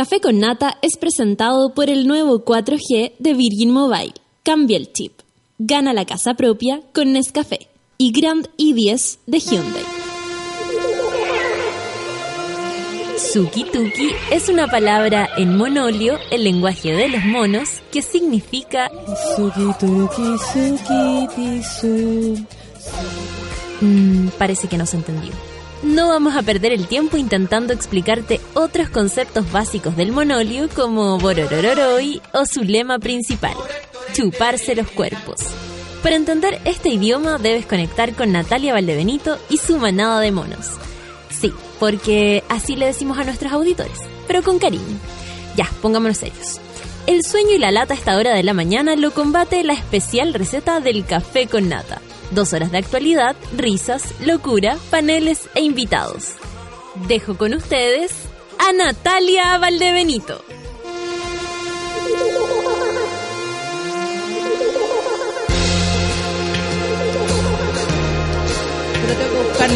Café con Nata es presentado por el nuevo 4G de Virgin Mobile. Cambia el chip. Gana la casa propia con Nescafé y Grand i10 de Hyundai. Suki Tuki es una palabra en monolio, el lenguaje de los monos, que significa Suki Tuki Suki Su. Mm, parece que no se entendió. No vamos a perder el tiempo intentando explicarte otros conceptos básicos del monolio como Bororororoi o su lema principal, chuparse los cuerpos. Para entender este idioma debes conectar con Natalia Valdebenito y su manada de monos. Sí, porque así le decimos a nuestros auditores, pero con cariño. Ya, pongámonos serios. El sueño y la lata a esta hora de la mañana lo combate la especial receta del café con nata. Dos horas de actualidad, risas, locura, paneles e invitados. Dejo con ustedes a Natalia Valdebenito.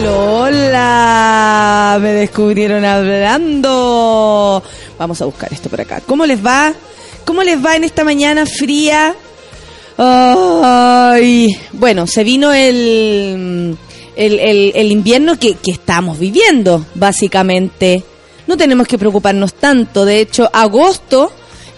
Hola, me descubrieron hablando. Vamos a buscar esto por acá. ¿Cómo les va? ¿Cómo les va en esta mañana fría? Ay, bueno, se vino el, el, el, invierno que, que estamos viviendo, básicamente. No tenemos que preocuparnos tanto. De hecho, agosto,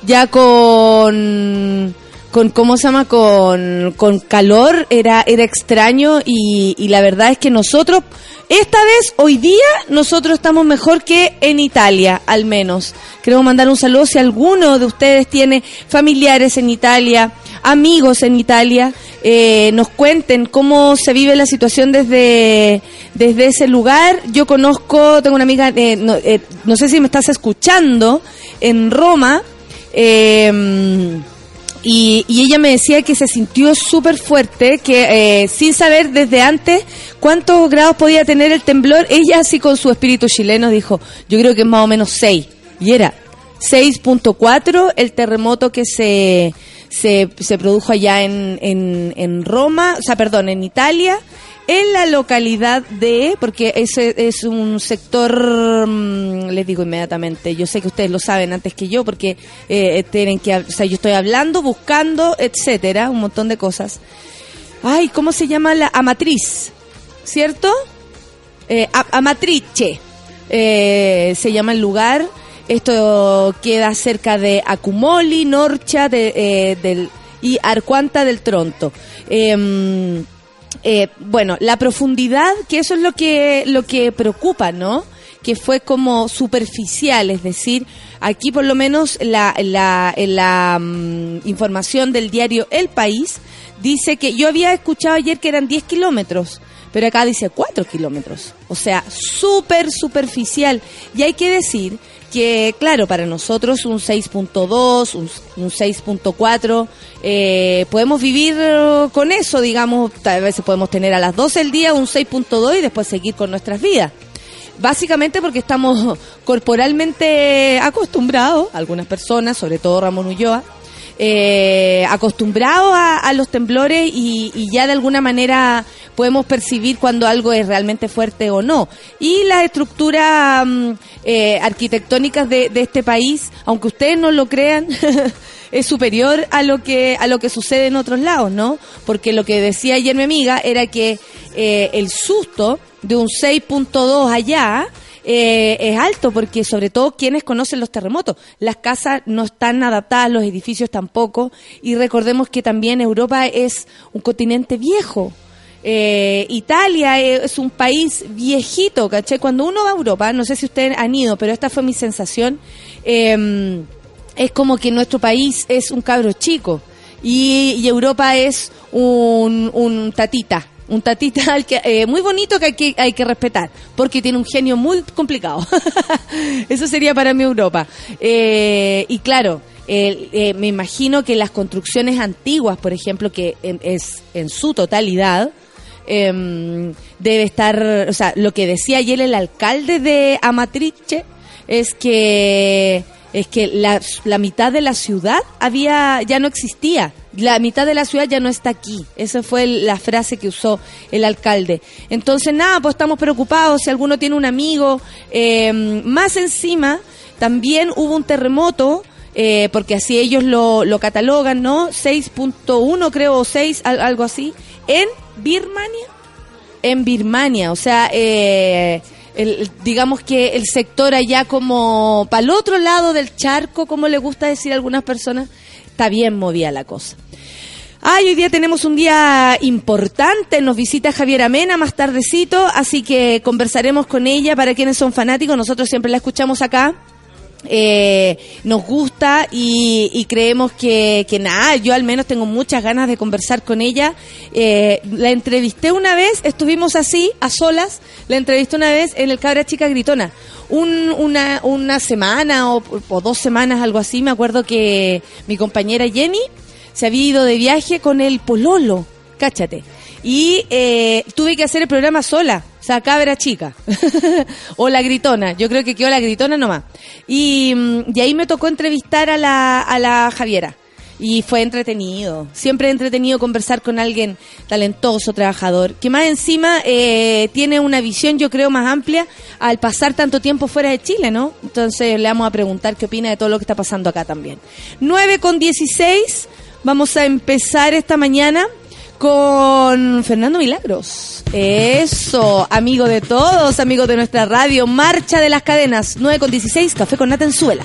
ya con con cómo se llama con, con calor era era extraño y, y, la verdad es que nosotros esta vez hoy día nosotros estamos mejor que en Italia al menos. Queremos mandar un saludo si alguno de ustedes tiene familiares en Italia amigos en Italia eh, nos cuenten cómo se vive la situación desde desde ese lugar. Yo conozco tengo una amiga eh, no, eh, no sé si me estás escuchando en Roma eh, y, y, ella me decía que se sintió súper fuerte, que eh, sin saber desde antes cuántos grados podía tener el temblor, ella así con su espíritu chileno dijo, yo creo que es más o menos 6. Y era 6.4 el terremoto que se, se, se produjo allá en, en, en Roma, o sea, perdón, en Italia en la localidad de, porque ese es un sector, mmm, les digo inmediatamente, yo sé que ustedes lo saben antes que yo, porque eh, tienen que, o sea, yo estoy hablando, buscando, etcétera, un montón de cosas. Ay, ¿cómo se llama la Amatriz? ¿Cierto? Eh, Amatrice eh, se llama el lugar. Esto queda cerca de Acumoli, Norcha de, eh, del, y Arcuanta del Tronto. Eh, eh, bueno, la profundidad, que eso es lo que, lo que preocupa, ¿no? Que fue como superficial, es decir, aquí por lo menos la, la, la um, información del diario El País dice que yo había escuchado ayer que eran 10 kilómetros, pero acá dice 4 kilómetros. O sea, súper superficial. Y hay que decir que, claro, para nosotros un 6.2, un, un 6.4, eh, podemos vivir con eso, digamos, tal vez podemos tener a las 12 del día un 6.2 y después seguir con nuestras vidas. Básicamente porque estamos corporalmente acostumbrados, algunas personas, sobre todo Ramón Ulloa, eh, acostumbrados a, los temblores y, ya de alguna manera podemos percibir cuando algo es realmente fuerte o no. Y las estructuras mm, eh, arquitectónicas de, de, este país, aunque ustedes no lo crean, es superior a lo que a lo que sucede en otros lados, ¿no? Porque lo que decía ayer mi amiga era que eh, el susto de un 6.2 allá eh, es alto porque sobre todo quienes conocen los terremotos. Las casas no están adaptadas, los edificios tampoco y recordemos que también Europa es un continente viejo. Eh, Italia es un país viejito, ¿caché? Cuando uno va a Europa, no sé si ustedes han ido, pero esta fue mi sensación, eh, es como que nuestro país es un cabro chico y, Europa es un, tatita, un tatita al que, eh, muy bonito que hay, que hay que respetar, porque tiene un genio muy complicado. Eso sería para mí Europa. Eh, y claro, eh, me imagino que las construcciones antiguas, por ejemplo, que en, es en su totalidad, eh, debe estar, o sea, lo que decía ayer el alcalde de Amatrice es que es que la, la mitad de la ciudad había ya no existía la mitad de la ciudad ya no está aquí. Esa fue la frase que usó el alcalde. Entonces, nada, pues estamos preocupados. Si alguno tiene un amigo, eh, más encima, también hubo un terremoto, eh, porque así ellos lo, lo catalogan, ¿no? 6.1 creo, o 6, algo así, en Birmania. En Birmania, o sea, eh, el, digamos que el sector allá como para el otro lado del charco, como le gusta decir algunas personas, está bien movida la cosa. Ay, hoy día tenemos un día importante, nos visita Javiera Mena más tardecito, así que conversaremos con ella para quienes son fanáticos, nosotros siempre la escuchamos acá. Eh, nos gusta y, creemos que, que, nada, yo al menos tengo muchas ganas de conversar con ella. Eh, la entrevisté una vez, estuvimos así, a solas, la entrevisté una vez en el Cabra Chica Gritona. una, una semana o, o dos semanas, algo así, me acuerdo que mi compañera Jenny se había ido de viaje con el pololo, cáchate. Y eh, tuve que hacer el programa sola, o sea, cabra chica. o la gritona, yo creo que quedó la gritona nomás. Y, mm, y ahí me tocó entrevistar a la, a la Javiera. Y fue entretenido. Siempre entretenido conversar con alguien talentoso, trabajador, que más encima eh, tiene una visión, yo creo, más amplia al pasar tanto tiempo fuera de Chile, ¿no? Entonces le vamos a preguntar qué opina de todo lo que está pasando acá también. 9 con 16. Vamos a empezar esta mañana con Fernando Milagros. Eso, amigo de todos, amigo de nuestra radio, Marcha de las Cadenas, 9 con 16, Café con Natenzuela.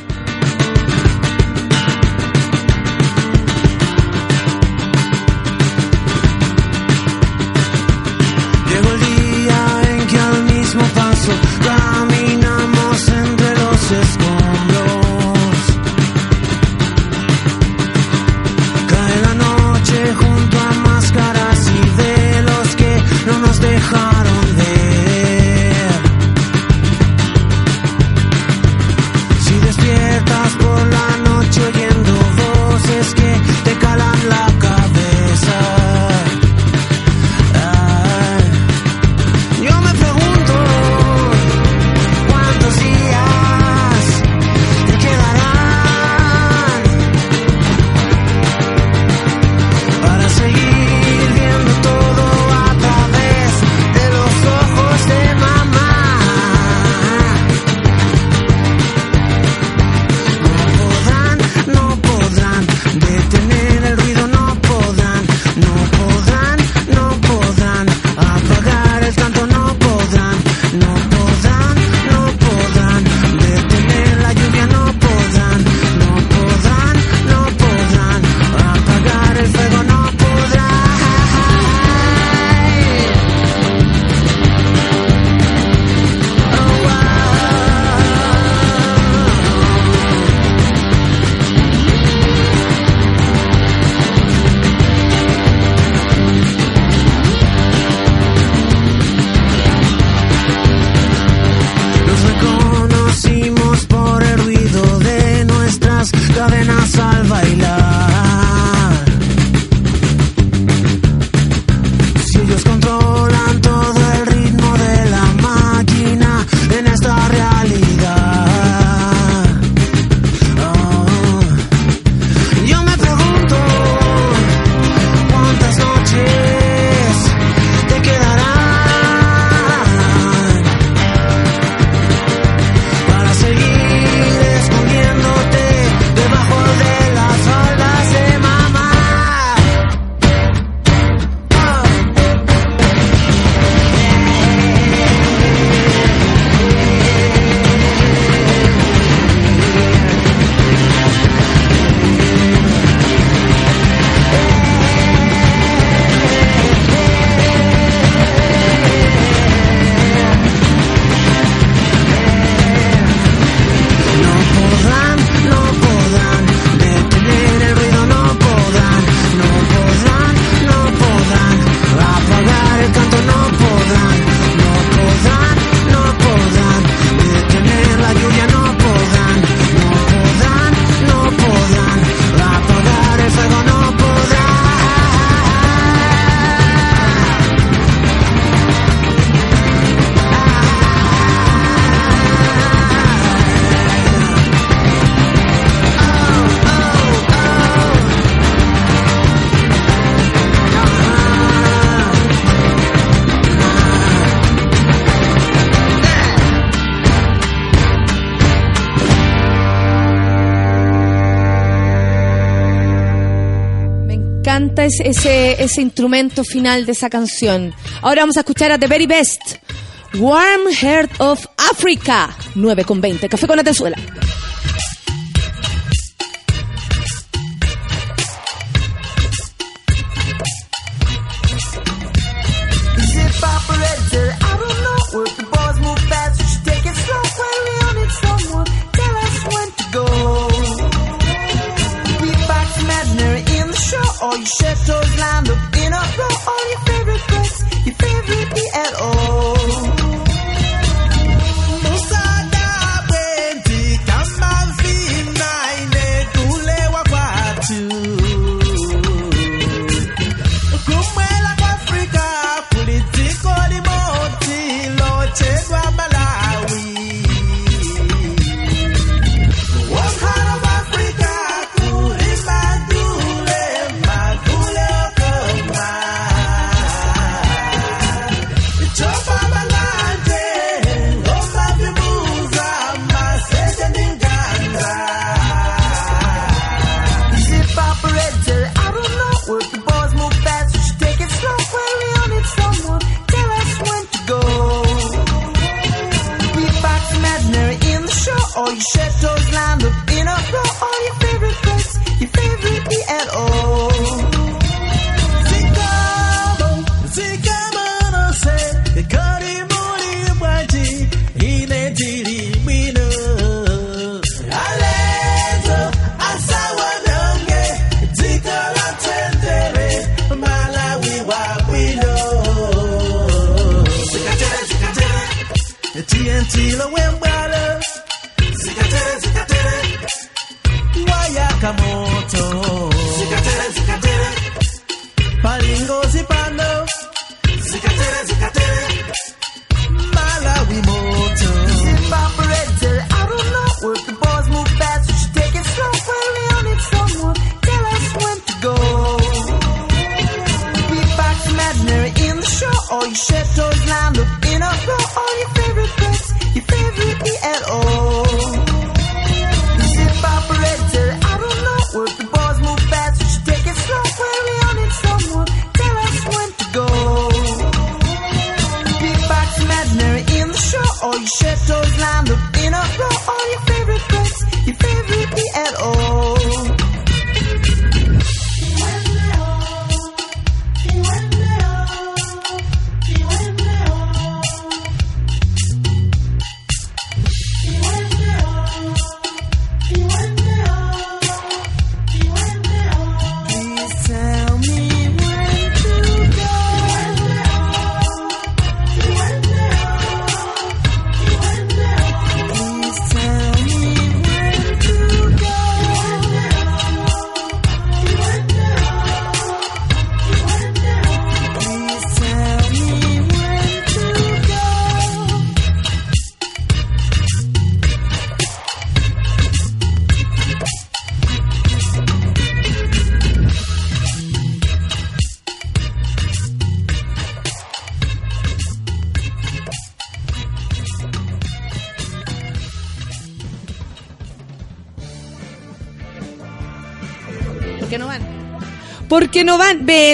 Ese, ese, ese instrumento final de esa canción. Ahora vamos a escuchar a The Very Best. Warm Heart of Africa. 9 con 20. Café con Atenzuela.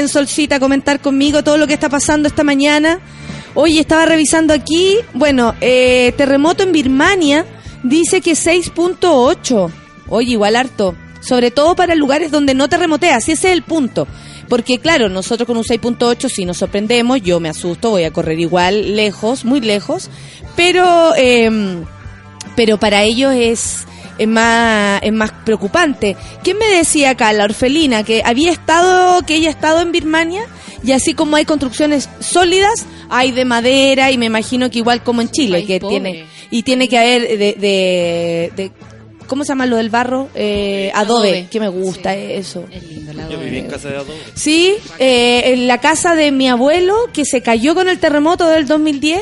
Solcita, comentar conmigo todo lo que está pasando esta mañana. Oye, estaba revisando aquí, bueno, eh, terremoto en Birmania dice que 6.8. Oye, igual harto. Sobre todo para lugares donde no terremotea, si ese es el punto. Porque claro, nosotros con un 6.8 si nos sorprendemos, yo me asusto, voy a correr igual lejos, muy lejos, pero em, pero para ellos es, es más es más preocupante. ¿Quién me decía acá, la orfelina, que había estado, que ella ha estado en Birmania y así como hay construcciones sólidas, hay de madera y me imagino que igual como en Chile, que pobre. tiene y tiene que haber de, de, de- ¿cómo se llama lo del barro? Eh, adobe, Adobe. que me gusta Sí. eso. Es lindo la Yo viví en casa de adobe. Sí, eh, en la casa de mi abuelo, que se cayó con el terremoto del 2010,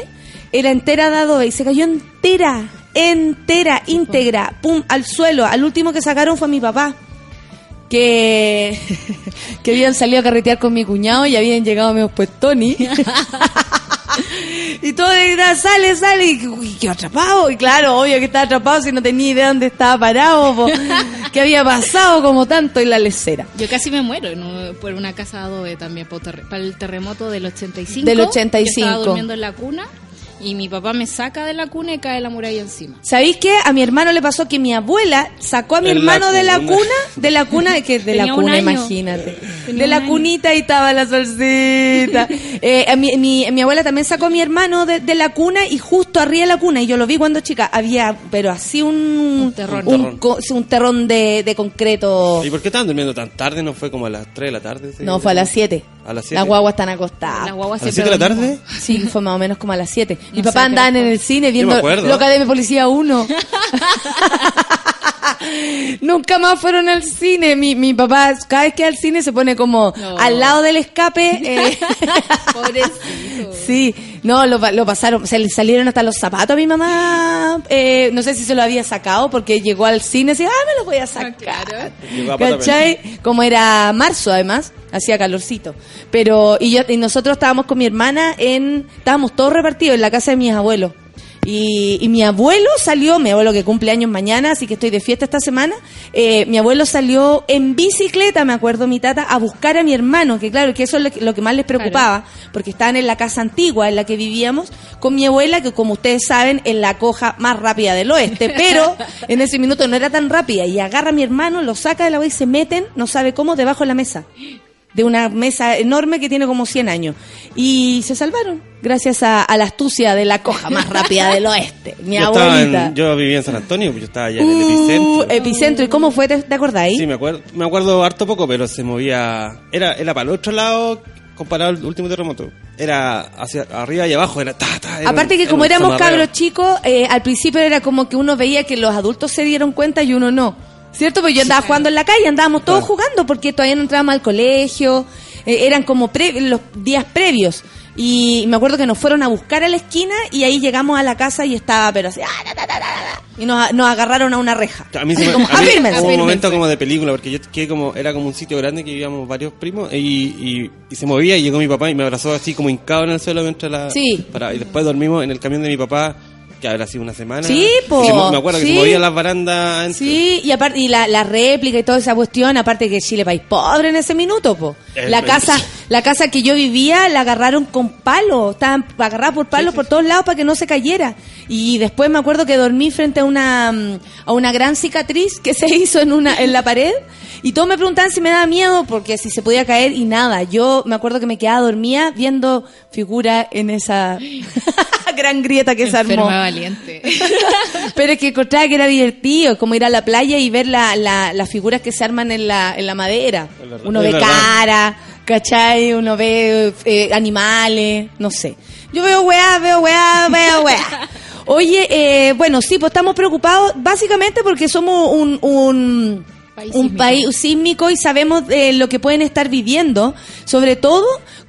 era entera de adobe y se cayó entera, entera, íntegra, pum, al suelo. Al último que sacaron fue mi papá. Que, que habían salido a carretear con mi cuñado y habían llegado medio pues Tony. y todo era, sale, sale, y uy, qué atrapado. Y claro, obvio que estaba atrapado si no tenía idea dónde estaba parado, po. qué había pasado como tanto en la lecera. Yo casi me muero ¿no? por una casa de adobe también, por para el terremoto del 85. Del Yo 85. estaba durmiendo en la cuna y mi papá me saca de la cuna y cae la muralla encima. ¿Sabéis qué? A mi hermano le pasó que mi abuela sacó a mi En la hermano de la cuna. de la cuna, de que de Tenía la un cuna, año. imagínate. Tenía De la cunita y estaba la solcita. Eh, a mi, mi, mi abuela también sacó a mi hermano de, de la cuna y justo arriba de la cuna, y yo lo vi cuando chica, había, pero así un, Un terrón. un, Terrón. un terrón de, de concreto. ¿Y por qué estaban durmiendo tan tarde? ¿No fue como a las 3 de la tarde? No, fue a las 7. ¿A las siete? Las guaguas están acostadas. Las guaguas ¿A las siempre 7 de la tarde? Sí, fue más o menos como a las 7. Mi No papá a qué andaban hora en el cine viendo. Loca de Policía 1. Nunca más fueron al cine. Mi, mi papá, cada vez que va al cine, se pone como No. al lado del escape. eh, Pobrecito. sí, no, lo, lo pasaron. Se le salieron hasta los zapatos a mi mamá. eh, no sé si se lo había sacado porque llegó al cine y decía, ah, me lo voy a sacar. claro. Llegó a pata ¿Cachai? Como era marzo, además, hacía calorcito. Pero, y yo, y nosotros estábamos con mi hermana en, estábamos todos repartidos en la casa de mis abuelos. Y, y mi abuelo salió, mi abuelo que cumple años mañana, así que estoy de fiesta esta semana, eh, mi abuelo salió en bicicleta, me acuerdo mi tata, a buscar a mi hermano, que claro, que eso es lo que, lo que más les preocupaba, porque estaban en la casa antigua en la que vivíamos, con mi abuela, que como ustedes saben, es la coja más rápida del oeste, pero en ese minuto no era tan rápida, y agarra a mi hermano, lo saca de la agua y se meten, no sabe cómo, debajo de la mesa de una mesa enorme que tiene como 100 años. Y se salvaron, gracias a, a la astucia de la coja más rápida del oeste. Mi yo, abuelita. en- yo vivía en San Antonio, pues yo estaba allá en el Uh, epicentro. epicentro. ¿Y cómo fue? ¿Te, te acordáis? Sí, me acuerdo, me acuerdo harto poco, pero se movía. Era, era para el otro lado comparado al último terremoto. Era hacia arriba y abajo, era ta, ta, era Aparte un- que como éramos cabros chicos, eh, al principio era como que uno veía que los adultos se dieron cuenta y uno no. ¿Cierto? Pues yo andaba jugando en la calle, andábamos todos Claro. jugando porque todavía no entrábamos al colegio, eh, eran como pre- los días previos. Y me acuerdo que nos fueron a buscar a la esquina y ahí llegamos a la casa y estaba, pero así, ah, y nos, nos agarraron a una reja. A mí, se me, como, a mí hubo un momento como de película, porque yo quedé como, era como un sitio grande que vivíamos varios primos, y, y, y se movía y llegó mi papá y me abrazó así como hincado en el suelo mientras la... Sí. para- y después dormimos en el camión de mi papá, que habrá sido una semana. Sí, mo- me acuerdo que se movían las barandas. adentro. Sí, y aparte y la, la réplica y toda esa cuestión, aparte que Chile país pobre en ese minuto, po. La casa, la casa que yo vivía la agarraron con palos, estaban agarradas por palos por todos lados para que no se cayera. Y después me acuerdo que dormí frente a una mm, a una gran cicatriz que se hizo en una en la pared y todos me preguntaban si me daba miedo porque si se podía caer y nada. Yo me acuerdo que me quedaba dormida viendo figura en esa gran grieta que se armó. Enferma valiente. Pero es que encontraba que era divertido, como ir a la playa y ver la, la- las figuras que se arman en la, en la madera. Uno ve cara, ¿cachai? Uno ve eh, animales, no sé. Yo veo weá, veo weá, veo weá. Oye, eh, bueno, sí, pues estamos preocupados básicamente porque somos un, un, País un sísmico. país sísmico y sabemos eh, lo que pueden estar viviendo, sobre todo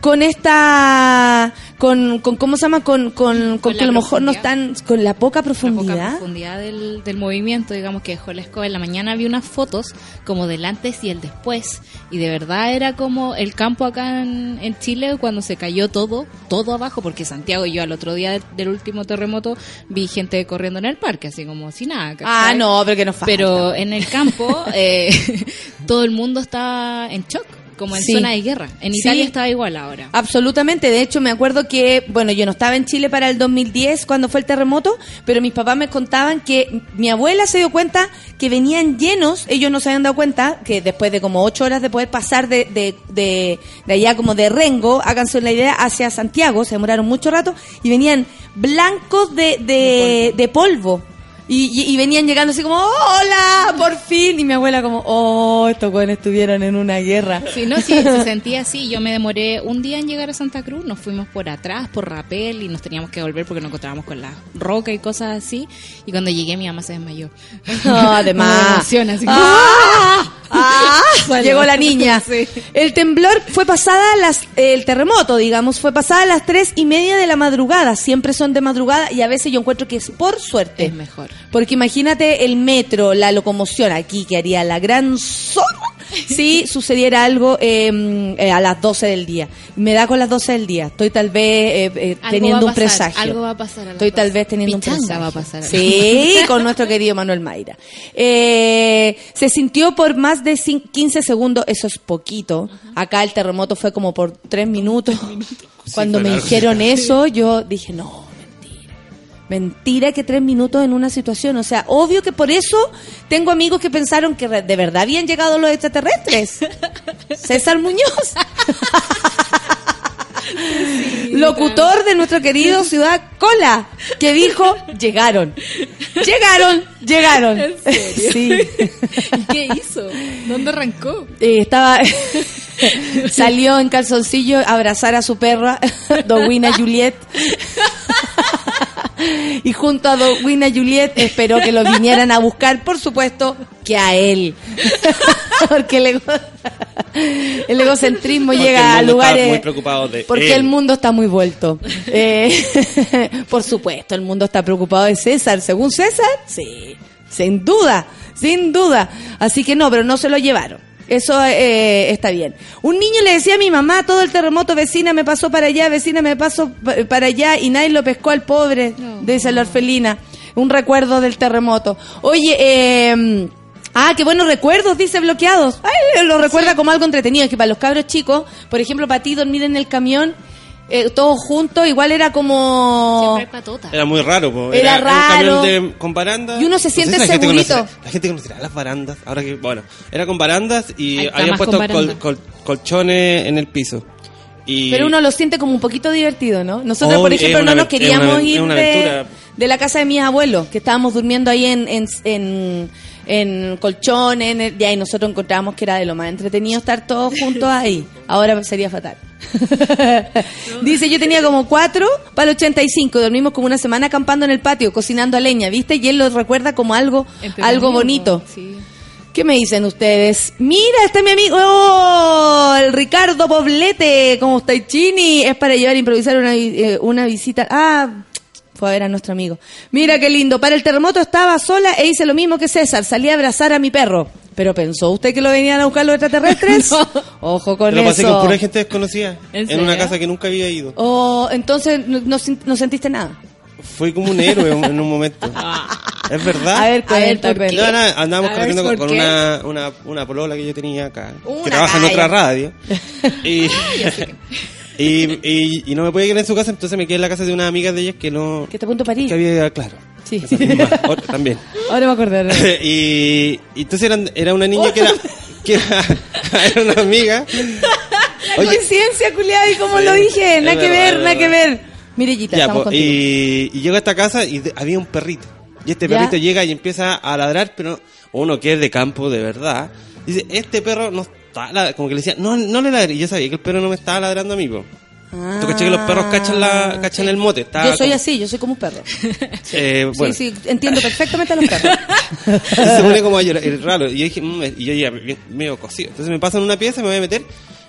con esta, con, con ¿cómo se llama? Con, con, con, que la a lo mejor no están, con la poca La profundidad. poca profundidad del, del movimiento, digamos que dejó la escoba. En la mañana vi unas fotos como del antes y el después. Y de verdad era como el campo acá en, en Chile cuando se cayó todo, todo abajo, porque Santiago, yo al otro día del, del último terremoto vi gente corriendo en el parque, así como sin nada. Ah, no, pero que no falta. Pero en el campo eh, todo el mundo está en shock, como en Sí. zona de guerra. En Sí. Italia estaba igual ahora. Absolutamente, de hecho me acuerdo que, bueno, yo no estaba en Chile para el 2010 cuando fue el terremoto, pero mis papás me contaban que mi abuela se dio cuenta que venían llenos, ellos no se habían dado cuenta, que después de como ocho horas de poder pasar de, de, de, de allá como de Rengo, háganse la idea, hacia Santiago, se demoraron mucho rato, y venían blancos de, de, de polvo. Y, y- y venían llegando así como, hola, por fin. Y mi abuela como, oh, estos jóvenes estuvieron en una guerra. Sí, no, sí, se sentía así. Yo me demoré un día en llegar a Santa Cruz, nos fuimos por atrás, por rapel, y nos teníamos que volver porque nos encontrábamos con la roca y cosas así. Y cuando llegué, mi mamá se desmayó. No, además. Me así como- ¡Ah! ¡Ah! Bueno. Llegó la niña. Sí. El temblor fue pasada a las, el terremoto, digamos, fue pasada a las tres y media de la madrugada. Siempre son de madrugada y a veces yo encuentro que es por suerte. Es mejor. Porque imagínate el metro, la locomoción aquí que haría la gran zorra si sucediera algo eh, eh, a las 12 del día. Me da con las 12 del día. Estoy tal vez eh, eh, teniendo un presagio. algo va a pasar a Estoy tal 12. vez teniendo Pichanga un presagio. va a pasar a Sí, con nuestro querido Manuel Mayra. Eh, se sintió por más de cin- 15 segundos, eso es poquito. Acá el terremoto fue como por 3 minutos. Cuando me dijeron eso, yo dije, no. Mentira que tres minutos en una situación. O sea, obvio que por eso tengo amigos que pensaron que de verdad habían llegado los extraterrestres. César Muñoz. Locutor de nuestro querido Ciudad Cola, que dijo, llegaron. Llegaron, llegaron. ¿En serio? Sí. ¿Y qué hizo? ¿Dónde arrancó? Eh, estaba salió en calzoncillo a abrazar a su perra Dowina Juliet y junto a Dowina Juliet esperó que lo vinieran a buscar. Por supuesto que a él. Porque el, ego- el egocentrismo Porque llega a el mundo está lugares muy preocupado de porque él. el mundo está muy vuelto. Eh, por supuesto el mundo está preocupado de César. Según César sí. Sin duda sin duda. Así que no pero no se lo llevaron eso eh, está bien. Un niño le decía a mi mamá, todo el terremoto, vecina me pasó para allá, vecina me pasó pa- para allá, y nadie lo pescó al pobre, No. dice la orfelina. Un recuerdo del terremoto. Oye, eh, ah, qué buenos recuerdos, dice bloqueados. Ay, lo recuerda como algo entretenido, es que para los cabros chicos, por ejemplo, para ti dormir en el camión, eh, todos juntos, igual era como... Siempre hay patota. Era muy raro, po. Era un raro. camión de- con barandas. Y uno se No sé siente si la gente segurito. conoce- la gente conocerá las barandas. Ahora que, bueno, era con barandas y habían puesto col- col- colchones en el piso. Y Pero uno lo siente como un poquito divertido, ¿no? Nosotros, Oh, por ejemplo, no nos queríamos una ir de la casa de mis abuelos, que estábamos durmiendo ahí en, en, en, en colchones, en el- ya, y nosotros encontrábamos que era de lo más entretenido estar todos juntos ahí. Ahora sería fatal. Dice, yo tenía como cuatro para el 85, dormimos como una semana acampando en el patio, cocinando a leña, ¿viste? Y él lo recuerda como algo, algo bonito. Sí. ¿Qué me dicen ustedes? Mira, está mi amigo, ¡Oh! el Ricardo Poblete, ¿cómo está Chini? Es para llevar a improvisar una, eh, una visita. Ah, fue a ver a nuestro amigo. Mira qué lindo, para el terremoto estaba sola e hice lo mismo que César, salí a abrazar a mi perro. Pero pensó usted que lo venían a buscar los extraterrestres? No. Ojo con Yo lo pasé con pura gente desconocida. ¿En En una casa que nunca había ido. Oh, entonces no, no sin- no sentiste nada. Fue como un héroe en un momento. es verdad. A ver, cuenta, ¿por qué? No, nada, andábamos A ver, corriendo con, una, una, una polola que yo tenía acá, Una que trabaja en otra radio. Y, y, y, y no me podía quedar en su casa, entonces me quedé en la casa de una amiga de ellas que no... Que te apunto París. Que había, claro. Sí. Misma, otra también. Ahora me acordé. y, y entonces eran, era una niña que era... Que era, era una amiga. Oye, Coincidencia, culiada, y como Sí, lo dije, nada que ver, nada que ver. Mirellita, estamos po, contigo. y, y llego a esta casa y de- había un perrito. Y este Ya. perrito llega y empieza a ladrar, pero uno que es de campo de verdad, dice, este perro no está, la-", como que le decía, no, no le ladre. Y yo sabía que el perro no me estaba ladrando a mí, po. Ah, Tú caché que los perros cachan, la, cachan el mote. Está Yo soy como- así, yo soy como un perro. Eh, bueno, Sí, sí, entiendo perfectamente a los perros. Se pone como a llorar, es raro. Y yo dije, "Mm", y yo ya medio cocido. Entonces me pasan una pieza, me voy a meter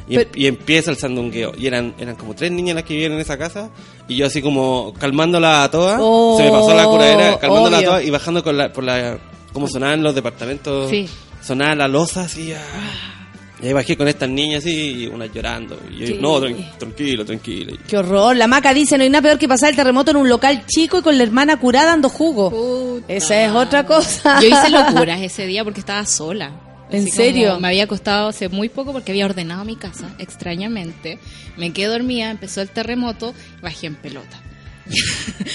y, em- Pero- y empieza el sandungueo. Y eran, eran como tres niñas las que vivían en esa casa. Y yo así como calmándola a todas. Oh, se me pasó la curadera, calmándola obvio. a todas y bajando con la, por la, como sonaban los departamentos. Sí. Sonaba la losa así. ah. Y ahí bajé con estas niñas así, y unas llorando. Y yo, Sí. no, tran- tranquilo, tranquilo. Qué horror. La maca dice, no hay nada peor que pasar el terremoto en un local chico y con la hermana curada dando jugo. Puta. Esa es otra cosa. Yo hice locuras ese día porque estaba sola. ¿En Así serio? Me había acostado hace muy poco porque había ordenado mi casa, extrañamente. Me quedé dormida, empezó el terremoto, bajé en pelota.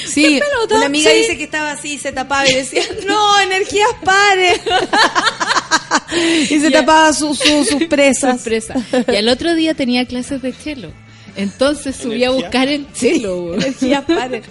Sí, pelota? una amiga Sí. dice que estaba así, se tapaba y decía, no, energías pares. y se Ya. tapaba su- su- sus presas. Y al otro día tenía clases de chelo. Entonces subí a buscar el chelo. Energías pares.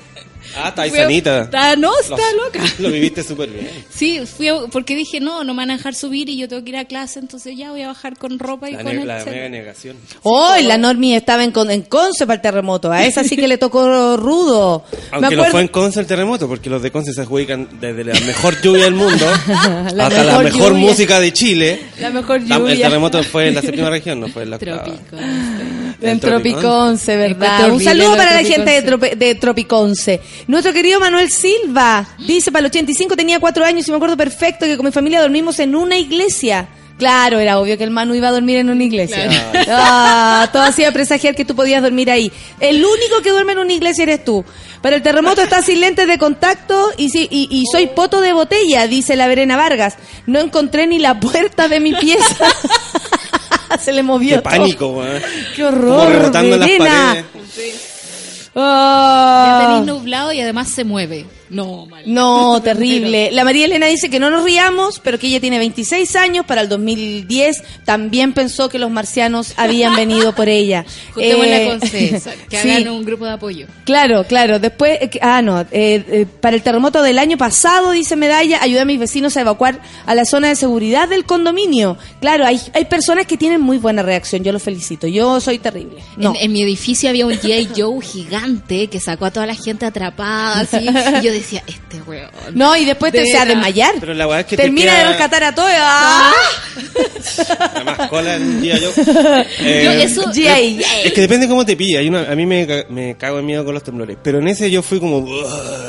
Ah, está ahí sanita. Está- no, está Lo- loca. Lo viviste súper bien. Sí, fui a- porque dije, no, no me van a dejar subir y yo tengo que ir a clase, entonces ya voy a bajar con ropa y La, con ne- el la mega negación. Hoy la Normi estaba en, en Conce para el terremoto. A esa sí que le tocó rudo. Aunque no fue en Conce el terremoto, porque los de Conce se adjudican desde la mejor lluvia del mundo La hasta la mejor mejor lluvia. música de Chile. La mejor La- el lluvia. terremoto fue en la séptima región, no fue en la octava. Trópico. En El Tropiconce, ¿verdad? Un saludo para la gente de. Trope- de Tropiconce. Nuestro querido Manuel Silva dice, para el 85 tenía cuatro años y me acuerdo perfecto que con mi familia dormimos en una iglesia. Claro, era obvio que el Manu iba a dormir en una iglesia. Claro. Ah, todo hacía presagiar que tú podías dormir ahí. El único que duerme en una iglesia eres tú. Pero el terremoto está sin lentes de contacto y, y, y soy poto de botella, dice la Verena Vargas. No encontré ni la puerta de mi pieza. Se le movió Qué todo. pánico, weón. Qué Como horror, rebotando en las paredes. Ah. Ya tenéis nublado y además se mueve. No, mal. No, terrible. La María Elena dice que no nos riamos, pero que ella tiene 26 años. Para el 2010 también pensó que los marcianos habían venido por ella. Eh, que sí, hagan un grupo de apoyo. Claro, claro. Después, eh, ah, no. eh, eh, para el terremoto del año pasado, dice Medalla, ayudé a mis vecinos a evacuar a la zona de seguridad del condominio. Claro, hay, hay personas que tienen muy buena reacción. Yo los felicito. Yo soy terrible. No. En, en mi edificio había un G.I. Joe gigante que sacó a toda la gente atrapada, así. Y yo decía, este weón. No, y después te De a desmayar. Pero la weá es que te Termina de rescatar a todos. ¡Ah! Además, cola en día yo. Eh, Yo eso-. Es que depende cómo te pilla. Hay una- a mí me, me cago en miedo con los temblores. Pero en ese yo fui como.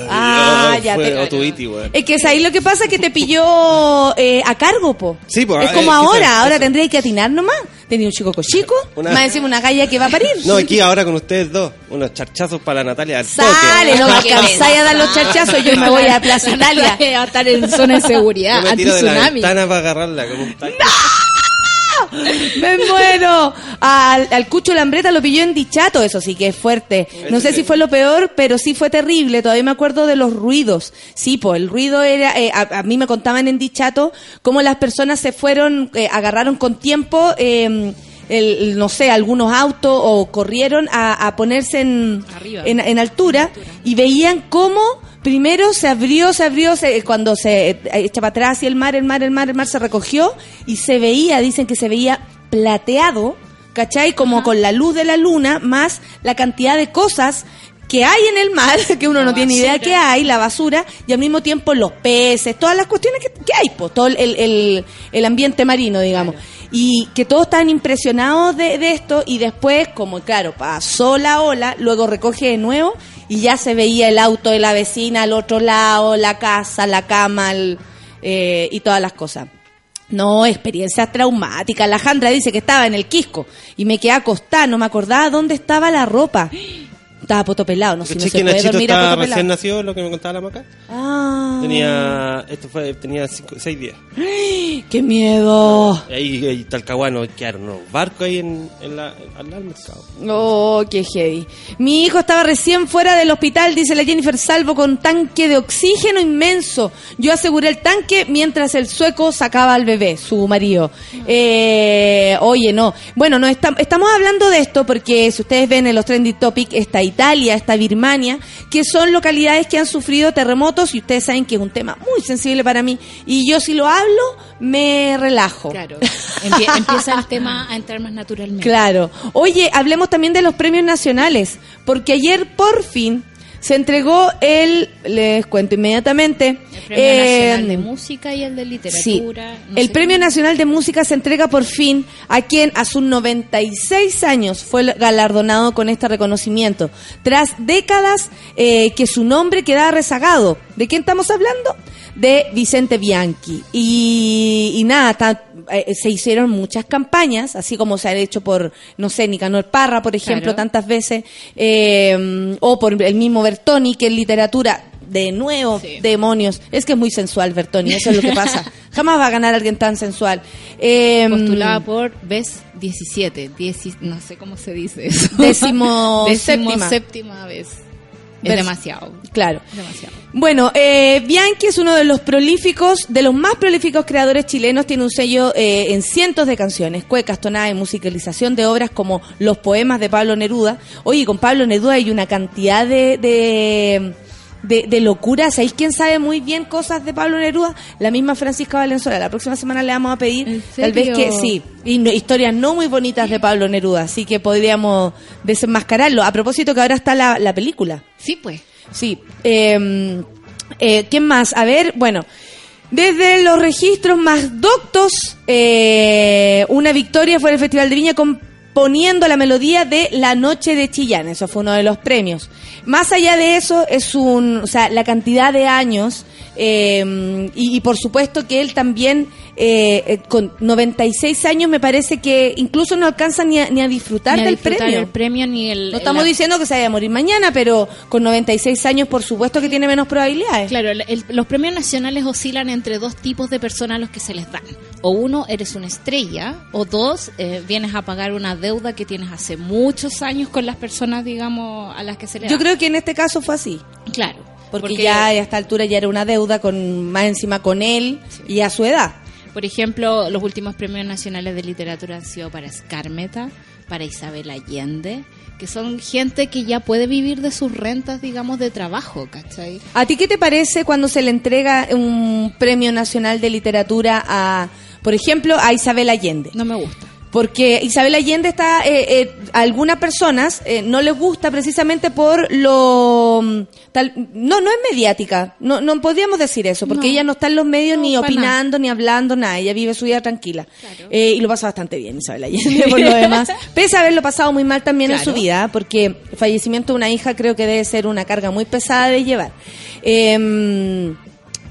Ah, ya fue te. Es que es ahí lo que pasa es que te pilló eh, a cargo, po. Sí, po, Es ah, como eh, ahora, ahora tendréis que atinar nomás. Tenía un chico chico, Una- más encima una galla que va a parir. No, aquí ahora con ustedes dos. Unos charchazos para la Natalia. al toque. Sale, no me Qué alcanzáis a dar los charchazos, yo me voy a Plaza Italia. a estar en zona de seguridad, Yo me tiro de la ventana para agarrarla como un tanque. ¡Me muero! Al, al Cucho Lambreta lo pilló en Dichato, eso sí que es fuerte. No sé si fue lo peor, pero sí fue terrible. Todavía me acuerdo de los ruidos. Sí, pues el ruido era. eh, a, a mí me contaban en Dichato cómo las personas se fueron, eh, agarraron con tiempo. eh, el, no sé, algunos autos o corrieron a, a ponerse en, Arriba. en, en altura y veían cómo primero se abrió, se abrió, se- cuando se eh, echa para atrás y el mar, el mar, el mar, el mar se recogió y se veía, dicen que se veía plateado, ¿cachai? Como con la luz de la luna más la cantidad de cosas que hay en el mar, que uno La no tiene idea basura. que hay, la basura, y al mismo tiempo los peces, todas las cuestiones que, que hay, pues, todo el, el, el ambiente marino, digamos. Y que todos estaban impresionados de, de esto, y después, como claro, pasó la ola, luego recoge de nuevo, y ya se veía el auto de la vecina al otro lado, la casa, la cama, el, eh, y todas las cosas. No, experiencias traumáticas. La Jandra dice que estaba en el Quisco y me quedé acostada, no me acordaba dónde estaba la ropa. Estaba poto pelado, no sé si no ¿Caché se puede dormir a recién nacido, lo que me contaba la maca? Ah, Tenía, esto fue, tenía cinco, seis días. qué miedo. Ahí, ahí Talcahuano quedaron unos barcos ahí en, en la, al lado del mercado. Oh, qué heavy. Mi hijo estaba recién fuera del hospital, dice la Jennifer Salvo, con tanque de oxígeno inmenso. Yo aseguré el tanque mientras el sueco sacaba al bebé, su marido. Eh, oye, no. Bueno, no estam- estamos hablando de esto porque si ustedes ven en los trending topics está Italia, está Birmania, que son localidades que han sufrido terremotos y ustedes saben que es un tema muy sensible para mí. Y yo si lo hablo, me relajo. Claro. Empie- empieza el tema a entrar más naturalmente. Claro. Oye, hablemos también de los premios nacionales, porque ayer por fin se entregó el, les cuento inmediatamente, El Premio eh, Nacional de Música y el de Sí, Literatura. no el Premio cómo. Nacional de Música se entrega por fin a quien a sus 96 años fue galardonado con este reconocimiento, tras décadas eh, que su nombre quedaba rezagado. ¿De quién estamos hablando? De Vicente Bianchi. Y, y nada, eh, se hicieron muchas campañas, así como se han hecho por, no sé, Nicanor Parra, por ejemplo, Claro. tantas veces, eh, o por el mismo Bertoni, que en literatura, de nuevo, Sí. demonios. Es que es muy sensual, Bertoni, eso es lo que pasa. Jamás va a ganar alguien tan sensual. Eh, Postulada por vez 17, dieci- no sé cómo se dice eso. Décimo Décimo séptima. séptima vez. Es demasiado. Claro. Demasiado. Bueno, eh, Bianchi es uno de los prolíficos, de los más prolíficos creadores chilenos, tiene un sello eh, en cientos de canciones, cuecas, tonadas y musicalización de obras como los poemas de Pablo Neruda. Oye, con Pablo Neruda hay una cantidad de, de, de, de locuras. ¿Sabéis quién sabe muy bien cosas de Pablo Neruda? La misma Francisca Valenzuela. La próxima semana le vamos a pedir, ¿En tal vez que sí, y no- historias no muy bonitas de Pablo Neruda, así que podríamos desenmascararlo. A propósito que ahora está la, la película. Sí, pues. Sí. Eh, eh, ¿Quién más? A ver, bueno. Desde los registros más doctos, eh, una victoria fue el Festival de Viña componiendo la melodía de La Noche de Chillán. Eso fue uno de los premios. Más allá de eso, es un, o sea, la cantidad de años Eh, y, y por supuesto que él también, eh, eh, con 96 años, me parece que incluso no alcanza ni a, ni a disfrutar Ni a del disfrutar premio. el premio ni el... No estamos la- diciendo que se vaya a morir mañana, pero con 96 años, por supuesto que tiene menos probabilidades. Claro, el- el- los premios nacionales oscilan entre dos tipos de personas a los que se les dan. O uno, eres una estrella, o dos, eh, vienes a pagar una deuda que tienes hace muchos años con las personas, digamos, a las que se le da. Yo creo que en este caso fue así. Claro. Porque, ya a esta altura ya era una deuda con más encima con él y a su edad. Por ejemplo, los últimos premios nacionales de literatura han sido para Escármeta, para Isabel Allende, que son gente que ya puede vivir de sus rentas, digamos, de trabajo, ¿cachai? ¿A ti qué te parece cuando se le entrega un premio nacional de literatura a, por ejemplo, a Isabel Allende? No me gusta. Porque Isabel Allende está, eh, eh, a algunas personas eh, no les gusta precisamente por lo, mm, tal, no, no es mediática, no, no podríamos decir eso, porque No. ella no está en los medios No, ni opinando, ni hablando, nada, ella vive su vida tranquila. Claro. Eh, y lo pasa bastante bien Isabel Allende por lo demás. Pese a haberlo pasado muy mal también en su vida, porque el fallecimiento de una hija creo que debe ser una carga muy pesada de llevar.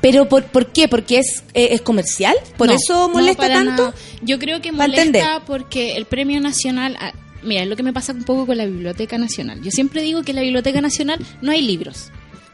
Pero ¿por, ¿por qué? ¿Porque es, eh, es comercial? ¿Por No, eso molesta tanto? nada. Yo creo que molesta porque el premio nacional. ah, Mira, es lo que me pasa un poco con la Biblioteca Nacional. Yo siempre digo que en la Biblioteca Nacional no hay libros.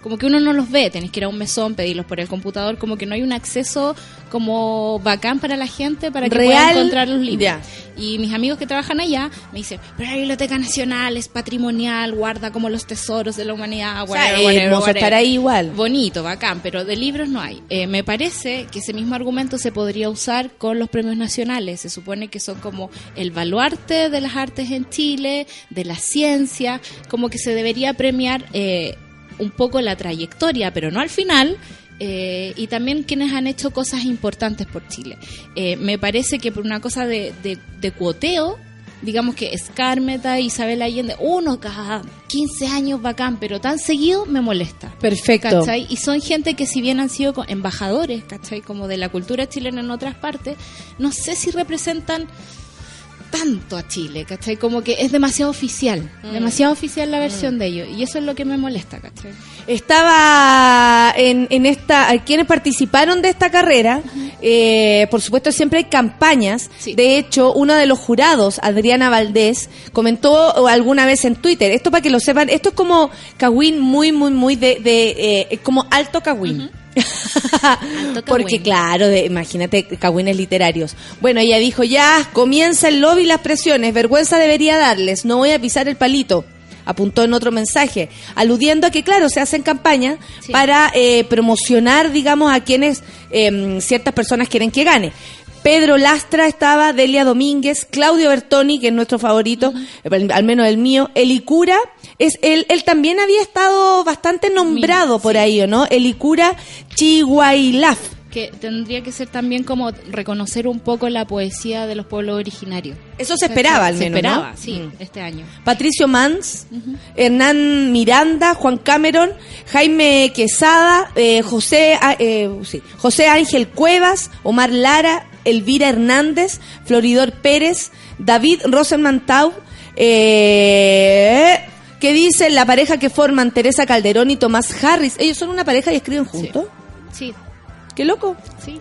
Como que uno no los ve, tenés que ir a un mesón, pedirlos por el computador, como que no hay un acceso como bacán para la gente para que pueda encontrar los libros. Y mis amigos que trabajan allá me dicen, pero la Biblioteca Nacional es patrimonial, guarda como los tesoros de la humanidad, O sea, whatever, es whatever, hermoso whatever". estar ahí igual. Bonito, bacán, pero de libros no hay. Eh, me parece que ese mismo argumento se podría usar con los premios nacionales. Se supone que son como el baluarte de las artes en Chile, de la ciencia, como que se debería premiar eh, un poco la trayectoria, pero no al final. eh, y también quienes han hecho cosas importantes por Chile. Eh, me parece que por una cosa de, de, de cuoteo, digamos que Escármeta, Isabel Allende, uno cada 15 años bacán, pero tan seguido me molesta. Perfecto. ¿cachai? Y son gente que si bien han sido embajadores, ¿cachai? Como de la cultura chilena en otras partes, no sé si representan tanto a Chile, ¿cachai? Como que es demasiado oficial, Mm. demasiado oficial la versión de ellos. Y eso es lo que me molesta, ¿cachai? Estaba en, en esta, quienes participaron de esta carrera, eh, por supuesto siempre hay campañas. Sí. De hecho, uno de los jurados, Adriana Valdés, comentó alguna vez en Twitter, esto para que lo sepan, esto es como Cagüín muy, muy, muy de, de eh, como alto. Alto Porque claro, de, imagínate cagüines literarios. Bueno, ella dijo, ya, comienza el lobby y las presiones, vergüenza debería darles, no voy a pisar el palito. Apuntó en otro mensaje, aludiendo a que, claro, se hacen campañas Sí. para eh, promocionar, digamos, a quienes eh, ciertas personas quieren que gane. Pedro Lastra estaba, Delia Domínguez, Claudio Bertoni, que es nuestro favorito, al menos el mío, Elicura, es, él, él también había estado bastante nombrado por sí. ahí, ¿o no? Elicura Chihuailaf. Que tendría que ser también como reconocer un poco la poesía de los pueblos originarios. Eso se esperaba al Se menos, esperaba, ¿no? sí, Mm. este año. Patricio Mans, Hernán Miranda, Juan Cameron, Jaime Quesada, eh, José, eh, sí, José Ángel Cuevas, Omar Lara, Elvira Hernández, Floridor Pérez, David Rosenmantau, eh, ¿qué dice la pareja que forman Teresa Calderón y Tomás Harris? Ellos son una pareja y escriben juntos. Sí, Qué loco. sí.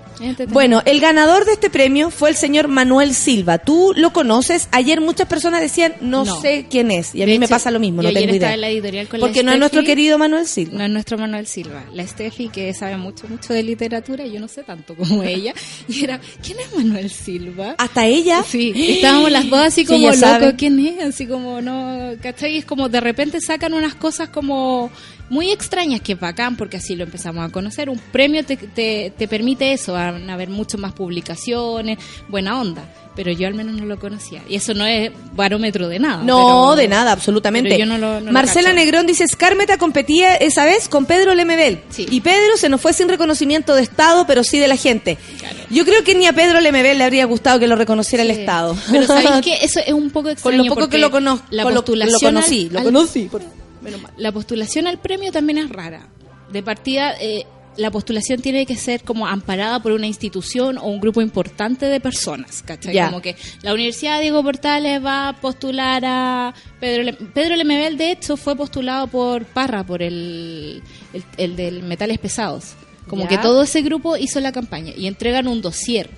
Bueno, el ganador de este premio fue el señor Manuel Silva. Tú lo conoces. Ayer muchas personas decían, no, No. sé quién es. Y a De mí me pasa lo mismo, no tengo idea. en la editorial con la Porque no es nuestro querido Manuel Silva. No es nuestro Manuel Silva, la Steffi que sabe mucho, mucho de literatura, y yo no sé tanto como ella. Y era, ¿quién es Manuel Silva? Hasta ella. Sí, estábamos las dos así Sí, como, ella loco. ¿quién es? Así como, no, ¿cachai? Es como de repente sacan unas cosas como muy extrañas que es bacán porque así lo empezamos a conocer. Un premio te, te, te permite eso, van a haber mucho más publicaciones, buena onda. Pero yo al menos no lo conocía. Y eso no es barómetro de nada. No, pero- de nada, absolutamente. pero yo no lo- no lo Marcela cacho. Negrón dice, Escármeta competía esa vez con Pedro Lemebel. Sí. Y Pedro se nos fue sin reconocimiento de Estado, pero sí de la gente. Claro. Yo creo que ni a Pedro Lemebel le habría gustado que lo reconociera el. Estado. Pero ¿sabéis que Eso es un poco Con extraño. lo poco que lo conozco, La con lo- lo conocí, al- lo conocí. por- menos mal. La postulación al premio también es rara. De partida, eh, la postulación tiene que ser como amparada por una institución o un grupo importante de personas, ¿cachai? Como que la Universidad Diego Portales va a postular a Pedro, Le- Pedro Lemebel, de hecho, fue postulado por Parra, por el, el, el del Metales Pesados. Como que todo ese grupo hizo la campaña y entregan un dossier.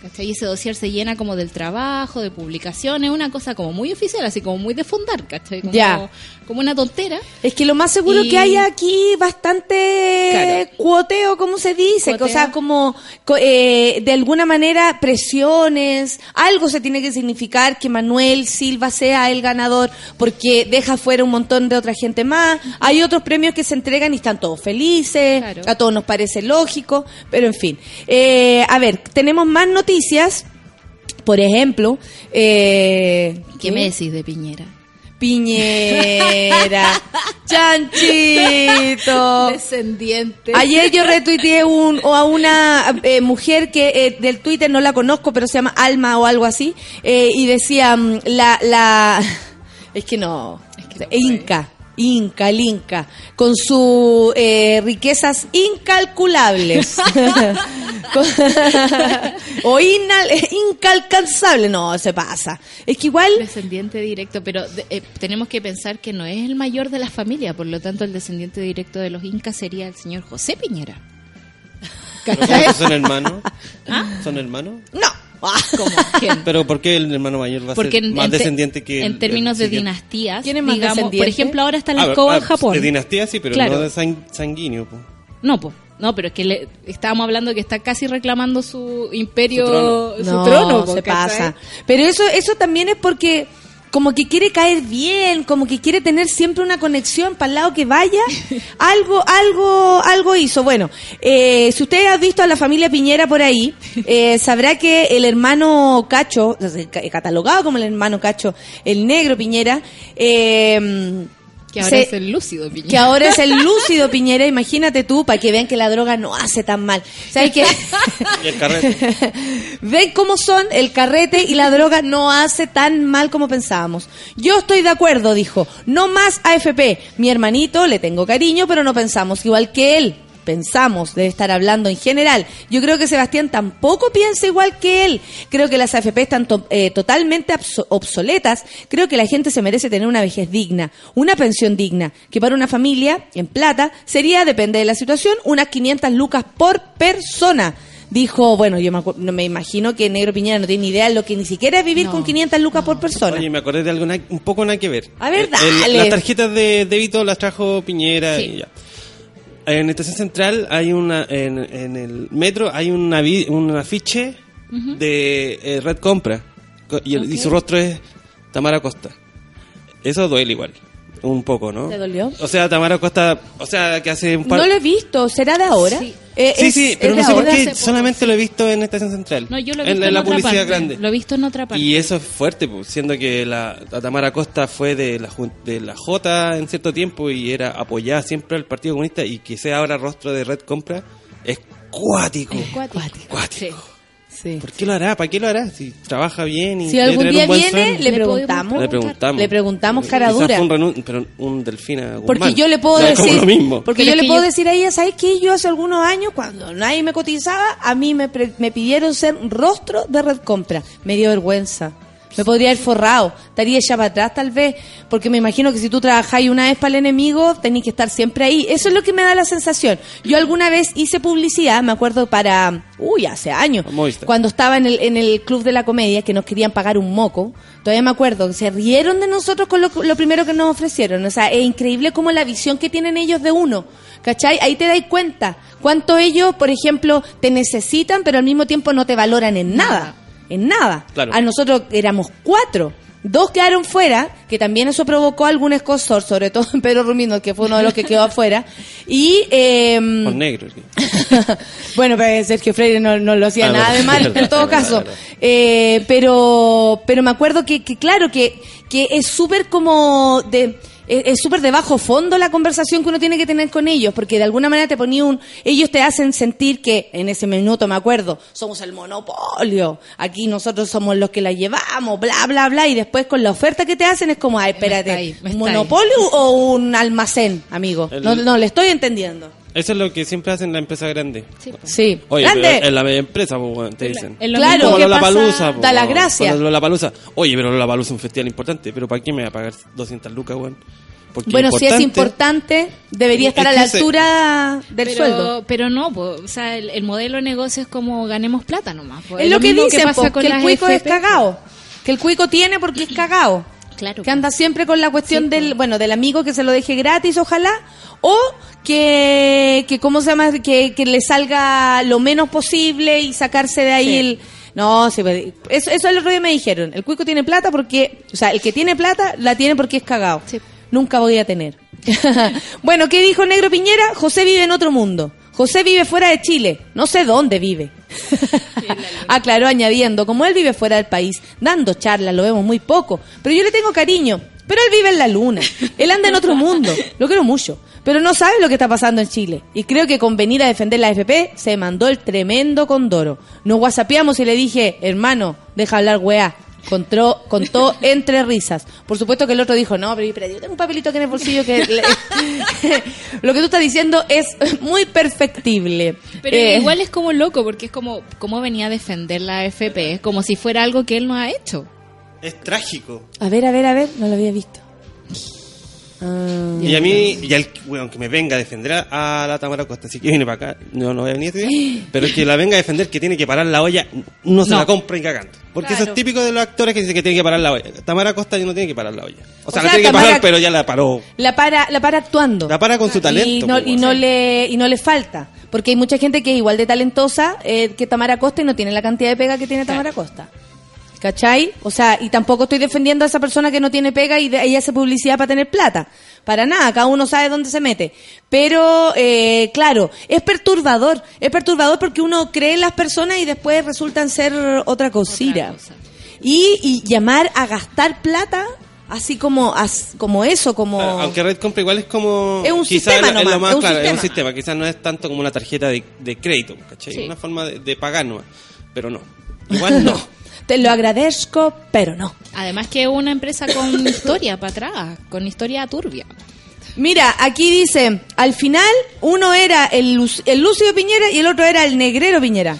¿Cachai? Y ese dossier se llena como del trabajo, de publicaciones, una cosa como muy oficial, así como muy de fundar, ¿cachai? Como, Ya. como una tontera. Es que lo más seguro Y- que hay aquí bastante Claro. cuoteo, como se dice, Cuoteo. o sea, como co- eh, de alguna manera presiones, algo se tiene que significar que Manuel Silva sea el ganador porque deja fuera un montón de otra gente más. Hay otros premios que se entregan y están todos felices, Claro. a todos nos parece lógico, pero en fin. Eh, a ver, tenemos más noticias. Por ejemplo, eh, ¿Qué me decís de Piñera? Piñera, Chanchito. Descendiente. Ayer yo retuiteé un, o a una eh, mujer que eh, del Twitter no la conozco, pero se llama Alma o algo así, eh, y decía mm, la, la, es que no, Inca. Inca, el Inca, con sus eh, riquezas incalculables. O inal- incalcanzable. No, se pasa. Es que igual Descendiente directo, pero eh, tenemos que pensar que no es el mayor de la familia, por lo tanto el descendiente directo de los incas sería el señor José Piñera. ¿Pero ¿Cachai? ¿Son hermanos? ¿Ah? ¿Son hermanos? no. Como ¿quién? Pero ¿por qué el hermano mayor va a Porque ser en, más en te- descendiente que el- en términos el de siguiente? dinastías, ¿Quién es más digamos, por ejemplo, ahora está la Ah, escoba ah, en Japón. De dinastía sí, pero Claro. no de san- sanguíneo. po. No, pues. No, pero es que le, estábamos hablando que está casi reclamando su imperio, Su trono. su no, trono, po, se ¿cachai? pasa. Pero eso, eso también es porque como que quiere caer bien, como que quiere tener siempre una conexión para el lado que vaya. Algo, algo, algo hizo. Bueno, eh, si usted ha visto a la familia Piñera por ahí, eh, sabrá que el hermano Cacho, catalogado como el hermano Cacho, el negro Piñera, eh, Que ahora se- es el lúcido Piñera. que ahora es el lúcido Piñera, imagínate tú, para que vean que la droga no hace tan mal. ¿Sabes qué? Y el carrete. Ven cómo son el carrete y la droga no hace tan mal como pensábamos. Yo estoy de acuerdo, dijo. No más AFP. Mi hermanito le tengo cariño, pero no pensamos igual que él. Pensamos, debe estar hablando en general. Yo creo que Sebastián tampoco piensa igual que él. Creo que las AFP están to- eh, totalmente obsoletas. Creo que la gente se merece tener una vejez digna, una pensión digna, que para una familia en plata sería, depende de la situación, unas 500 lucas por persona. Dijo, bueno, yo me, no me imagino que Negro Piñera no tiene ni idea de lo que ni siquiera es vivir No, con 500 lucas por persona. Oye, me acordé de algo un poco nada que ver. A ver, el- dale. las tarjetas de débito las trajo Piñera Sí. y ya. En Estación Central hay una, en, en el metro hay un, avi- un afiche de eh, Red Compra. Co- y, el- y su rostro es Tamara Costa. Eso duele igual, un poco, ¿no? ¿Te dolió? O sea, Tamara Costa, o sea, que hace un par... No lo he visto, ¿será de ahora? Sí. Eh, Sí, es- sí, pero no sé por qué solamente lo he visto en Estación Central. No, yo lo he en, visto en en, la otra publicidad parte. grande. Lo he visto en otra parte. Y eso es fuerte, pues, siendo que la, la Tamara Costa fue de la, de la J en cierto tiempo y era apoyada siempre al Partido Comunista y que sea ahora rostro de Red Compra es cuático. Es cuático. Cuático. Sí. Sí. ¿Por qué lo hará? ¿Para qué lo hará? Si trabaja bien y Si debe algún tener día un buen viene, sueldo. le preguntamos. Le preguntamos. Le preguntamos cara Quizás dura. fue un renun- pero un delfín a Porque yo le puedo No, es como decir, lo mismo. porque Pero yo es le que puedo yo- decir a ella, ¿sabes qué? Yo hace algunos años, cuando nadie me cotizaba, a mí me, pre- me pidieron ser rostro de Red Compra. Me dio vergüenza. Me podría haber forrado, estaría ella para atrás tal vez, porque me imagino que si tú trabajáis una vez para el enemigo, tenés que estar siempre ahí. Eso es lo que me da la sensación. Yo alguna vez hice publicidad, me acuerdo para, uy, hace años, cuando estaba en el, en el Club de la Comedia, que nos querían pagar un moco, todavía me acuerdo, que se rieron de nosotros con lo, lo primero que nos ofrecieron. O sea, es increíble como la visión que tienen ellos de uno. ¿Cachai? Ahí te dais cuenta cuánto ellos, por ejemplo, te necesitan, pero al mismo tiempo no te valoran en nada. En nada. Claro. A nosotros éramos cuatro. Dos quedaron fuera, que también eso provocó algún escosor, sobre todo en Pedro Rumino, que fue uno de los que quedó afuera. Y em, Por negro. sí. bueno, pero Sergio Freire no, no lo hacía Ah, nada de verdad, mal, en todo caso. Eh, pero, pero me acuerdo que, que claro, que, que es súper como de, es súper de bajo fondo la conversación que uno tiene que tener con ellos, porque de alguna manera te ponía un, ellos te hacen sentir que, en ese minuto me acuerdo, somos el monopolio, aquí nosotros somos los que la llevamos, bla, bla, bla, y después con la oferta que te hacen es como, ay, espérate, ahí, me ¿un está ahí. monopolio o un almacén, amigo? El- No, no, le estoy entendiendo. Eso es lo que siempre hacen la empresa grande. Sí. Sí. Oye, ¡Grande! pero en la media empresa, pues, te dicen. Es lo Claro, como ¿qué Lola pasa? Palusa, Da la gracia. Palusa. Oye, pero Lola Palusa es un festival importante, pero ¿para qué me va a pagar 200 lucas, weón? Porque Bueno, si es importante, debería Es estar a que la altura del pero, sueldo. Pero no, po, o sea, el, el modelo de negocio es como ganemos plata nomás. po. Es lo que dicen, pasa po, con que el las cuico es FP. cagao. Que el cuico tiene porque es cagao. Claro. Que anda siempre con la cuestión Sí, del, bueno, del amigo que se lo deje gratis, ojalá. O que, que ¿cómo se llama? Que, que le salga lo menos posible y sacarse de ahí Sí. el... No, sí, pues, eso, eso el otro día me dijeron. El cuico tiene plata porque, o sea, el que tiene plata la tiene porque es cagao. Sí. Nunca voy a tener. bueno, ¿qué dijo Negro Piñera? José vive en otro mundo. José vive fuera de Chile. No sé dónde vive. Aclaró añadiendo, como él vive fuera del país, dando charlas, lo vemos muy poco. Pero yo le tengo cariño. Pero él vive en la luna. Él anda en otro mundo. Lo quiero mucho. Pero no sabe lo que está pasando en Chile. Y creo que con venir a defender la FP se mandó el tremendo condoro. Nos whatsappeamos y le dije, hermano, deja hablar weá. Contó, contó entre risas. Por supuesto que el otro dijo, no, pero, pero yo tengo un papelito aquí en el bolsillo que... lo que tú estás diciendo es muy perfectible. Pero Eh, igual es como loco, porque es como, como venía a defender la FP, es como si fuera algo que él no ha hecho. Es trágico. A ver, a ver, a ver, no lo había visto. Ah. Y a mí, y al, bueno, que me venga a defender a, a la Tamara Costa, así que viene para acá, no, no voy a venir este día, pero que la venga a defender que tiene que parar la olla, no se No. la compra y cagando. Porque eso es típico de los actores que dicen que tiene que parar la olla. Tamara Costa no tiene que parar la olla. O sea, la tiene que parar, pero ya la paró. La para, la para actuando. La para con su talento. Y no, y no le y no le falta. Porque hay mucha gente que es igual de talentosa eh, que Tamara Costa y no tiene la cantidad de pega que tiene Tamara Costa. ¿Cachai? O sea, y tampoco estoy defendiendo a esa persona que no tiene pega y, de, y hace publicidad para tener plata. Para nada, cada uno sabe dónde se mete. Pero, eh, claro, es perturbador. Es perturbador porque uno cree en las personas y después resultan ser otra cosita. cosa. Y, y llamar a gastar plata, así como, as- como eso, como... Claro, aunque Red Compra igual es como... Es un sistema es lo nomás, más es un claro, es un sistema. sistema. Quizás no es tanto como una tarjeta de, de crédito, ¿cachai? Sí. Una forma de, de pagar nomás. Pero no. Igual no. Te lo agradezco, pero no. Además que es una empresa con historia para atrás, con historia turbia. Mira, aquí dice, al final uno era el, el Lucio Piñera y el otro era el Negrero Piñera.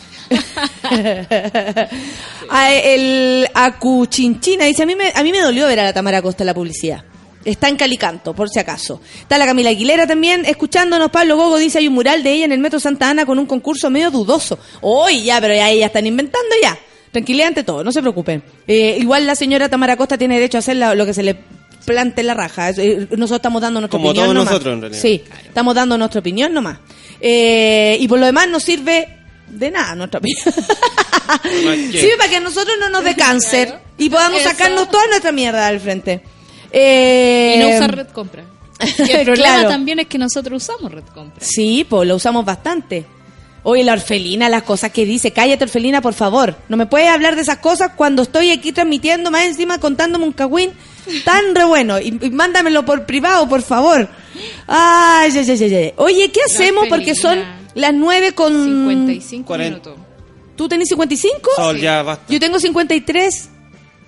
A- el Acuchinchina dice, a mí, me, a mí me dolió ver a la Tamara Costa en la publicidad. Está en Calicanto, por si acaso. Está la Camila Aguilera también, escuchándonos. Pablo Gogo dice, hay un mural de ella en el Metro Santa Ana con un concurso medio dudoso. Hoy ya, pero ya, ya están inventando ya. Tranquilidad ante todo, no se preocupen. Eh, igual la señora Tamara Costa tiene derecho a hacer la- lo que se le plante en la raja. Eh, Nosotros estamos dando nuestra Como opinión todos nomás. nosotros, en realidad. Sí, estamos dando nuestra opinión nomás. Eh, y por lo demás no sirve de nada nuestra opinión. Sirve para que a nosotros no nos dé cáncer y podamos Eso. sacarnos toda nuestra mierda al frente. Eh, Y no usar Red Compra. Y el problema Claro. también es que nosotros usamos Red Compra. Sí, pues lo usamos bastante. Oye, la orfelina, las cosas que dice. Cállate, orfelina, por favor. No me puedes hablar de esas cosas cuando estoy aquí transmitiendo, más encima contándome un cagüín tan re bueno. Y, y mándamelo por privado, por favor. Ay, ay, ay, ay, ay. Oye, ¿qué hacemos? Porque son las nueve con... 55 Cuarenta. minutos. ¿Tú tenés 55? Sol, ya basta. Yo tengo 53.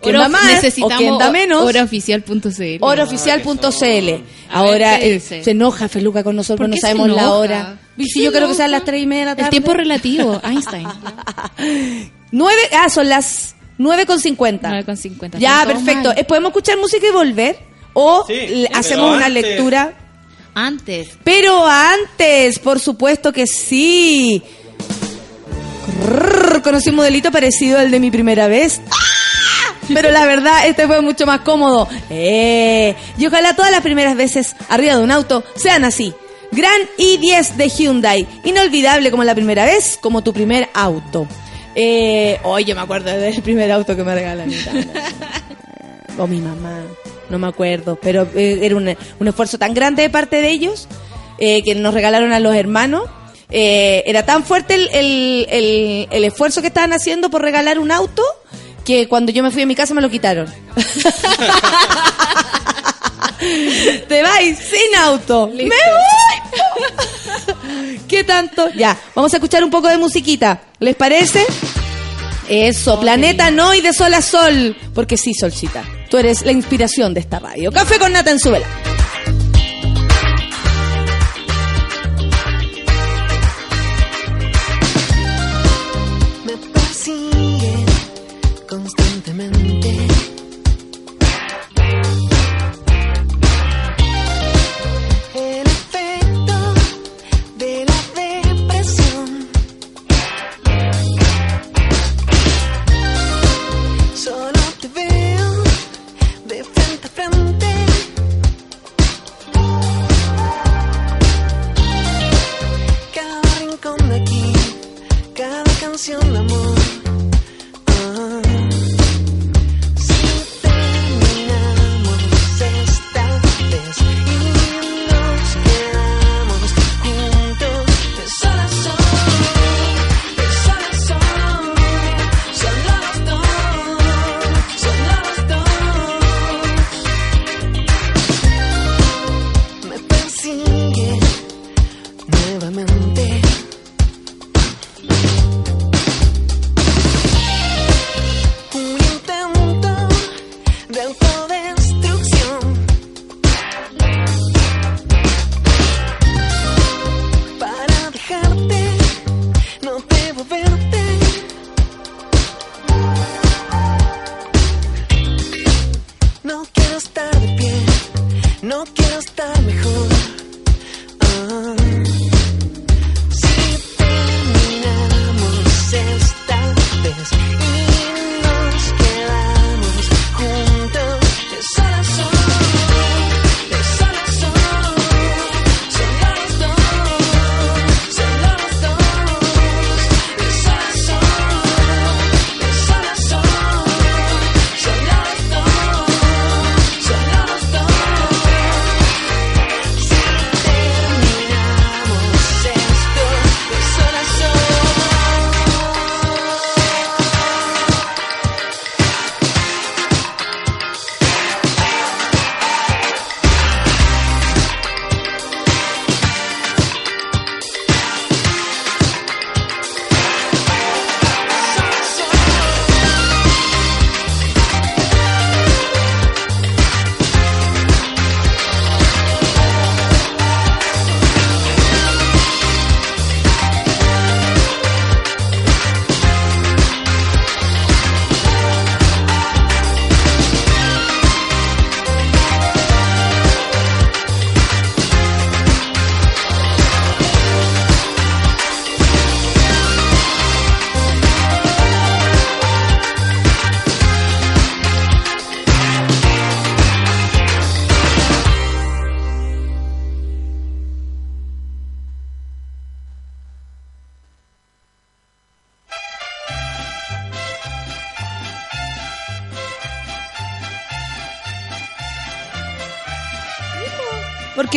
¿Quién Oro- da más? necesitamos ¿O quién da menos? Oraoficial.cl. Oroficial.cl. A Ahora ver, ¿qué eh, se enoja Feluca con nosotros, ¿Por no sabemos la hora. ¿Por Y qué si se yo creo que sean las tres y media de la tarde. El tiempo relativo, Einstein. Nueve, ah, son las nueve con cincuenta. 9,50. Ya, Son todos perfecto. Eh, ¿Podemos escuchar música y volver? O Sí, hacemos una antes. lectura. Antes. Pero antes, por supuesto que sí. Conocí un modelito parecido al de mi primera vez. ¡Ah! Pero la verdad, este fue mucho más cómodo. Eh, y ojalá todas las primeras veces arriba de un auto sean así. Gran i10 de Hyundai. Inolvidable como la primera vez, como tu primer auto. Eh, oye, me acuerdo del primer auto que me tata. o mi mamá, no me acuerdo, pero eh, era un, un esfuerzo tan grande de parte de ellos eh, que nos regalaron a los hermanos. Eh, era tan fuerte el, el- el- el esfuerzo que estaban haciendo por regalar un auto que cuando yo me fui a mi casa me lo quitaron. Te vais sin auto. Me voy. ¿Qué tanto? Ya, vamos a escuchar un poco de musiquita. ¿Les parece? Eso, planeta no y de sol a sol. Porque sí, Solcita, tú eres la inspiración de esta radio. Café con nata en Súbela. me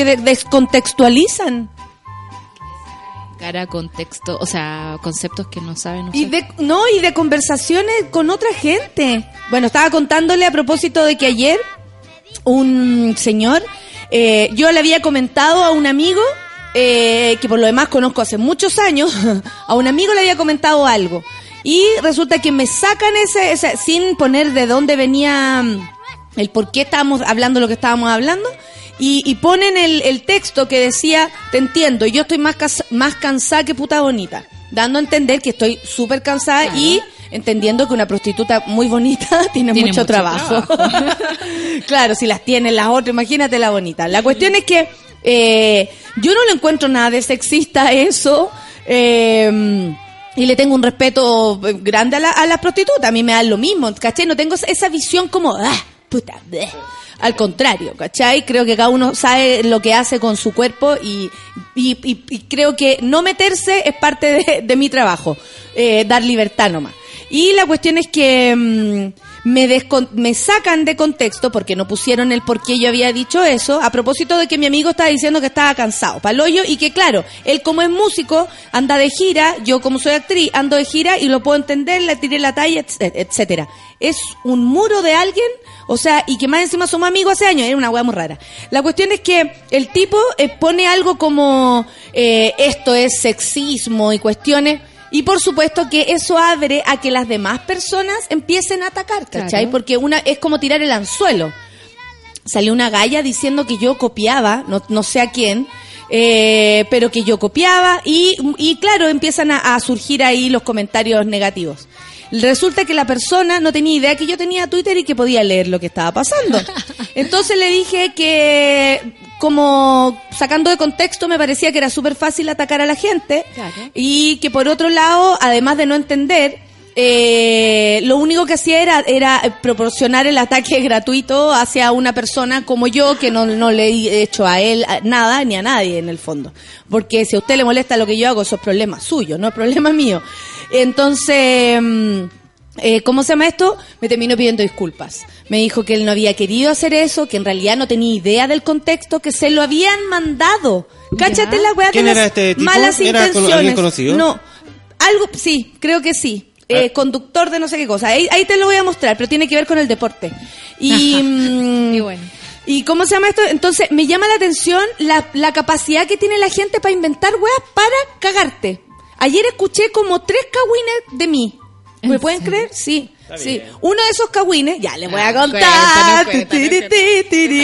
Porque descontextualizan. Cara, contexto, o sea, conceptos que no saben usar. Y de, no, y de conversaciones con otra gente. Bueno, estaba contándole a propósito de que ayer un señor, eh, yo le había comentado a un amigo, eh, que por lo demás conozco hace muchos años, a un amigo le había comentado algo. Y resulta que me sacan ese, ese sin poner de dónde venía el por qué estábamos hablando lo que estábamos hablando. Y, y ponen el, el texto que decía, te entiendo, yo estoy más, más cansada que puta bonita. Dando a entender que estoy súper cansada y entendiendo que una prostituta muy bonita tiene, Tiene mucho, mucho trabajo. claro, si las tienen las otras, imagínate la bonita. La cuestión es que eh, yo no le encuentro nada de sexista a eso. eh, y le tengo un respeto eh, grande a, la, a las prostitutas. A mí me da lo mismo, ¿cachai? No tengo esa- esa visión como, ah, puta, bleh". Al contrario, ¿cachai? Creo que cada uno sabe lo que hace con su cuerpo y, creo que no meterse es parte de, mi trabajo, eh, dar libertad nomás. Y la cuestión es que mm, me, me sacan de contexto porque no pusieron el por qué yo había dicho eso, a propósito de que mi amigo estaba diciendo que estaba cansado, paloyo, y que claro, él como es músico, anda de gira, yo como soy actriz, ando de gira y lo puedo entender, le tiré la talla, etc- etcétera. Es un muro de alguien, o sea, y que más encima somos amigos hace años, era una hueá muy rara. La cuestión es que el tipo eh, pone algo como eh, esto es sexismo y cuestiones. Y por supuesto que eso abre a que las demás personas empiecen a atacar, ¿cachai? Claro. Porque una es como tirar el anzuelo. Salió una galla diciendo que yo copiaba, no, no sé a quién, eh, pero que yo copiaba y, y claro, empiezan a, a surgir ahí los comentarios negativos. Resulta que la persona no tenía idea que yo tenía Twitter y que podía leer lo que estaba pasando. Entonces le dije que, como sacando de contexto, me parecía que era súper fácil atacar a la gente Claro. y que por otro lado, además de no entender, eh, lo único que hacía era, era proporcionar el ataque gratuito hacia una persona como yo que no, no le he hecho a él nada ni a nadie en el fondo. Porque si a usted le molesta lo que yo hago, eso es problema suyo, no es problema mío. Entonces, mm, eh, ¿cómo se llama esto? Me terminó pidiendo disculpas. Me dijo que él no había querido hacer eso, que en realidad no tenía idea del contexto, que se lo habían mandado. Cáchate la weá de ¿Quién las era este tipo? malas ¿Era intenciones. conocido? No, algo, sí, creo que sí. Eh, Ah. Conductor de no sé qué cosa. Ahí, ahí te lo voy a mostrar, pero tiene que ver con el deporte. Y, mm, Y bueno. ¿Y cómo se llama esto? Entonces, me llama la atención la, la capacidad que tiene la gente para inventar weas para cagarte. Ayer escuché como tres cagüines de mí. ¿Me ¿En pueden serio? creer? Sí. Sí. Uno de esos cagüines, ya les voy a Ah, contar.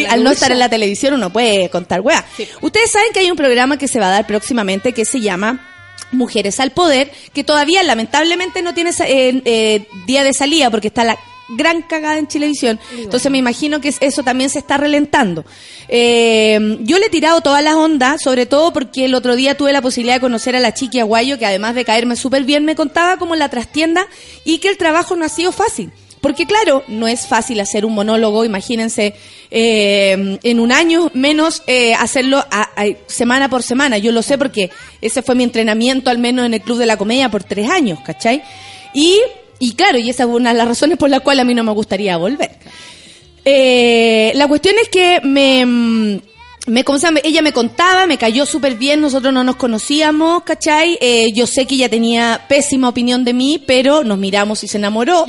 Al no estar en la televisión uno puede contar weas. Ustedes saben que hay un programa que se va a dar próximamente que se llama Mujeres al Poder, que todavía lamentablemente no tiene eh, eh, día de salida porque está la gran cagada en Chilevisión. Entonces me imagino que es- eso también se está relentando. Eh, yo le he tirado todas las ondas, sobre todo porque el otro día tuve la posibilidad de conocer a la chiqui Aguayo, que además de caerme súper bien, me contaba como la trastienda y que el trabajo no ha sido fácil. Porque claro, no es fácil hacer un monólogo, imagínense, eh, en un año menos eh, hacerlo a- a- semana por semana. Yo lo sé porque ese fue mi entrenamiento, al menos en el Club de la Comedia, por tres años, ¿cachai? Y, y claro, y esa es una de las razones por las cuales a mí no me gustaría volver. Eh, la cuestión es que me, mm, me, ella me contaba, me cayó súper bien, nosotros no nos conocíamos, ¿cachai? Eh, yo sé que ella tenía pésima opinión de mí, pero nos miramos y se enamoró.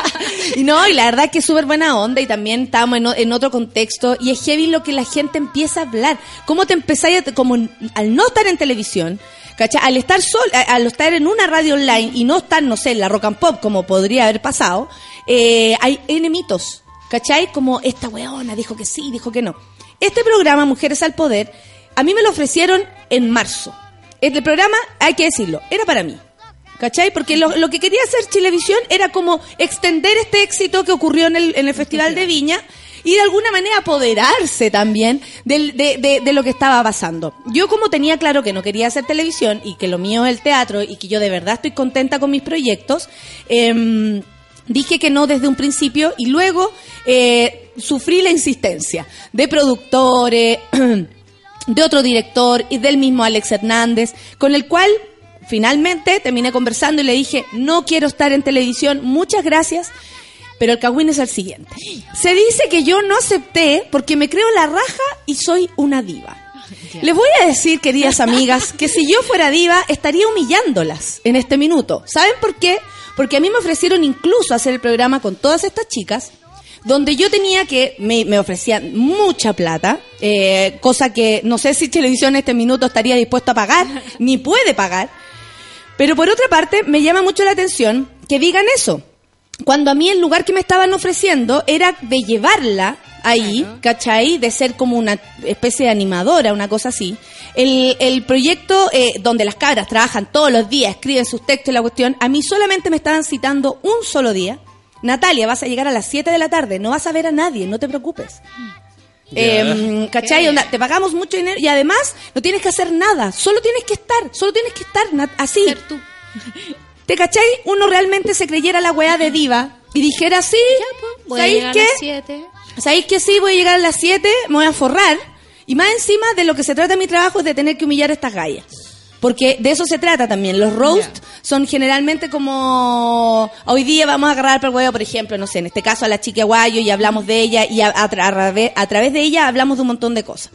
y no, y la verdad es que es súper buena onda y también estábamos en, otro contexto y es heavy lo que la gente empieza a hablar. ¿Cómo te empezáis, como al no estar en televisión, ¿Cachai? Al estar sol, al estar en una radio online y no estar, no sé, en la rock and pop como podría haber pasado, eh, hay enemitos, ¿cachai? Como esta weona dijo que sí, dijo que no. Este programa, Mujeres al Poder, a mí me lo ofrecieron en marzo. El programa, hay que decirlo, era para mí. ¿Cachai? Porque lo, lo que quería hacer Chilevisión era como extender este éxito que ocurrió en el, en el Festival de Viña y de alguna manera apoderarse también de, de- de lo que estaba pasando. Yo como tenía claro que no quería hacer televisión y que lo mío es el teatro y que yo de verdad estoy contenta con mis proyectos, em, dije que no desde un principio y luego eh, sufrí la insistencia de productores, de otro director y del mismo Alex Hernández, con el cual finalmente terminé conversando y le dije, no quiero estar en televisión, muchas gracias. Pero el cagüín es el siguiente. Se dice que yo no acepté porque me creo la raja y soy una diva. Les voy a decir, queridas amigas, que si yo fuera diva estaría humillándolas en este minuto. ¿Saben por qué? Porque a mí me ofrecieron incluso hacer el programa con todas estas chicas, donde yo tenía que, me, me ofrecían mucha plata, eh, cosa que no sé si televisión en este minuto estaría dispuesto a pagar, ni puede pagar. Pero por otra parte, me llama mucho la atención que digan eso. Cuando a mí el lugar que me estaban ofreciendo era de llevarla ahí, ¿cachai? De ser como una especie de animadora, una cosa así. El, el proyecto eh, donde las cabras trabajan todos los días, escriben sus textos y la cuestión, a mí solamente me estaban citando un solo día. Natalia, vas a llegar a las 7 de la tarde, no vas a ver a nadie, no te preocupes. Eh, ¿Cachai? Onda, te pagamos mucho dinero y además no tienes que hacer nada, solo tienes que estar, solo tienes que estar así. Ser tú. ¿Te cachai? Uno realmente se creyera la weá de diva y dijera, sí, a ¿sabéis qué? las 7. ¿Sabéis que sí? Voy a llegar a las 7, me voy a forrar. Y más encima de lo que se trata mi trabajo es de tener que humillar a estas gallas. Porque de eso se trata también. Los roast son generalmente como... Hoy día vamos a agarrar por huevo, por ejemplo, no sé, en este caso a la chica guayo y hablamos de ella y a, a tra- a través- a través de ella hablamos de un montón de cosas.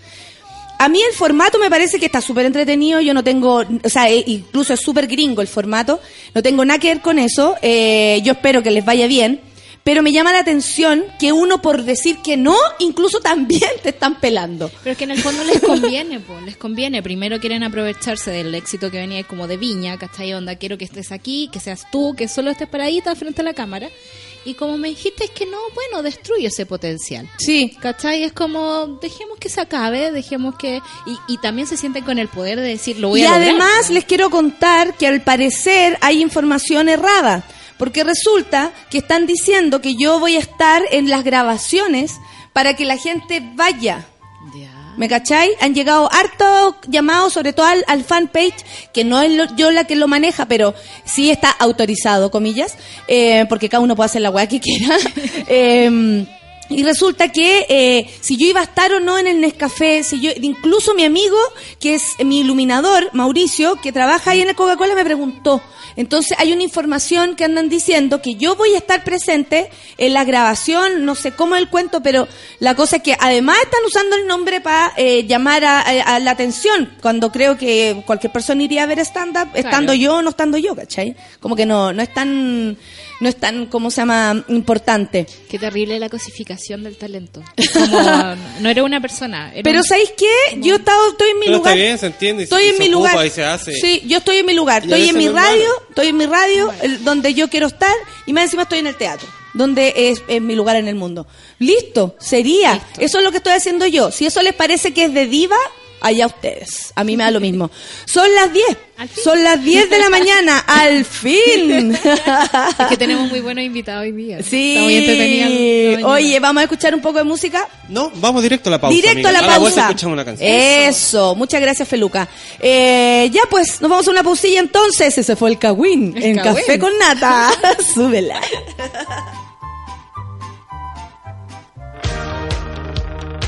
A mí el formato me parece que está súper entretenido, yo no tengo, o sea, e- incluso es súper gringo el formato, no tengo nada que ver con eso, eh, yo espero que les vaya bien, pero me llama la atención que uno por decir que no, incluso también te están pelando. Pero es que en el fondo les conviene, pues, les conviene. Primero quieren aprovecharse del éxito que venía como de viña, ¿cachai? Onda, quiero que estés aquí, que seas tú, que solo estés paradita frente a la cámara. Y como me dijiste es que no, bueno, destruye ese potencial. Sí. ¿Cachai? Es como, dejemos que se acabe, dejemos que... Y, y también se sienten con el poder de decir, lo voy Y a lograr. además les quiero contar que al parecer hay información errada, porque resulta que están diciendo que yo voy a estar en las grabaciones para que la gente vaya. Ya. ¿Me cachai? Han llegado hartos llamados, sobre todo al, al fanpage, que no es lo- yo la que lo maneja, pero sí está autorizado, comillas, eh, porque cada uno puede hacer la weá que quiera. Eh, y resulta que eh, si yo iba a estar o no en el Nescafé, si yo, incluso mi amigo, que es mi iluminador, Mauricio, que trabaja ahí en el Coca-Cola, me preguntó. Entonces hay una información que andan diciendo que yo voy a estar presente en la grabación, no sé cómo es el cuento, pero la cosa es que además están usando el nombre para llamar a, a- a la atención, cuando creo que cualquier persona iría a ver stand-up, estando yo o no estando yo, ¿cachai? Como que no, no es tan, no es tan, ¿cómo se llama?, importante. Qué terrible la cosificación del talento. Como, no era una persona. era Pero un- ¿sabéis qué? Yo he estado, estoy en mi Pero lugar. está bien, se entiende, y se- Estoy en se mi lugar. y se hace. Sí, yo estoy en mi lugar. Estoy en mi radio, estoy en mi radio, el- donde yo quiero estar, y más encima estoy en el teatro, donde es, es mi lugar en el mundo. Listo, sería. Eso es lo que estoy haciendo yo. Si eso les parece que es de diva, allá ustedes. A mí me da lo mismo. Son las 10. Al fin. Son las 10 de la mañana. ¡Al fin! Es que tenemos muy buenos invitados hoy día. Sí. Está muy entretenida. Oye, vamos a escuchar un poco de música. No, vamos directo a la pausa. Directo a amiga. la la vuelta pausa. escuchamos una canción. Eso. muchas gracias, Feluca. Eh, ya pues, nos vamos a una pausilla entonces. Ese fue el Cagüín El en. Café con Nata. Súbela.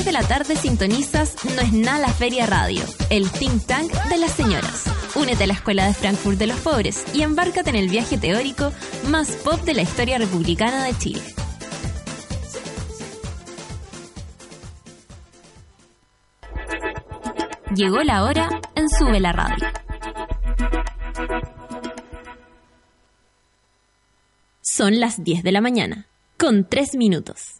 3 de la tarde sintonizas No es nada la Feria Radio, el think tank de las señoras. Únete a la Escuela de Frankfurt de los Pobres y embárcate en el viaje teórico más pop de la historia republicana de Chile. Llegó la hora en Sube la Radio. Son las 10 de la mañana, con 3 minutos.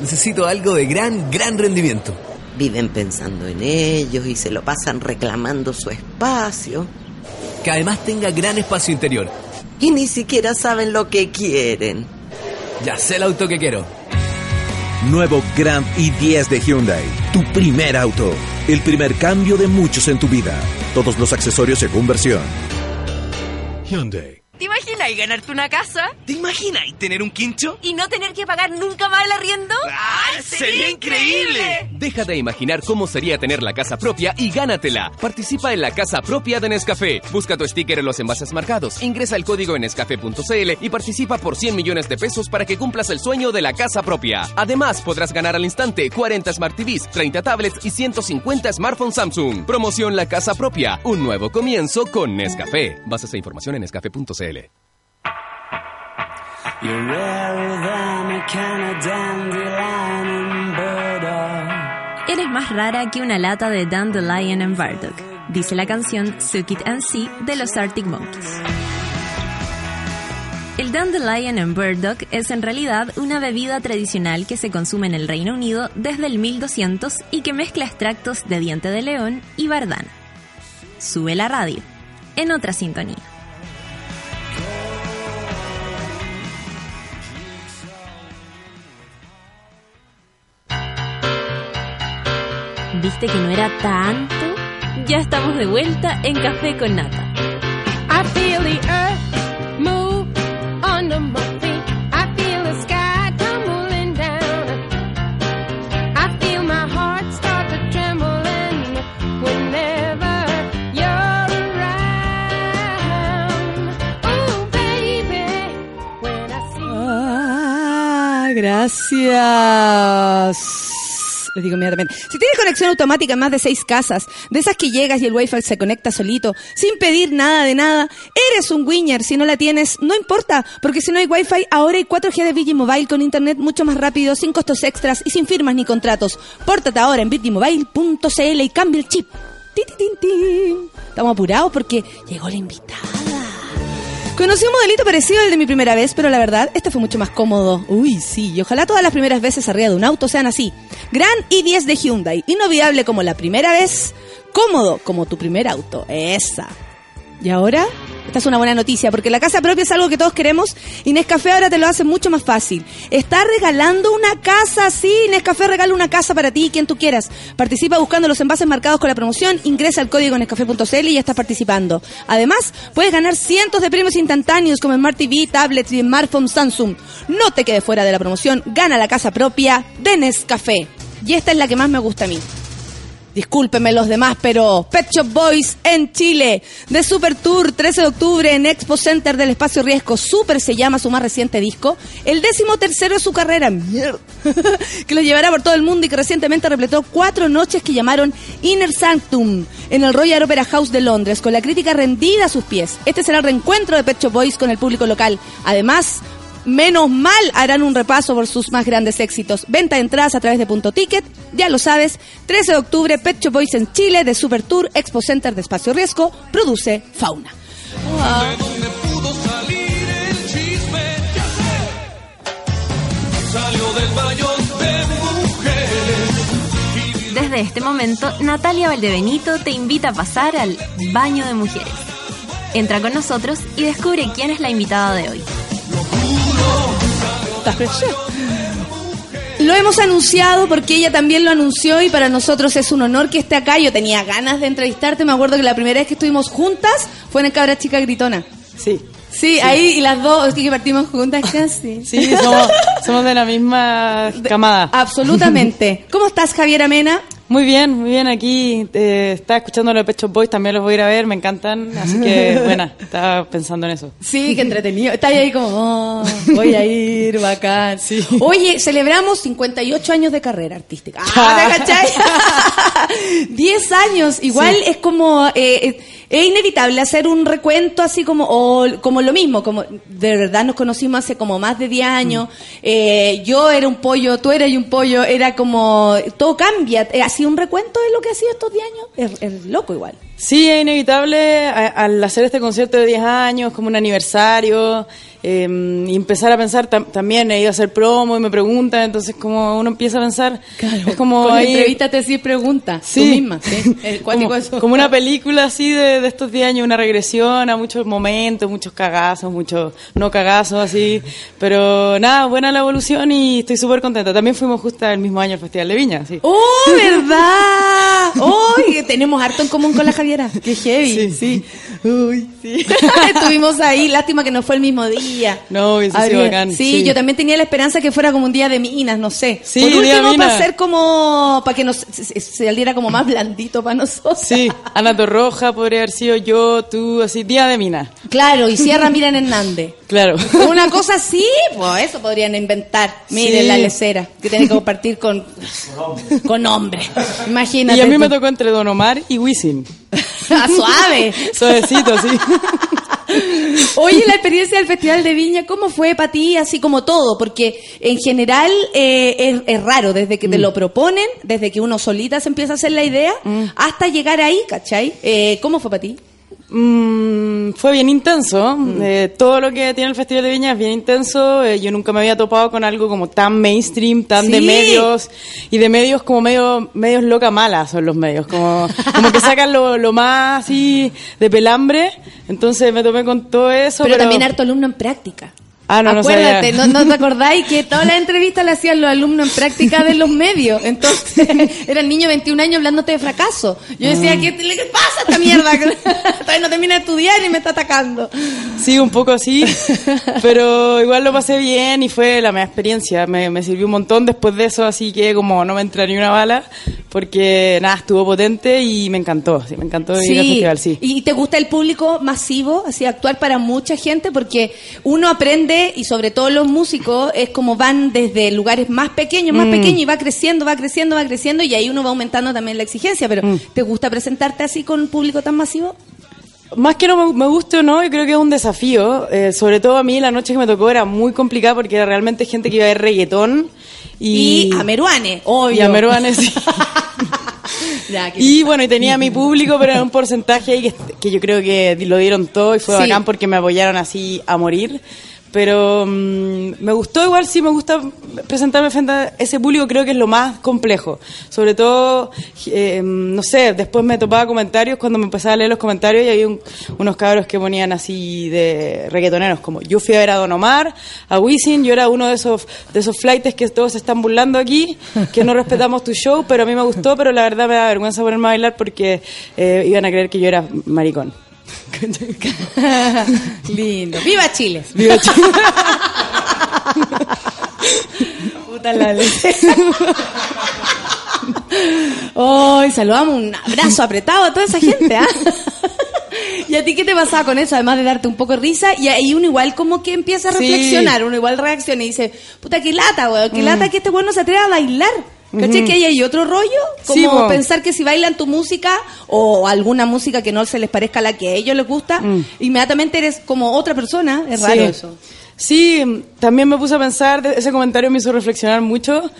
Necesito algo de gran, gran rendimiento. Viven pensando en ellos y se lo pasan reclamando su espacio. Que además tenga gran espacio interior. Y ni siquiera saben lo que quieren. Ya sé el auto que quiero. Nuevo Grand i10 de Hyundai. Tu primer auto. El primer cambio de muchos en tu vida. Todos los accesorios según versión. Hyundai. ¿Te imaginas ganarte una casa ¿Te imaginas tener un quincho? y no tener que pagar nunca más el arriendo? ¡Ah, sería increíble! Deja de imaginar cómo sería tener la casa propia y gánatela. Participa en la casa propia de Nescafé. Busca tu sticker en los envases marcados. Ingresa el código en nescafé.cl y participa por 100 millones de pesos para que cumplas el sueño de la casa propia. Además, podrás ganar al instante 40 Smart TVs, 30 tablets y 150 smartphones Samsung. Promoción La Casa Propia. Un nuevo comienzo con Nescafé. Bases e información en nescafé.cl. Eres más rara que una lata de Dandelion and Bardock, dice la canción Suck It and See de los Arctic Monkeys. El Dandelion and Burdock es en realidad una bebida tradicional que se consume en el Reino Unido desde el 1200 y que mezcla extractos de diente de león y bardana. Sube la radio, en otra sintonía. ¿Viste que no era tanto? Ya estamos de vuelta en Café con Nata. I feel the earth move under my feet. I feel the sky tumbling down. I feel my heart start to trembling whenever you're around. Oh, baby, when I see Ah, gracias. Les digo inmediatamente. Si tienes conexión automática en más de seis casas, de esas que llegas y el wifi se conecta solito, sin pedir nada de nada, eres un winner. Si no la tienes, no importa, porque si no hay wifi, ahora hay 4G de Virgin Mobile con internet mucho más rápido, sin costos extras y sin firmas ni contratos. Pórtate ahora en virginmobile.cl y cambia el chip. Estamos apurados porque llegó la invitada. Conocí un modelito parecido al de mi primera vez, pero la verdad, este fue mucho más cómodo. Uy, sí, y ojalá todas las primeras veces arriba de un auto sean así. Gran i10 de Hyundai, inolvidable como la primera vez, cómodo como tu primer auto. Esa. ¿Y ahora? Esta es una buena noticia, porque la casa propia es algo que todos queremos y Nescafé ahora te lo hace mucho más fácil. Está regalando una casa, sí, Nescafé regala una casa para ti quien tú quieras. Participa buscando los envases marcados con la promoción, ingresa al código nescafé.cl y ya estás participando. Además, puedes ganar cientos de premios instantáneos como Smart TV, tablets y smartphone Samsung. No te quedes fuera de la promoción, gana la casa propia de Nescafé. Y esta es la que más me gusta a mí. Discúlpenme los demás, pero Pet Shop Boys en Chile, de Super Tour, 13 de octubre en Expo Center del Espacio Riesgo. Super se llama su más reciente disco, el décimo tercero de su carrera, que lo llevará por todo el mundo y que recientemente repletó cuatro noches que llamaron Inner Sanctum en el Royal Opera House de Londres, con la crítica rendida a sus pies. Este será el reencuentro de Pet Shop Boys con el público local. Además, Menos mal harán un repaso por sus más grandes éxitos. Venta de entradas a través de Punto Ticket, ya lo sabes. 13 de octubre, Pet Boys en Chile, de Super Tour, Expo Center de Espacio Riesgo, produce Fauna. Desde este momento, Natalia Valdebenito te invita a pasar al baño de mujeres. Entra con nosotros y descubre quién es la invitada de hoy. Lo hemos anunciado porque ella también lo anunció y para nosotros es un honor que esté acá. Yo tenía ganas de entrevistarte. Me acuerdo que la primera vez que estuvimos juntas fue en el Cabra Chica Gritona. Sí. Sí, ahí y las dos, que partimos juntas casi. Sí, somos, somos de la misma camada. Absolutamente. ¿Cómo estás, Javier Amena? Muy bien, muy bien. Aquí eh, estaba escuchando los Pet Shop Boys, también los voy a ir a ver, me encantan. Así que, buena, estaba pensando en eso. Sí, qué entretenido. Está ahí como, oh, voy a ir, bacán. Oye, celebramos 58 años de carrera artística. Ah, ¿te cachai? 10 años. Igual es como, eh, eh, es inevitable hacer un recuento así como, o como lo mismo, como de verdad nos conocimos hace como más de 10 años. Eh, yo era un pollo, tú eras un pollo, era como, todo cambia. Eh, Así un recuento de lo que ha sido estos 10 años. Es, es loco igual. Sí, es inevitable al hacer este concierto de 10 años, como un aniversario, eh, y empezar a pensar, tam- también he ido a hacer promo y me preguntan, entonces como uno empieza a pensar, es como Con ahí- entrevista te sí pregunta, Sí. tú misma, ¿sí? El cuático como, eso. como una película así de, de estos 10 años, una regresión a muchos momentos, muchos cagazos, muchos no cagazos así, pero nada, buena la evolución y estoy súper contenta. También fuimos justo el mismo año al Festival de Viña, sí. ¡Oh, verdad! ¡Uy! tenemos harto en común con la Javiera. ¡Qué heavy! Sí. Uy, sí. Estuvimos ahí, lástima que no fue el mismo día. No, sido Habría- bacán. Sí, yo también tenía la esperanza que fuera como un día de minas, no sé. Sí, Por día último, para hacer como, para que nos se- se- saliera como más blandito para nosotros. Sí, Ana Torroja podría haber sido yo, tú, así, día de mina. Claro, y Sierra Miran Hernández. Claro. Una cosa así, pues eso podrían inventar. Miren Sí. la lecera, que tiene que compartir con, con hombre. Imagínate. Y a mí me tocó entre Don Omar y Wisin. Ah, suave. Suavecito, sí. Oye, la experiencia del Festival de Viña, ¿cómo fue para ti? Así como todo, porque en general eh, es, es raro, desde que te Mm. lo proponen, desde que uno solita se empieza a hacer la idea, hasta llegar ahí, ¿cachai? Eh, ¿Cómo fue para ti? Mm, fue bien intenso. Mm. Eh, todo lo que tiene el Festival de Viña es bien intenso. Eh, yo nunca me había topado con algo como tan mainstream, tan de medios. Y de medios como medio, medios loca mala son los medios. Como, como que sacan lo, lo más así de pelambre. Entonces me topé con todo eso. Pero, Pero, también harto alumno en práctica. Ah, no, no Acuérdate, sabía. ¿no, ¿no te acordáis que todas las entrevistas las hacían los alumnos en práctica de los medios? Entonces, era el niño de 21 años hablándote de fracaso. Yo decía, Mm. ¿qué, qué pasa esta mierda? Todavía no termina de estudiar y me está atacando. Sí, un poco así, pero igual lo pasé bien y fue la mejor experiencia. Me, me sirvió un montón después de eso, así que como no me entra ni una bala, porque nada, estuvo potente y me encantó. Sí, me encantó ir al festival, sí. ¿Y te gusta el público masivo, así actuar para mucha gente? Porque uno aprende, y sobre todo los músicos, es como van desde lugares más pequeños, más Mm. pequeños, y va creciendo, va creciendo, va creciendo, y ahí uno va aumentando también la exigencia. Pero, Mm. ¿te gusta presentarte así con un público tan masivo? Más que no me, me guste o no, yo creo que es un desafío. Eh, sobre todo a mí la noche que me tocó era muy complicada porque era realmente gente que iba a ver reggaetón. Y, Y, a Meruane, obvio. Y a Meruane, sí. Ya, que- Y bueno, y tenía mi público, pero era un porcentaje ahí que, que yo creo que lo dieron todo y fue Sí. bacán porque me apoyaron así a morir. Pero mm, me gustó igual, sí me gusta presentarme frente a ese público, creo que es lo más complejo. Sobre todo, eh, no sé, después me topaba comentarios cuando me empezaba a leer los comentarios y había un- unos cabros que ponían así de reggaetoneros, como yo fui a ver a Don Omar, a Wisin, yo era uno de esos, de esos flightes que todos están burlando aquí, que no respetamos tu show, pero a mí me gustó, pero la verdad me da vergüenza ponerme a bailar porque eh, iban a creer que yo era maricón. Lindo. ¡Viva Chile! Viva Chile. Puta la. Hoy saludamos un abrazo apretado a toda esa gente, ¿ah? ¿Y a ti qué te pasaba con eso? Además de darte un poco de risa, y ahí uno igual como que empieza a Sí. reflexionar, uno igual reacciona y dice, puta, qué lata, weón, qué Mm. lata que este weón no se atreve a bailar. ¿Cachai? Ujú. Que ahí hay otro rollo, como Sí, pensar que si bailan tu música o alguna música que no se les parezca a la que a ellos les gusta, inmediatamente eres como otra persona, es raro Mm. Sí. eso. Sí, también me puse a pensar, ese comentario me hizo reflexionar mucho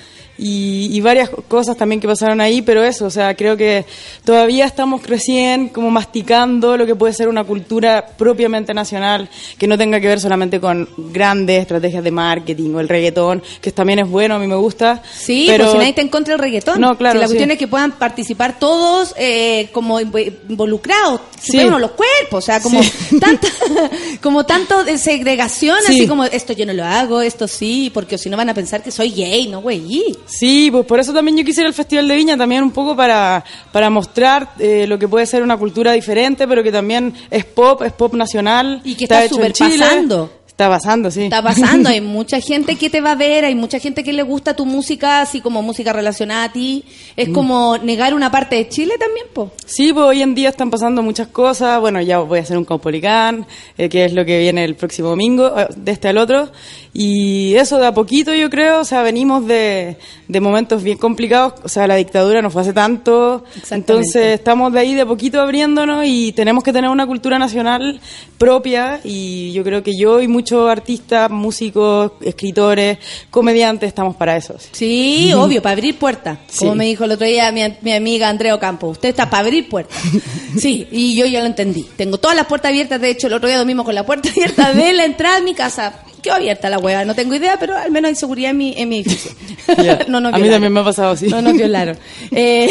y, y varias cosas también que pasaron ahí, pero eso, o sea, creo que todavía estamos recién como masticando lo que puede ser una cultura propiamente nacional, que no tenga que ver solamente con grandes estrategias de marketing o el reggaetón, que también es bueno, a mí me gusta. Sí, pero pues si nadie está en contra del reggaetón. No, claro, Si la sí. cuestión es que puedan participar todos eh, como inv- involucrados, Sí. los cuerpos, o sea, como tanta, como tanto de segregación, Sí. así como esto yo no lo hago, esto sí, porque si no van a pensar que soy gay, no güey. Sí, pues por eso también yo quisiera el Festival de Viña, también un poco para, para mostrar eh, lo que puede ser una cultura diferente, pero que también es pop, es pop nacional. Y que está hecho en Chile. Está pasando, sí. Está pasando, hay mucha gente que te va a ver, hay mucha gente que le gusta tu música, así como música relacionada a ti. Es Mm. como negar una parte de Chile también, po. Sí, pues hoy en día están pasando muchas cosas. Bueno, ya voy a hacer un Caupolicán, eh, que es lo que viene el próximo domingo, eh, de este al otro. Y eso de a poquito, yo creo. O sea, venimos de, de momentos bien complicados. O sea, la dictadura nos fue hace tanto. Entonces, estamos de ahí de a poquito abriéndonos y tenemos que tener una cultura nacional propia. Y yo creo que yo y muchos muchos artistas, músicos, escritores, comediantes, estamos para eso. Sí, obvio, para abrir puertas. Como Sí. me dijo el otro día mi, mi amiga Andrea Ocampo, usted está para abrir puertas. Sí, y yo ya lo entendí. Tengo todas las puertas abiertas, de hecho, el otro día dormimos con la puerta abierta de la entrada de mi casa. Quedó abierta la hueá, no tengo idea, pero al menos hay seguridad en mi, en mi edificio. no A mí también me ha pasado así. No nos violaron. Eh,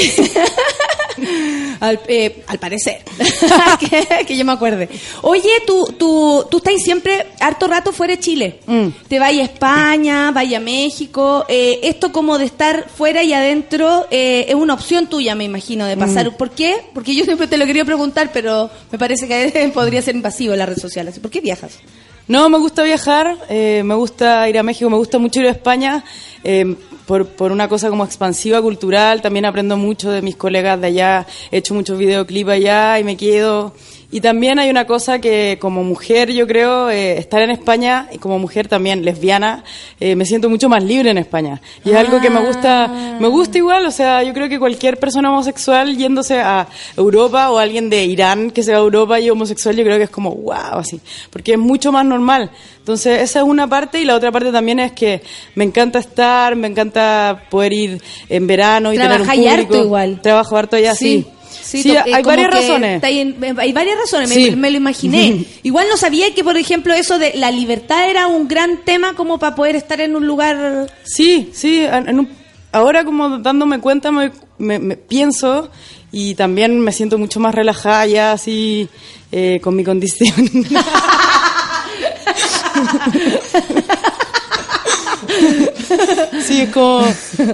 al, eh, al parecer. que, que yo me acuerde. Oye, tú, tú, tú estás siempre harto rato fuera de Chile. Mm. Te vaya a España, vaya a México. Eh, esto como de estar fuera y adentro eh, es una opción tuya, me imagino, de pasar. Mm. ¿Por qué? Porque yo siempre te lo quería preguntar, pero me parece que podría ser invasivo en las redes sociales. ¿Por qué viajas? No, me gusta viajar, eh, me gusta ir a México, me gusta mucho ir a España eh, por, por una cosa como expansiva cultural. También aprendo mucho de mis colegas de allá, he hecho muchos videoclips allá y me quedo. Y también hay una cosa que como mujer yo creo, eh, estar en España y como mujer también lesbiana, eh, me siento mucho más libre en España. Y es algo que me gusta, me gusta igual, o sea, yo creo que cualquier persona homosexual yéndose a Europa o alguien de Irán que se va a Europa y homosexual, yo creo que es como wow, así, porque es mucho más normal. Entonces, esa es una parte y la otra parte también es que me encanta estar, me encanta poder ir en verano y tener un harto igual. Trabajo harto allá, sí. Sí, Sí, to- eh, hay como varias razones. en- hay varias razones, me- Sí. me, lo imaginé. Igual no sabía que, por ejemplo, eso de la libertad era un gran tema como para poder estar en un lugar... Sí, sí, en un- ahora como dándome cuenta me, me- me pienso y también me siento mucho más relajada ya así eh, con mi condición. sí, es como...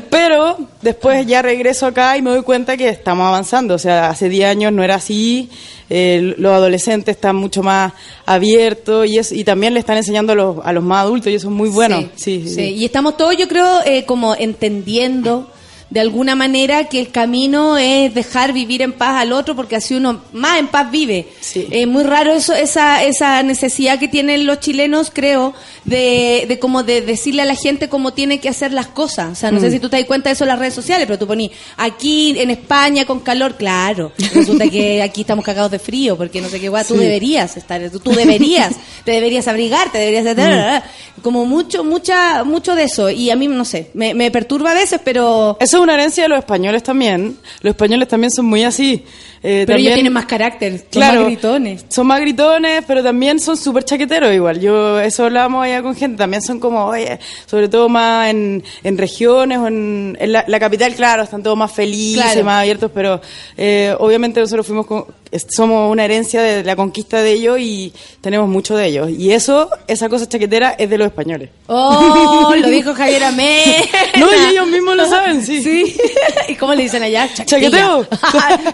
Pero después ya regreso acá y me doy cuenta que estamos avanzando. O sea, hace 10 años no era así. eh, los adolescentes están mucho más abiertos y, es, y también le están enseñando a los, a los más adultos y eso es muy bueno. Sí, sí, Sí, sí. Y estamos todos, yo creo, eh, como entendiendo de alguna manera que el camino es dejar vivir en paz al otro porque así uno más en paz vive. Es muy raro eso, esa, esa necesidad que tienen los chilenos, creo, de, de como de decirle a la gente cómo tiene que hacer las cosas. O sea, no sé Mm. si tú te das cuenta de eso en las redes sociales, pero tú poní aquí en España con calor, claro. Resulta que aquí estamos cagados de frío porque no sé qué guay, tú Sí. deberías estar, tú, tú deberías, te deberías abrigar, te deberías Mm. como mucho, mucha, mucho de eso. Y a mí, no sé, me, me perturba a veces, pero... Eso es una herencia de los españoles también. Los españoles también son muy así. Eh, Pero ellos tienen más carácter, son Claro, más gritones. Son más gritones, pero también son súper chaqueteros igual. Yo, eso hablábamos allá con gente, también son como, oye, sobre todo más en, en regiones o en, en la, la capital, claro, están todos más felices, Claro. más abiertos, pero eh, obviamente nosotros fuimos con- somos una herencia de la conquista de ellos y tenemos mucho de ellos. Y eso, esa cosa chaquetera es de los españoles. Oh, lo dijo Javier Amé. No, y ellos mismos lo saben, sí. ¿Y cómo le dicen allá? Chaquetilla. Chaqueteo.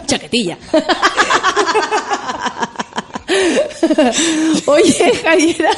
Chaquetilla. Oye, Javiera,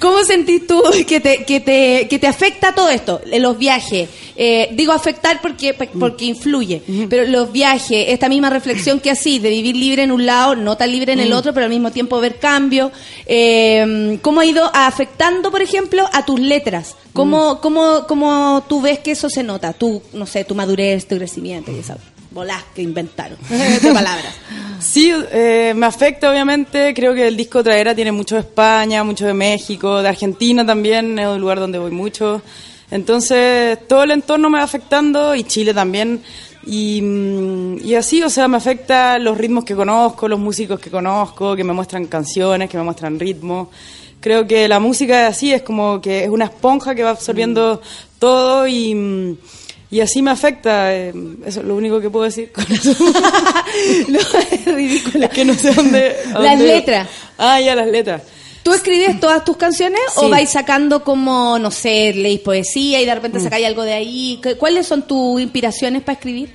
¿cómo sentís tú que te, que te, que te afecta todo esto? Eh, Los viajes. Eh, digo afectar porque, porque influye, pero los viajes, esta misma reflexión que así, de vivir libre en un lado, no tan libre en el Mm. otro, pero al mismo tiempo ver cambio. Eh, ¿Cómo ha ido afectando, por ejemplo, a tus letras? ¿Cómo, cómo, cómo tú ves que eso se nota? Tu, no sé, tu madurez, tu crecimiento y esas bolas que inventaron de palabras. Sí, eh, me afecta obviamente. Creo que el disco Traera tiene mucho de España, mucho de México, de Argentina también, es un lugar donde voy mucho. Entonces, todo el entorno me va afectando y Chile también. Y, mm, y así, o sea, me afecta los ritmos que conozco, los músicos que conozco, que me muestran canciones, que me muestran ritmos. Creo que la música así, es como que es una esponja que va absorbiendo todo y, mm, y así me afecta. eh, Eso es lo único que puedo decir con eso. no, es ridícula. Es que no sé dónde. Las letras. Ah, ya, las letras. ¿Tú escribes todas tus canciones o vais sacando como, no sé, leís poesía y de repente Mm. sacáis algo de ahí? ¿Qué- ¿Cuáles son tus inspiraciones para escribir?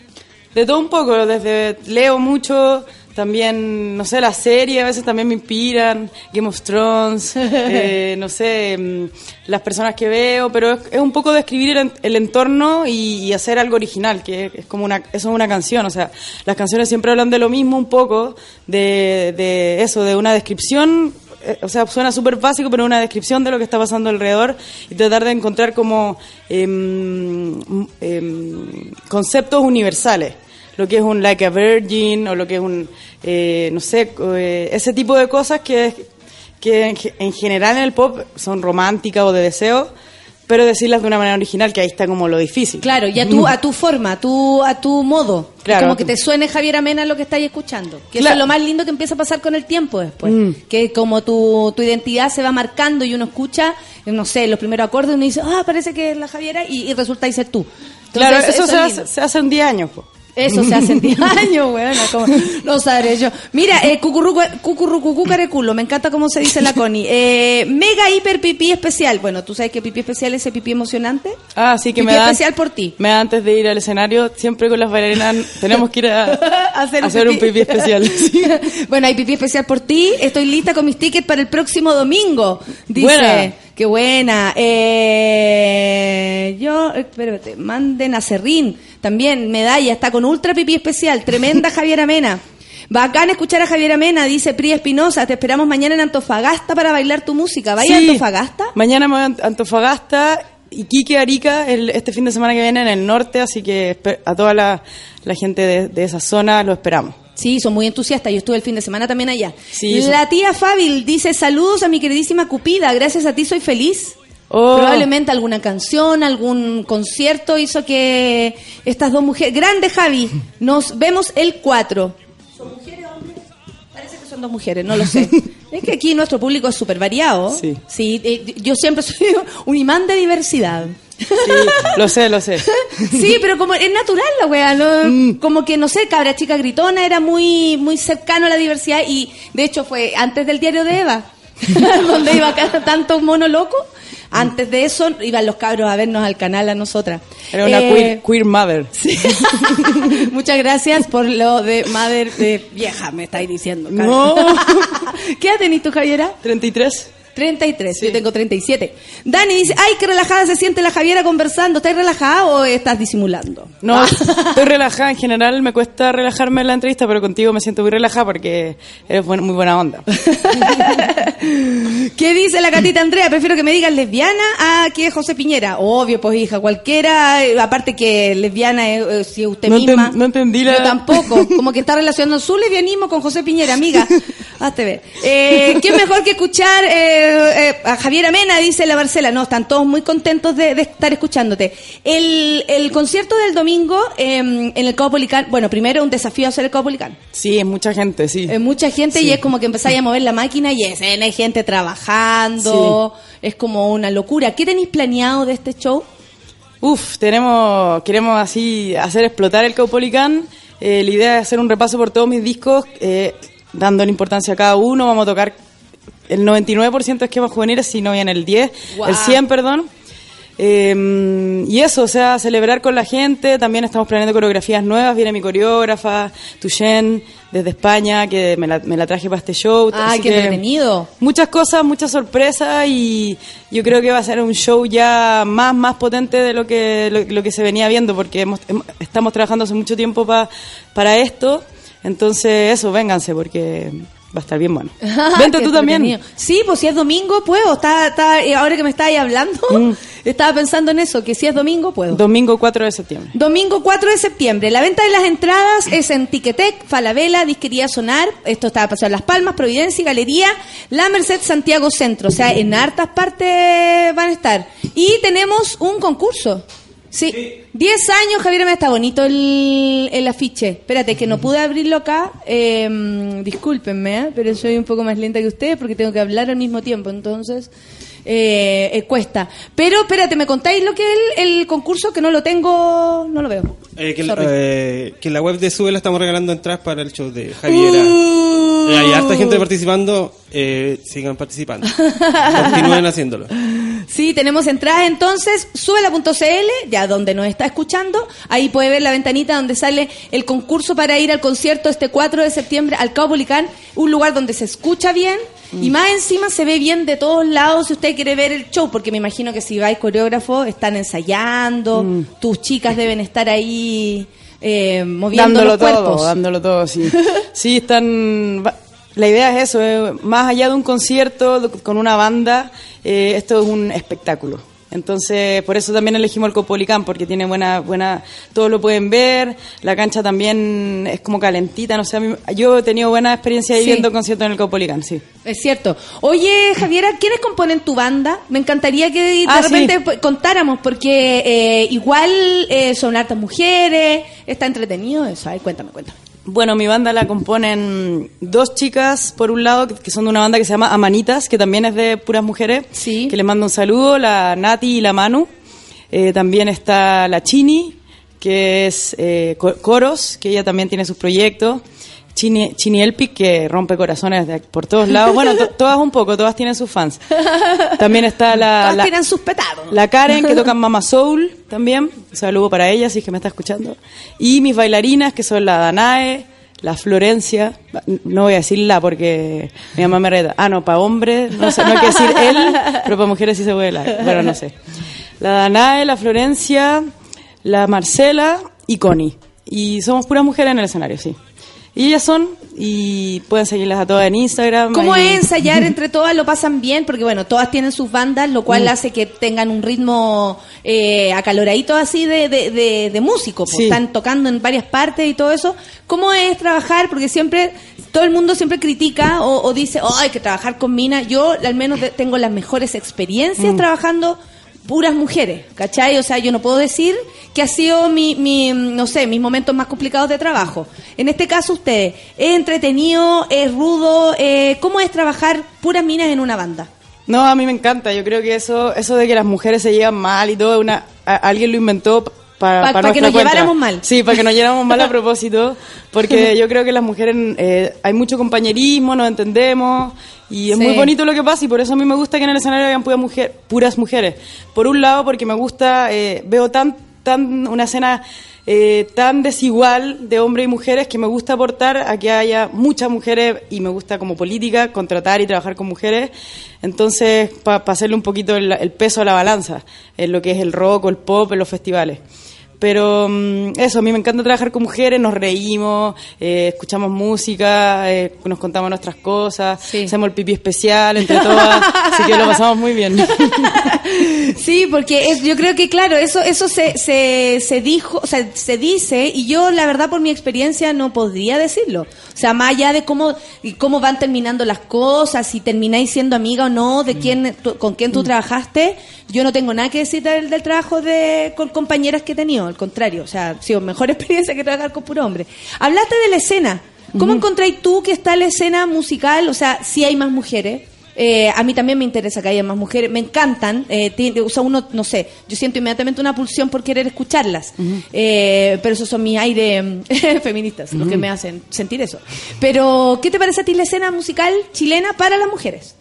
De todo un poco, desde leo mucho, también, no sé, las series a veces también me inspiran, Game of Thrones, eh, no sé, mm, las personas que veo, pero es, es un poco describir el, en- el entorno y, y hacer algo original, que es como una, eso es una canción, o sea, las canciones siempre hablan de lo mismo un poco, de, de eso, de una descripción eh, o sea, suena súper básico, pero una descripción de lo que está pasando alrededor y tratar de encontrar como em, em, conceptos universales. Lo que es un like a virgin o lo que es un, eh, no sé, eh, ese tipo de cosas que, que en, ge- en general en el pop son románticas o de deseo, pero decirlas de una manera original, que ahí está como lo difícil. Claro, y a tu, a tu forma, a tu, a tu modo. Claro. Como que te suene Javier Amena lo que estáis escuchando. Que eso es lo más lindo que empieza a pasar con el tiempo después. Mm. Que como tu, tu identidad se va marcando y uno escucha, no sé, los primeros acordes, uno dice, ah, parece que es la Javiera, y, y resulta y ser tú. Entonces, Claro, eso, es se, hace, se hace en 10 años. po. Eso se hace en 10 años, bueno, como, no sabré yo. Mira, eh, cucurrucu- cucurrucucú careculo, me encanta cómo se dice la Connie. Eh, mega hiper pipí especial. Bueno, tú sabes que pipí especial es ese pipí emocionante. Ah, sí que Pipí me da, especial por ti. me da antes de ir al escenario, siempre con las bailarinas tenemos que ir a hacer, hacer un pipí especial. bueno, hay pipí especial por ti. Estoy lista con mis tickets para el próximo domingo. Dice. Buena. Qué buena. Eh, yo, espérate, manden a Serrín. También, medalla, está con ultra pipí especial. Tremenda Javier Amena. Bacán escuchar a Javier Amena, dice Pri Espinosa. Te esperamos mañana en Antofagasta para bailar tu música. ¿Vaya a. Antofagasta? Mañana a Antofagasta y Quique Arica el, este fin de semana que viene en el norte, así que a toda la, la gente de, de esa zona lo esperamos. Sí, son muy entusiastas. Yo estuve el fin de semana también allá. Sí, la tía Fabil dice, saludos a mi queridísima Cupida. Gracias a ti soy feliz. Oh. Probablemente alguna canción, algún concierto hizo que estas dos mujeres... Grande Javi, nos vemos el 4. ¿Son mujeres hombres? Parece que son dos mujeres, no lo sé. es que aquí nuestro público es súper variado. Sí. eh, yo siempre soy un imán de diversidad. Sí, lo sé, lo sé. Sí, pero como es natural la wea, ¿no? como que no sé, cabra chica gritona era muy muy cercano a la diversidad y de hecho fue antes del diario de Eva, donde iba acá tanto mono loco. Antes de eso iban los cabros a vernos al canal a nosotras. Era una Eh, queer, queer mother. Muchas gracias por lo de madre de vieja, me estáis diciendo. cabra. No. ¿Qué edad tenés tú, Javiera? 33. 33, yo tengo 37. Dani dice, ay, qué relajada se siente la Javiera conversando. ¿Estás relajada o estás disimulando? No, estoy relajada. En general me cuesta relajarme en la entrevista, pero contigo me siento muy relajada porque eres buen- muy buena onda. ¿Qué dice la gatita Andrea? Prefiero que me digas lesbiana a que José Piñera. Obvio, pues hija, cualquiera, eh, aparte que lesbiana es eh, si usted No misma. no entendí la- Yo tampoco, como que está relacionando su lesbianismo con José Piñera, amiga. Hazte ver. Eh, ¿Qué mejor que escuchar eh, eh, a Javier Amena, dice la Marcela? No, están todos muy contentos de, de estar escuchándote. El, el concierto del domingo eh, en el Caupolicán, bueno, primero un desafío hacer el Caupolicán. Sí, es mucha gente, sí. Es mucha gente y es como que empezáis a mover la máquina y es, hay gente trabajando, es como una locura. ¿Qué tenéis planeado de este show? Uf, tenemos, queremos así hacer explotar el Caupolicán. Eh, la idea es hacer un repaso por todos mis discos, eh, dándole importancia a cada uno. Vamos a tocar el 99% de esquemas juveniles, si no bien el 10, Guau. el 100, perdón. Eh, y eso, o sea, celebrar con la gente. También estamos planeando coreografías nuevas. Viene mi coreógrafa, Tuyen, desde España, que me la, me la traje para este show. ¡Ay, Así qué entretenido! Muchas cosas, muchas sorpresas y yo creo que va a ser un show ya más más potente de lo que lo, lo que se venía viendo porque hemos- hem- estamos trabajando hace mucho tiempo pa- para esto. Entonces, eso, vénganse porque va a estar bien bueno. Vente tú también. Sí, pues si es domingo, puedo. Está, está, eh, ahora que me estáis hablando, estaba pensando en eso, que si es domingo, puedo. Domingo 4 de septiembre. Domingo 4 de septiembre. La venta de las entradas es en Tiquetec, Falabella, Disquería Sonar. Esto está pasado en Las Palmas, Providencia, Galería, La Merced, Santiago Centro. O sea, en hartas partes van a estar. Y tenemos un concurso. Sí. 10 años, Javier, me está bonito el, el afiche. Espérate, que no pude abrirlo acá. Eh, discúlpenme, ¿eh? pero soy un poco más lenta que ustedes porque tengo que hablar al mismo tiempo. Entonces, eh, eh, cuesta. Pero espérate, ¿me contáis lo que es el, el concurso? Que no lo tengo, no lo veo. Eh, que, Sorry. eh, que en la web de Sube la estamos regalando entradas para el show de Javiera. Uh. Hay harta gente participando, eh, sigan participando. Continúen haciéndolo. Sí, tenemos entradas entonces, súbela.cl, ya donde nos está escuchando, ahí puede ver la ventanita donde sale el concurso para ir al concierto este 4 de septiembre al Caupolicán, un lugar donde se escucha bien y más encima se ve bien de todos lados si usted quiere ver el show, porque me imagino que si vais coreógrafo están ensayando, tus chicas deben estar ahí eh, moviendo dándolo los cuerpos. todo, dándolo todo, sí. sí, están... La idea es eso, eh, más allá de un concierto con una banda, eh, esto es un espectáculo. Entonces, por eso también elegimos el Copolicán, porque tiene buena, buena, todos lo pueden ver, la cancha también es como calentita, no sé, a mí- yo he tenido buena experiencia ahí Sí. viendo conciertos en el Copolicán, sí. Es cierto. Oye, Javiera, ¿quiénes componen tu banda? Me encantaría que de Ah, repente sí. contáramos, porque eh, igual eh, son hartas mujeres, está entretenido eso. Ay, cuéntame, cuéntame. Bueno, mi banda la componen dos chicas, por un lado, que- son de una banda que se llama Amanitas, que también es de puras mujeres. Sí. Que les mando un saludo, la Nati y la Manu. Eh, también está la Chini, que es eh, co- coros, que ella también tiene sus proyectos. Chini, Chini Elpic, que rompe corazones de- por todos lados. Bueno, to- todas un poco, todas tienen sus fans. También está la, Todas la, tienen sus petados. la Karen, que toca Mama Soul también. Un saludo para ella, si es que me está escuchando. Y mis bailarinas, que son la Danae, la Florencia. No voy a decir la porque mi mamá me reta. Ah, no, para hombres, no sé, no hay que decir él, pero para mujeres sí se puede la. Bueno, no sé. La Danae, la Florencia, la Marcela y Connie. Y somos puras mujeres en el escenario, sí. Y ellas son, y pueden seguirlas a todas en Instagram. ¿Cómo ahí- es ensayar entre todas? ¿Lo pasan bien? Porque bueno, todas tienen sus bandas, lo cual Mm. hace que tengan un ritmo eh, acaloradito así de, de, de, de músico. pues, Sí. Están tocando en varias partes y todo eso. ¿Cómo es trabajar? Porque siempre, todo el mundo siempre critica o, o dice, oh, hay que trabajar con Mina. Yo al menos tengo las mejores experiencias Mm. trabajando puras mujeres, ¿cachai? O sea, yo no puedo decir que ha sido mi, mi, no sé, mis momentos más complicados de trabajo. En este caso, ustedes, ¿es entretenido, es rudo? Eh, ¿Cómo es trabajar puras minas en una banda? No, a mí me encanta. Yo creo que eso, eso de que las mujeres se llevan mal y todo, una, a- alguien lo inventó para, Pa- para pa que nos cuenta. lleváramos mal. Sí, para que nos lleváramos mal a propósito. Porque yo creo que las mujeres, eh, hay mucho compañerismo, nos entendemos. Y es Sí. muy bonito lo que pasa y por eso a mí me gusta que en el escenario hayan puras, mujer, puras mujeres. Por un lado, porque me gusta, eh, veo tan, tan una escena eh, tan desigual de hombres y mujeres que me gusta aportar a que haya muchas mujeres y me gusta como política contratar y trabajar con mujeres. Entonces, para hacerle un poquito el, el peso a la balanza en lo que es el rock o el pop en los festivales. Pero mm, eso, a mí me encanta trabajar con mujeres, nos reímos, eh, escuchamos música, eh, nos contamos nuestras cosas, hacemos el pipí especial entre todas, así que lo pasamos muy bien. Sí, porque es- yo creo que, claro, eso eso se, se, se dijo, o sea, se dice, y yo, la verdad, por mi experiencia, no podría decirlo. O sea, más allá de cómo, cómo van terminando las cosas, si termináis siendo amiga o no, de quién, tú- con quién tú trabajaste, yo no tengo nada que decir del, del trabajo de con compañeras que he tenido, al contrario, o sea, ha sido mejor experiencia que trabajar con puro hombre. Hablaste de la escena. ¿Cómo encontráis tú que está la escena musical? O sea, si hay más mujeres. Eh, a mí también me interesa que haya más mujeres, me encantan. eh, o sea, uno, no sé, yo siento inmediatamente una pulsión por querer escucharlas. Eh, pero esos son mis aires mm, feministas los que me hacen sentir eso. Pero, ¿qué te parece a ti la escena musical chilena para las mujeres?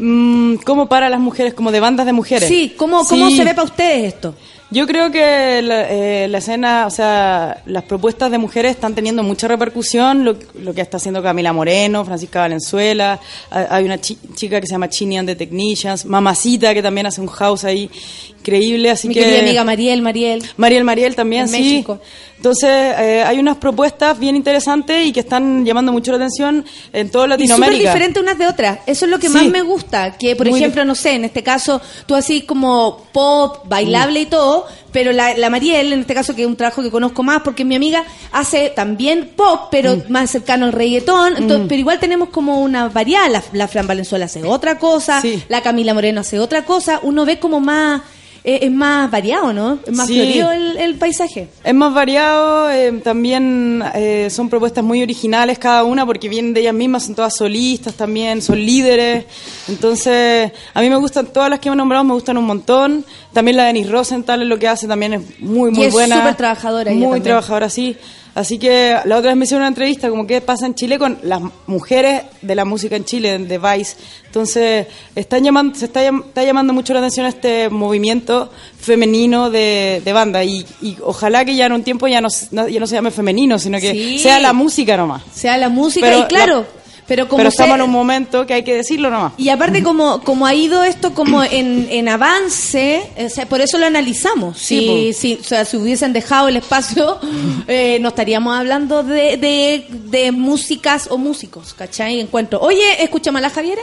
Mm, ¿Cómo para las mujeres? Como de bandas de mujeres. Sí, ¿cómo, cómo Sí. se ve para ustedes esto? Yo creo que la, eh, la escena, o sea, las propuestas de mujeres están teniendo mucha repercusión, lo, lo que está haciendo Camila Moreno, Francisca Valenzuela, ha- hay una chi- chica que se llama Chini and the Technicians, Mamacita, que también hace un house ahí increíble, así Mi que... querida amiga Mariel, Mariel. Mariel Mariel también, En sí. México. Entonces, eh, hay unas propuestas bien interesantes y que están llamando mucho la atención en toda Y súper Latinoamérica. diferentes unas de otras. Eso es lo que Sí. más me gusta. Que, por Muy ejemplo, no sé, en este caso, tú así como pop, bailable y todo, pero la, la Mariel, en este caso, que es un trabajo que conozco más, porque mi amiga hace también pop, pero más cercano al reggaetón. Entonces, Mm. Pero igual tenemos como una variedad. La, la Fran Valenzuela hace otra cosa, la Camila Moreno hace otra cosa. Uno ve como más. Eh, es más variado, ¿no? Es más Sí. florido el, el paisaje. Es más variado, eh, también eh, son propuestas muy originales cada una porque vienen de ellas mismas, son todas solistas también, son líderes. Entonces, a mí me gustan, todas las que hemos nombrado me gustan un montón. También la de Denise Rosenthal es lo que hace, también es muy, muy Y es buena. súper trabajadora Muy trabajadora, sí. Así que la otra vez me hicieron una entrevista como qué pasa en Chile con las mujeres de la música en Chile, de Vice. Entonces, están llamando, se está, llam- está llamando mucho la atención este movimiento femenino de, de banda y, y ojalá que ya en un tiempo ya no, ya no se llame femenino, sino que Sí. sea la música nomás. sea la música Pero y claro la- Pero como Pero se- estamos en un momento que hay que decirlo nomás. Y aparte como como ha ido esto como en, en avance, o sea, por eso lo analizamos. Sí, Si, si, o sea, si hubiesen dejado el espacio, eh, no estaríamos hablando de, de, de músicas o músicos, ¿cachai? Encuentro. Oye, escúchame a la Javiera.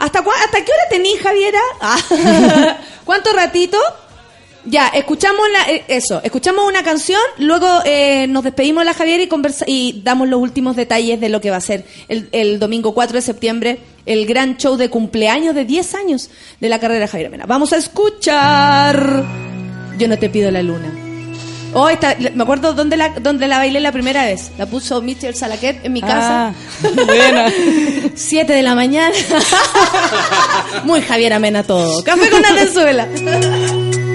¿Hasta, cua- ¿Hasta qué hora tenís, Javiera? Ah. ¿Cuánto ratito? Ya, escuchamos la, eh, eso, escuchamos una canción, luego eh, nos despedimos de la Javiera y, conversa, y damos los últimos detalles de lo que va a ser el, el domingo 4 de septiembre, el gran show de cumpleaños de 10 años de la carrera de Javiera Mena. Vamos a escuchar Yo no te pido la luna. Oh, esta- me acuerdo dónde la, dónde la bailé la primera vez. La puso Mr. Salaquet en mi casa. Ah, buena. 7 de la mañana. Muy Javiera Mena todo. Café con Atenzuela.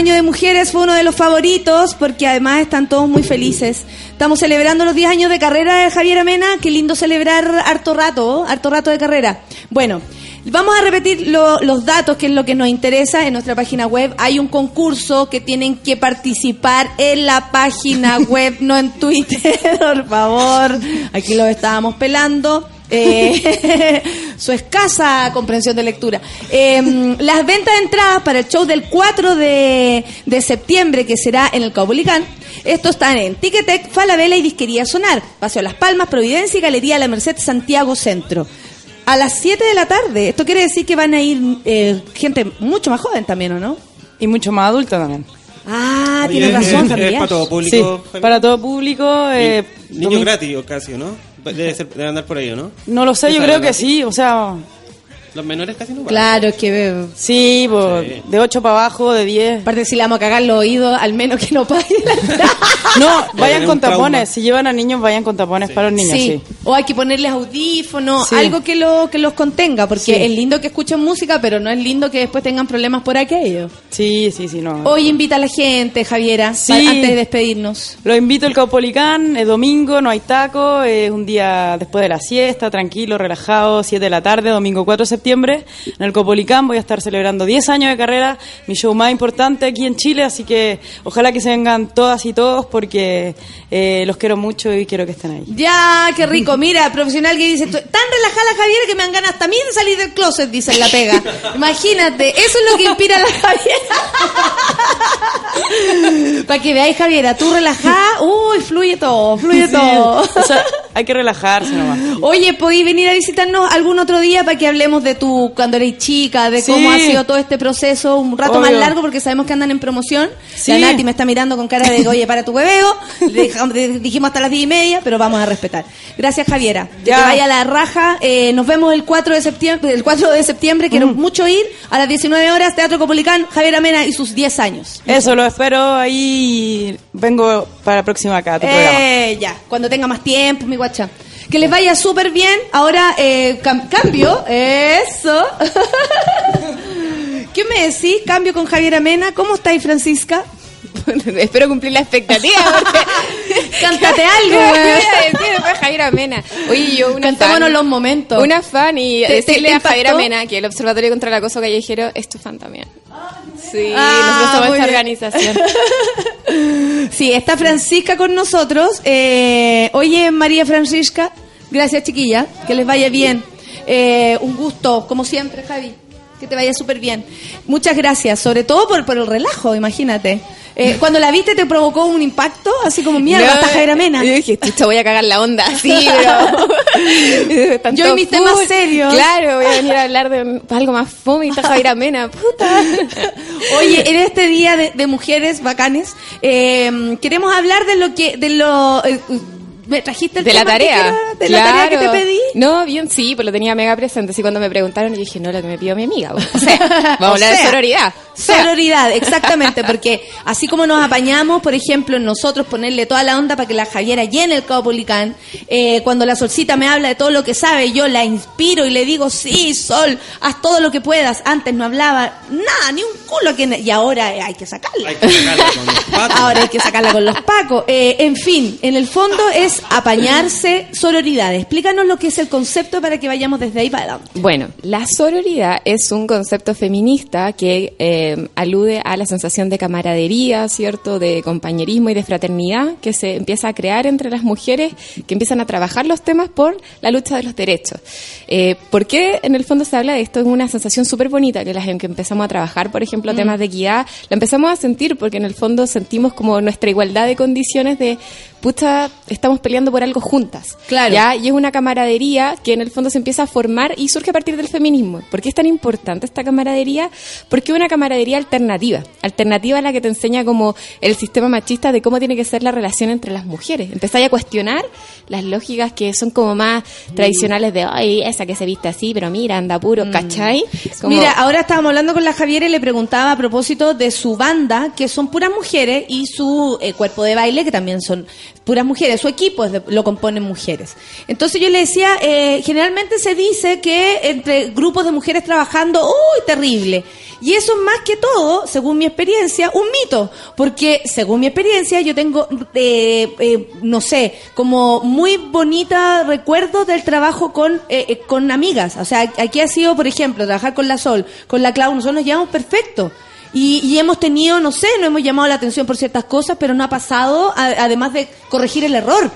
Baño de mujeres fue uno de los favoritos porque además están todos muy felices. Estamos celebrando los 10 años de carrera de Javier Amena. Qué lindo celebrar harto rato, harto rato de carrera. Bueno, vamos a repetir lo- los datos, que es lo que nos interesa. En nuestra página web hay un concurso que tienen que participar en la página web, no en Twitter, por favor. Aquí lo estábamos pelando. Eh, su escasa comprensión de lectura. Eh, las ventas de entradas para el show del 4 de, de septiembre, que será en el Caupolicán, estos están en Ticketek, Falabella y Disquería Sonar, Paseo Las Palmas, Providencia y Galería La Merced, Santiago Centro. a las 7 de la tarde. Esto quiere decir que van a ir eh, gente mucho más joven también, ¿o no? Y mucho más adulta también. Ah, Oye, tienes ¿es- razón es también. para todo público, Sí, para todo público. eh, Niño gratis o casi, ¿no? Debe, ser, debe andar por ahí, ¿o ¿no? No lo sé, yo creo es que sí, o sea... Los menores casi no van. Claro, es que... Sí, Sí. de 8 para abajo, de 10. Aparte, si le vamos a cagar los oídos, al menos que no paguen. No, vayan con trauma. tapones. Si llevan a niños, vayan con tapones para los niños, sí. O hay que ponerles audífonos, Sí. algo que, lo, que los contenga, porque Sí. es lindo que escuchen música, pero no es lindo que después tengan problemas por aquello. Sí, sí, sí, no. Hoy invita a la gente, Javiera, antes de despedirnos. Los invito al Caupolicán, es domingo, no hay taco, es un día después de la siesta, tranquilo, relajado, 7 de la tarde, domingo 4 de septiembre. En el Caupolicán voy a estar celebrando 10 años de carrera, mi show más importante aquí en Chile, así que ojalá que se vengan todas y todos porque eh, los quiero mucho y quiero que estén ahí. Ya, qué rico. Mira, profesional que dice, tan relajada la Javiera que me dan ganas mí de salir del closet, dice en la pega. Imagínate, eso es lo que inspira a la Javiera. Para que veáis, Javiera, tú relajada, uy, fluye todo, fluye Sí, todo. o sea, hay que relajarse nomás. Oye, ¿podéis venir a visitarnos algún otro día para que hablemos de tu, cuando eres chica, de Sí. cómo ha sido todo este proceso, un rato Obvio. más largo porque sabemos que andan en promoción? Sí. La Nati me está mirando con cara de, oye, para tu hueveo. Dijimos hasta las diez y media, pero vamos a respetar. Gracias, Javiera. Que Ya. te vaya la raja. Eh, nos vemos el 4 de septiembre, el 4 de septiembre, quiero mucho ir, a las 19 horas, Teatro Copolicán, Javiera Mena y sus 10 años. Eso, lo espero ahí. Vengo para la próxima acá, a tu programa. Eh, ya, cuando tenga más tiempo, mi guacha. Que les vaya súper bien. Ahora, eh, cam- cambio. Eso. ¿Qué me decís? Cambio con Javier Amena. ¿Cómo estáis, Francisca? Espero cumplir la expectativa. Cántate algo, ¿Qué voy güey. a decir después Javier Amena? Oye, yo una Cantémonos fan, los momentos. Una fan y ¿Te- decirle te a Javier? Amena que el Observatorio contra el Acoso Callejero es tu fan también. Sí, Ah, nosotros somos esta bien. organización. Sí, está Francisca con nosotros. Eh, oye, María Francisca. Gracias, chiquilla. Que les vaya bien. Eh, un gusto, como siempre, Javi. Que te vaya súper bien. Muchas gracias, sobre todo por, por el relajo, imagínate. Eh, cuando la viste, ¿te provocó un impacto? Así como, mierda, No, está Javier Amena. Yo dije, te voy a cagar la onda, sí, pero... Yo todos mis temas serios. Claro, voy a venir a hablar de algo más fome está Javier Amena, puta. Oye, en este día de, de mujeres bacanes, eh, queremos hablar de lo que, de lo, eh, me trajiste el De la que tarea. era- de la tarea que te Claro. pedí. No, bien, sí, pues lo tenía mega presente. Así cuando me preguntaron, yo dije, no, lo que me pidió mi amiga. pues. O sea, vamos a hablar de sororidad. O sea, Sororidad, exactamente, porque así como nos apañamos, por ejemplo, nosotros ponerle toda la onda para que la Javiera llene el Caupolicán, eh, cuando la Solcita me habla de todo lo que sabe, yo la inspiro y le digo, sí, Sol, haz todo lo que puedas. Antes no hablaba nada, ni un culo, que y ahora eh, hay que sacarla. Hay que sacarla con los patos. Ahora hay que sacarla con los pacos. Eh, en fin, en el fondo es apañarse sororidad. Explícanos lo que es el concepto para que vayamos desde ahí para adelante. Bueno, la sororidad es un concepto feminista que eh, alude a la sensación de camaradería, ¿cierto? De compañerismo y de fraternidad que se empieza a crear entre las mujeres que empiezan a trabajar los temas por la lucha de los derechos. Eh, ¿Por qué en el fondo se habla de esto? Es una sensación súper bonita que las que empezamos a trabajar, por ejemplo, Mm. temas de equidad, la empezamos a sentir porque en el fondo sentimos como nuestra igualdad de condiciones de, pucha, estamos peleando por algo juntas. Claro. ¿ya? Y es una camaradería que en el fondo se empieza a formar y surge a partir del feminismo. ¿Por qué es tan importante esta camaradería? Porque es una camaradería alternativa. Alternativa a la que te enseña como el sistema machista de cómo tiene que ser la relación entre las mujeres. Empezáis a cuestionar las lógicas que son como más tradicionales de, ay, esa que se viste así, pero mira, anda puro, ¿cachai? Como- Mira, ahora estábamos hablando con la Javiera y le preguntaba a propósito de su banda, que son puras mujeres, y su eh, cuerpo de baile, que también son puras mujeres. Su equipo es de- lo componen mujeres. Entonces yo le decía, eh, generalmente se dice que entre grupos de mujeres trabajando, ¡uy, terrible! Y eso es más que todo, según mi experiencia, un mito. Porque según mi experiencia, yo tengo, eh, eh, no sé, como muy bonita recuerdo del trabajo con, eh, eh, con amigas. O sea, aquí ha sido, por ejemplo, trabajar con la Sol, con la Clau, nosotros nos llevamos perfecto. Y, y hemos tenido, no sé, no hemos llamado la atención por ciertas cosas, pero no ha pasado, a- además de corregir el error.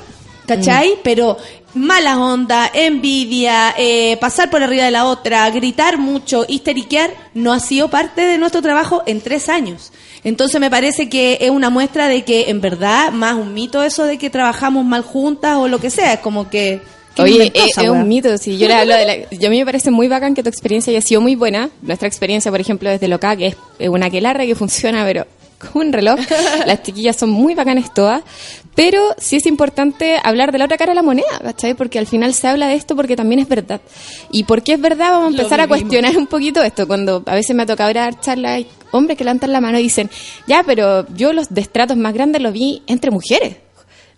¿Cachai? Pero mala onda, envidia, eh, pasar por arriba de la otra, gritar mucho, histeriquear, no ha sido parte de nuestro trabajo en tres años. Entonces me parece que es una muestra de que en verdad, más un mito eso de que trabajamos mal juntas o lo que sea, es como que Oye, inventosa, es, un mito. Sí, yo le hablo de la, yo a mí me parece muy bacán que tu experiencia haya sido muy buena. Nuestra experiencia, por ejemplo, desde Loca, que es eh, una aquelarre que funciona, pero como un reloj. Las chiquillas son muy bacanas todas. Pero sí es importante hablar de la otra cara de la moneda, ¿cachai? Porque al final se habla de esto porque también es verdad. Y porque es verdad, vamos a empezar a cuestionar un poquito esto. Cuando a veces me ha tocado dar charlas, hay hombres que levantan la mano y dicen, ya, pero yo los destratos más grandes los vi entre mujeres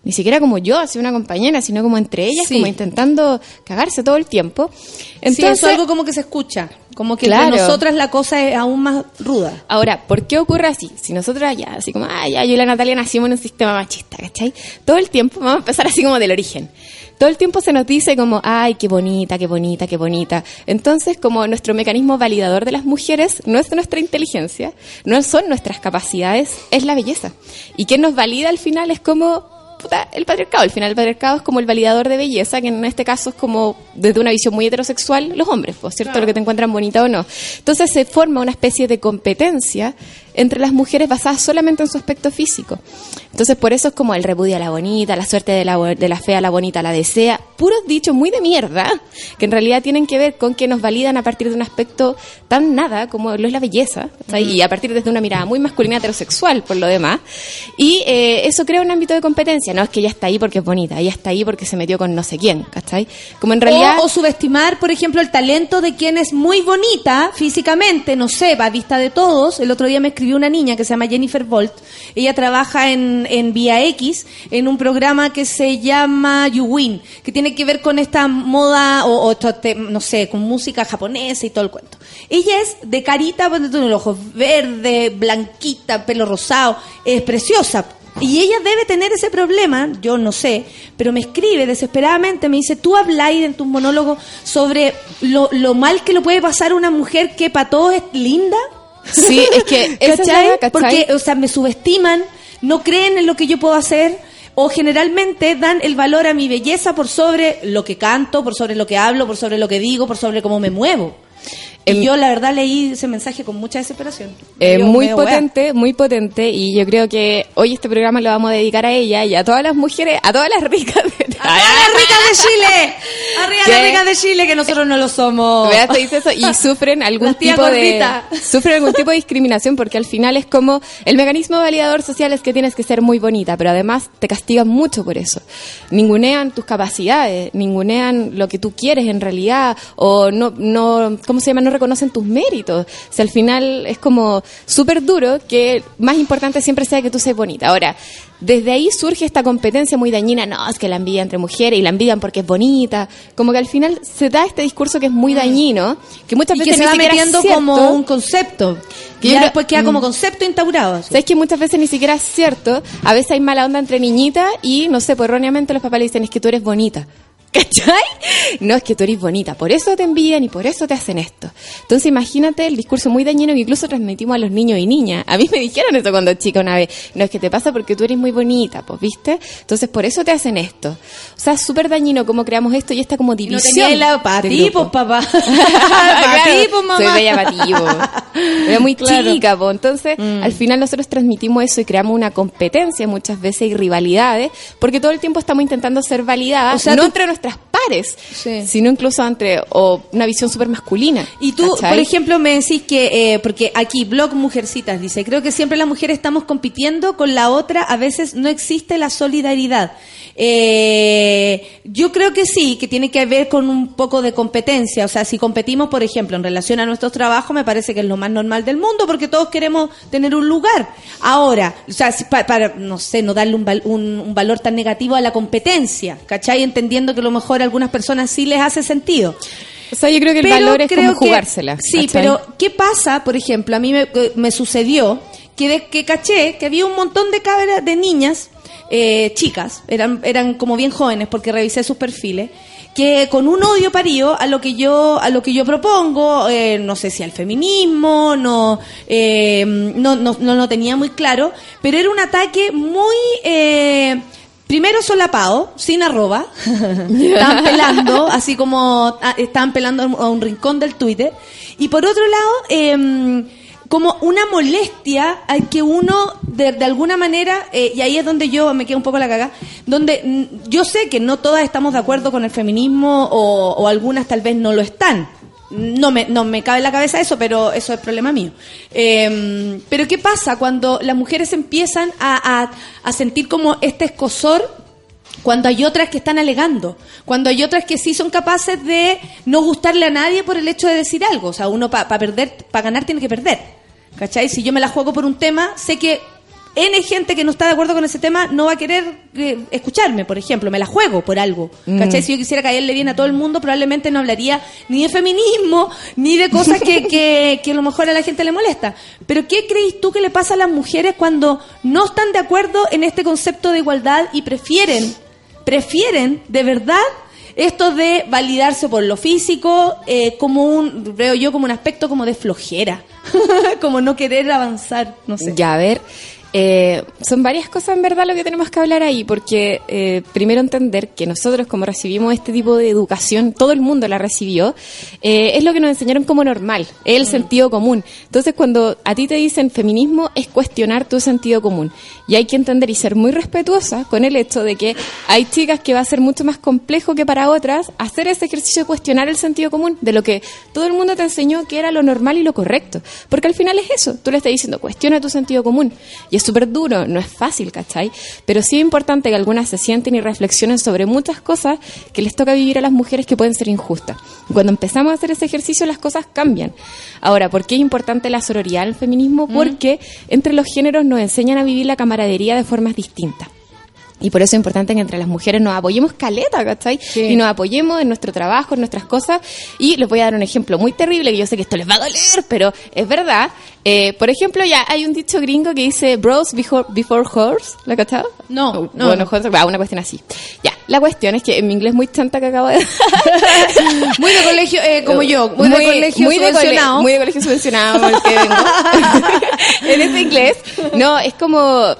ni siquiera como yo, así una compañera, sino como entre ellas, Sí. como intentando cagarse todo el tiempo. Entonces, Entonces, es algo como que se escucha, como que Claro. entre nosotras la cosa es aún más ruda. Ahora, ¿por qué ocurre así? Si nosotras ya, así como, ah, ya, yo y la Natalia nacimos en un sistema machista, ¿cachai? Todo el tiempo, vamos a empezar así como del origen. Todo el tiempo se nos dice como, ay, qué bonita, qué bonita, qué bonita. Entonces, como nuestro mecanismo validador de las mujeres no es nuestra inteligencia, no son nuestras capacidades, es la belleza. Y quien nos valida al final es como puta, el patriarcado. Al final el patriarcado es como el validador de belleza, que en este caso es como desde una visión muy heterosexual los hombres, pues, ¿cierto? Lo que te encuentran bonita o no. Entonces se forma una especie de competencia entre las mujeres basada solamente en su aspecto físico. Entonces por eso es como el repudia a la bonita, la suerte de la, de la fea a la bonita la desea. Puros dichos muy de mierda, que en realidad tienen que ver con que nos validan a partir de un aspecto tan nada como lo es la belleza, ¿cachai? y a partir desde una mirada muy masculina heterosexual por lo demás. Y eh, eso crea un ámbito de competencia. No es que ella está ahí porque es bonita, ella está ahí porque se metió con no sé quién, ¿cachai? Como en realidad... O, o subestimar, por ejemplo, el talento de quien es muy bonita físicamente, no sé, va a vista de todos. El otro día me escribió una niña que se llama Jennifer Bolt. Ella trabaja en, en Vía X, en un programa que se llama You Win, que tiene que ver con esta moda, o, o no sé, con música japonesa y todo el cuento. Ella es de carita, tú, los ojos verde, blanquita, pelo rosado, es preciosa. Y ella debe tener ese problema, yo no sé, pero me escribe desesperadamente, me dice, tú habláis en tus monólogos sobre lo, lo mal que lo puede pasar a una mujer que para todos es linda. Sí, es que esa es la ¿Cachai? verdad, ¿cachai? Porque, o sea, me subestiman, no creen en lo que yo puedo hacer, o generalmente dan el valor a mi belleza por sobre lo que canto, por sobre lo que hablo, por sobre lo que digo, por sobre cómo me muevo. Y yo, la verdad, leí ese mensaje con mucha desesperación. Eh, muy wea. potente, muy potente y yo creo que hoy este programa lo vamos a dedicar a ella y a todas las mujeres, a todas las ricas de ¡A todas las ricas de Chile! ¡Arriba las ricas de Chile, que nosotros no lo somos! Te dice eso y sufren algún tipo de sufren algún tipo de discriminación porque al final es como el mecanismo validador social es que tienes que ser muy bonita, pero además te castigan mucho por eso. Ningunean tus capacidades, ningunean lo que tú quieres en realidad o no no ¿cómo se llama? no reconocen tus méritos. O sea, al final es como súper duro que más importante siempre sea que tú seas bonita. Ahora, desde ahí surge esta competencia muy dañina, no, es que la envidia entre mujeres y la envidian porque es bonita, como que al final se da este discurso que es muy dañino, que muchas Mm. Y veces que se ni va siquiera es metiendo cierto. como un concepto. Que ya después queda como Mm. concepto instaurado. ¿Sabes que muchas veces ni siquiera es cierto? A veces hay mala onda entre niñitas y, no sé, pues erróneamente los papás le dicen, es que tú eres bonita. ¿Cachai? No, es que tú eres bonita, por eso te envían y por eso te hacen esto. Entonces imagínate el discurso muy dañino que incluso transmitimos a los niños y niñas. A mí me dijeron eso cuando chica una vez. No, es que te pasa porque tú eres muy bonita, pues, ¿viste? Entonces por eso te hacen esto. O sea, es súper dañino cómo creamos esto y esta como No división. la para ti, pues, papá. Para ti, pues, mamá. Soy bella para ti. Era muy Claro. chica, po. Entonces, Mm. al final nosotros transmitimos eso y creamos una competencia muchas veces y rivalidades, porque todo el tiempo estamos intentando ser validadas, O sea, no entre nuestras pares, sino incluso entre o una visión súper masculina. Y tú, ¿cachai? por ejemplo, me decís que, eh, porque aquí, blog Mujercitas dice, creo que siempre las mujeres estamos compitiendo con la otra, a veces no existe la solidaridad. Eh, yo creo que sí, que tiene que ver con un poco de competencia. O sea, si competimos, por ejemplo, en relación a nuestros trabajos, me parece que es lo más normal del mundo, porque todos queremos tener un lugar. Ahora, o sea, si pa- para, no sé, no darle un, val- un- un valor tan negativo a la competencia, ¿cachai? Entendiendo que lo mejor a algunas personas sí les hace sentido. O sea, yo creo que el Pero valor es creo como que- jugársela. Sí, ¿cachai? pero ¿qué pasa? Por ejemplo, a mí me, me sucedió que, de- que caché que había un montón de cabras, de niñas, eh, chicas, eran, eran como bien jóvenes porque revisé sus perfiles, que con un odio parío a lo que yo a lo que yo propongo eh, no sé si al feminismo no, eh, no no no lo tenía muy claro pero era un ataque muy eh, primero solapado sin arroba estaban pelando así como ah, estaban pelando a un rincón del Twitter y por otro lado em, como una molestia al que uno de, alguna manera, eh, y ahí es donde yo me quedo un poco la caga, donde mm, yo sé que no todas estamos de acuerdo con el feminismo o algunas tal vez no lo están. No me, no me cabe en la cabeza eso, pero eso es problema mío. Eh, pero ¿qué pasa cuando las mujeres empiezan a, a- a sentir como este escosor cuando hay otras que están alegando, cuando hay otras que sí son capaces de no gustarle a nadie por el hecho de decir algo. O sea, uno para perder, para ganar tiene que perder. ¿Cachai? Si yo me la juego por un tema, sé que N gente que no está de acuerdo con ese tema no va a querer eh, escucharme, por ejemplo. Me la juego por algo. ¿Cachai? Mm. Si yo quisiera caerle bien a todo el mundo, probablemente no hablaría ni de feminismo, ni de cosas que, que, que a lo mejor a la gente le molesta. Pero ¿qué crees tú que le pasa a las mujeres cuando no están de acuerdo en este concepto de igualdad y prefieren, prefieren de verdad esto de validarse por lo físico eh, como un, veo yo, como un aspecto como de flojera, como no querer avanzar, no sé. Ya, a ver. Eh, son varias cosas en verdad lo que tenemos que hablar ahí, porque eh, primero entender que nosotros como recibimos este tipo de educación, todo el mundo la recibió, eh, es lo que nos enseñaron como normal, es el sentido común. Entonces cuando a ti te dicen feminismo es cuestionar tu sentido común. Y hay que entender y ser muy respetuosa con el hecho de que hay chicas que va a ser mucho más complejo que para otras hacer ese ejercicio de cuestionar el sentido común, de lo que todo el mundo te enseñó que era lo normal y lo correcto. Porque al final es eso, tú le estás diciendo, cuestiona tu sentido común. Y súper duro, no es fácil, ¿cachai? Pero sí es importante que algunas se sienten y reflexionen sobre muchas cosas que les toca vivir a las mujeres que pueden ser injustas. Cuando empezamos a hacer ese ejercicio las cosas cambian. Ahora, ¿por qué es importante la sororidad en el feminismo? Porque entre los géneros nos enseñan a vivir la camaradería de formas distintas. Y por eso es importante que entre las mujeres nos apoyemos caleta, ¿cachai? Y nos apoyemos en nuestro trabajo, en nuestras cosas. Y les voy a dar un ejemplo muy terrible, que yo sé que esto les va a doler, pero es verdad. Eh, por ejemplo, ya hay un dicho gringo que dice bros before, before horse, ¿lo has cachado? No, no. Bueno, horse, va, una cuestión así. Ya, la cuestión es que en mi inglés muy chanta que acabo de... Muy de colegio, eh, como yo, muy, de colegio muy de cole- subvencionado. muy de colegio subvencionado, el que vengo. en ese inglés, no, es como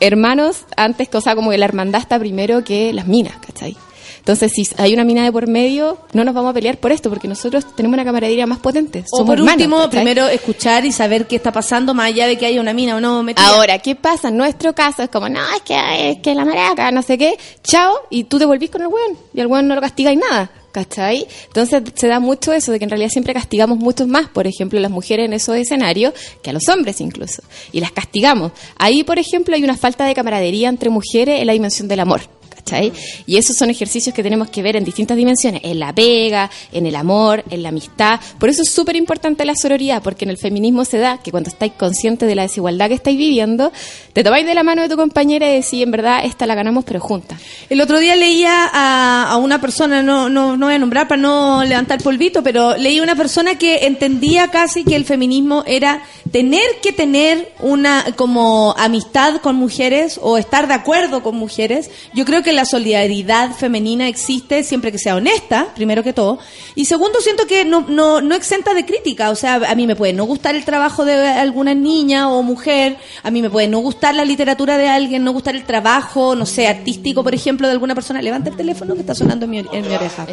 hermanos antes, cosa como que la hermandad está primero que las minas, ¿cachai? Entonces, si hay una mina de por medio, no nos vamos a pelear por esto, porque nosotros tenemos una camaradería más potente. O por hermanos, último, ¿cachai? primero escuchar y saber qué está pasando, más allá de que haya una mina o no metida. Ahora, ¿qué pasa? En nuestro caso es como, no, es que, es que la maraca, no sé qué, chao, y tú te volvís con el weón, y al weón no lo castigáis nada, ¿cachai? Entonces se da mucho eso de que en realidad siempre castigamos mucho más, por ejemplo, las mujeres en esos escenarios, que a los hombres incluso, y las castigamos. Ahí, por ejemplo, hay una falta de camaradería entre mujeres en la dimensión del amor. ¿Cachai? Y esos son ejercicios que tenemos que ver en distintas dimensiones, en la pega, en el amor, en la amistad. Por eso es súper importante la sororidad, porque en el feminismo se da que cuando estáis conscientes de la desigualdad que estáis viviendo, te tomáis de la mano de tu compañera y decís, en verdad, esta la ganamos, pero juntas. El otro día leía a, a una persona, no, no, no voy a nombrar para no levantar polvito, pero leí una persona que entendía casi que el feminismo era tener que tener una como amistad con mujeres o estar de acuerdo con mujeres. Yo creo que la solidaridad femenina existe siempre que sea honesta, primero que todo. Y segundo, siento que no, no, no exenta de crítica. O sea, a mí me puede no gustar el trabajo de alguna niña o mujer, a mí me puede no gustar la literatura de alguien, no gustar el trabajo, no sé, artístico, por ejemplo, de alguna persona. Levanta el teléfono que está sonando en mi, en mi oreja.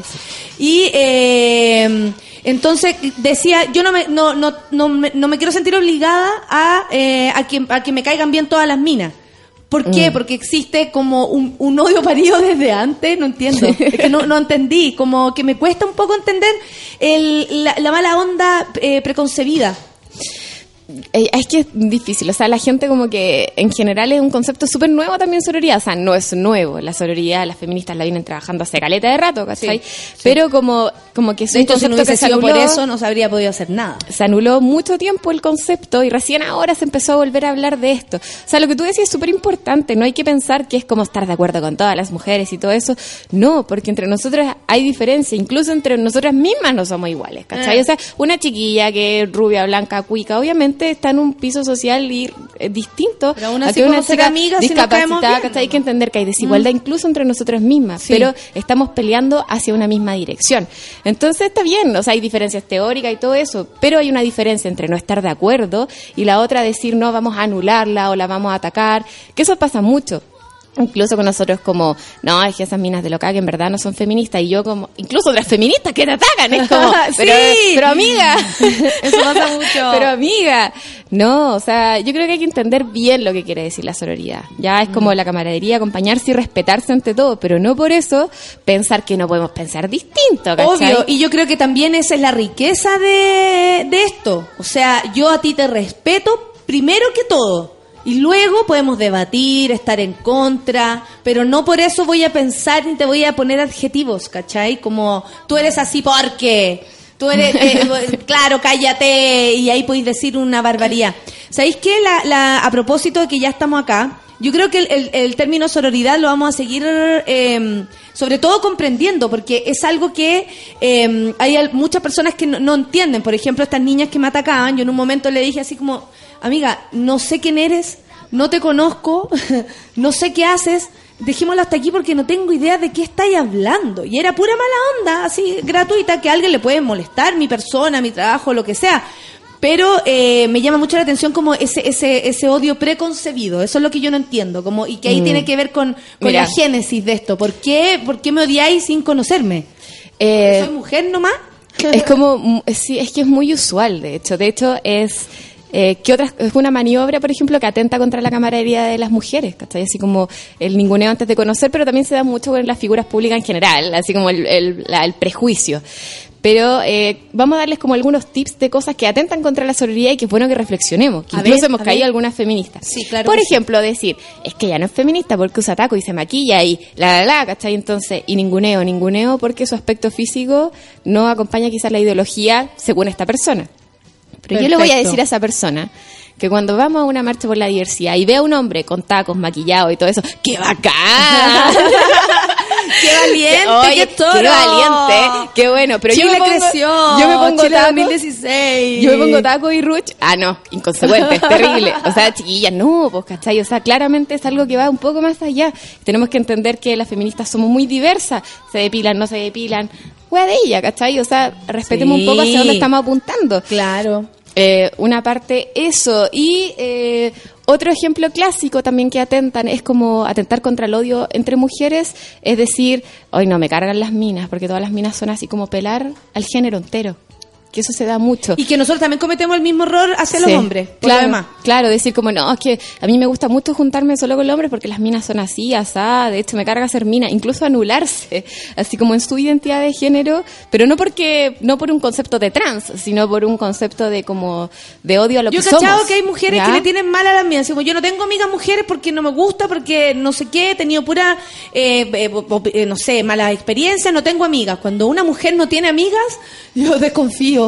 Y eh, entonces decía, yo no me, no, no, no, me, no me quiero sentir obligada a, eh, a, que, a que me caigan bien todas las minas. ¿Por qué? Mm. Porque existe como un, un odio parido desde antes, no entiendo. Es que no, no entendí, como que me cuesta un poco entender el, la, la mala onda eh, preconcebida. Eh, Es que es difícil, o sea, la gente como que en general es un concepto súper nuevo también sororidad, o sea, no es nuevo, la sororidad, las feministas la vienen trabajando hace caleta de rato, ¿cachai? Pero como, como que es De un hecho, si no concepto que se anuló, por eso, no se habría podido hacer nada. se anuló mucho tiempo el concepto y recién ahora se empezó a volver a hablar de esto. O sea, lo que tú decías es súper importante, no hay que pensar que es como estar de acuerdo con todas las mujeres y todo eso, no, porque entre nosotros hay diferencia, incluso entre nosotras mismas no somos iguales, ¿cachai? Ah. O sea, una chiquilla que es rubia, blanca, cuica, obviamente está en un piso social y, eh, distinto Pero aún a así que una chica caemos discapacitada. Hay que entender que hay desigualdad incluso entre nosotras mismas, Sí. pero estamos peleando hacia una misma dirección. Entonces está bien, o sea, hay diferencias teóricas y todo eso, pero hay una diferencia entre no estar de acuerdo y la otra decir no, vamos a anularla o la vamos a atacar, que eso pasa mucho. Incluso con nosotros como, no, es que esas minas de loca que en verdad no son feministas. Y yo como, incluso otras feministas que te atacan. Es como, pero, Sí. pero amiga. Eso pasa mucho. Pero amiga. No, o sea, yo creo que hay que entender bien lo que quiere decir la sororidad. Ya es como la camaradería, acompañarse y respetarse ante todo. Pero no por eso pensar que no podemos pensar distinto, ¿cachai? Obvio, y yo creo que también esa es la riqueza de, de esto. O sea, yo a ti te respeto primero que todo. Y luego podemos debatir, estar en contra, pero no por eso voy a pensar ni te voy a poner adjetivos, ¿cachai? Como tú eres así porque, tú eres, eh, claro, cállate, y ahí podéis decir una barbaridad. ¿Sabéis qué? La, la, a propósito de que ya estamos acá, yo creo que el, el- el término sororidad lo vamos a seguir, eh, sobre todo comprendiendo, porque es algo que eh, hay muchas personas que no, no entienden. Por ejemplo, estas niñas que me atacaban, yo en un momento le dije así como, amiga, no sé quién eres, no te conozco, no sé qué haces, dejémoslo hasta aquí porque no tengo idea de qué estáis hablando. Y era pura mala onda, así gratuita, que a alguien le puede molestar mi persona, mi trabajo, lo que sea. Pero eh, me llama mucho la atención como ese, ese, ese odio preconcebido. Eso es lo que yo no entiendo. Como, y que ahí Mm. tiene que ver con, la génesis de esto. ¿Por qué, ¿Por qué me odiáis sin conocerme? Eh, ¿Soy mujer nomás? Es como, sí, es que es muy usual, de hecho. De hecho, es eh, que otras, es una maniobra, por ejemplo, que atenta contra la camaradería de las mujeres, ¿cachai? Así como el ninguneo antes de conocer, pero también se da mucho con las figuras públicas en general, así como el, el- la- el prejuicio. Pero eh, vamos a darles como algunos tips de cosas que atentan contra la sororidad y que es bueno que reflexionemos. Que A incluso ver, hemos caído ver. algunas feministas. Sí, claro. Por sí. ejemplo, decir, es que ella no es feminista porque usa taco y se maquilla y la, la, la, ¿cachai? Entonces, y ninguneo, ninguneo porque su aspecto físico no acompaña quizás la ideología según esta persona. Pero yo le voy a decir a esa persona que cuando vamos a una marcha por la diversidad y ve a un hombre con tacos, maquillado y todo eso, ¡qué bacán! ¡Qué valiente! Oye, ¡Qué toro! ¡Qué valiente! ¡Qué bueno! Pero yo Chile me pongo, creció. Yo me pongo Chile taco, 2016. Yo me pongo taco y ruch. Ah, no, inconsecuente, es terrible. O sea, chiquillas, no, pues, ¿cachai? O sea, claramente es algo que va un poco más allá. Tenemos que entender que las feministas somos muy diversas. Se depilan, no se depilan. Wea de ella, ¿cachai? O sea, respetemos Sí. un poco hacia dónde estamos apuntando. Claro. Eh, una parte eso. Y eh, otro ejemplo clásico también que atentan es como atentar contra el odio entre mujeres es decir hoy no me cargan las minas porque todas las minas son así como pelar al género entero que eso se da mucho Y que nosotros también cometemos el mismo error hacia los Sí, hombres. Por Claro, demás. claro, decir como, no, es que a mí me gusta mucho juntarme solo con los hombres porque las minas son así, asá, de hecho me carga ser mina, incluso anularse, así como en su identidad de género, pero no porque, no por un concepto de trans, sino por un concepto de como, de odio a lo Yo he que cachado somos. que hay mujeres ¿ya? que le tienen mal a las mías. Como yo no tengo amigas mujeres porque no me gusta, porque no sé qué, he tenido pura, eh, eh, eh, no sé, mala experiencia, no tengo amigas. Cuando una mujer no tiene amigas, yo desconfío.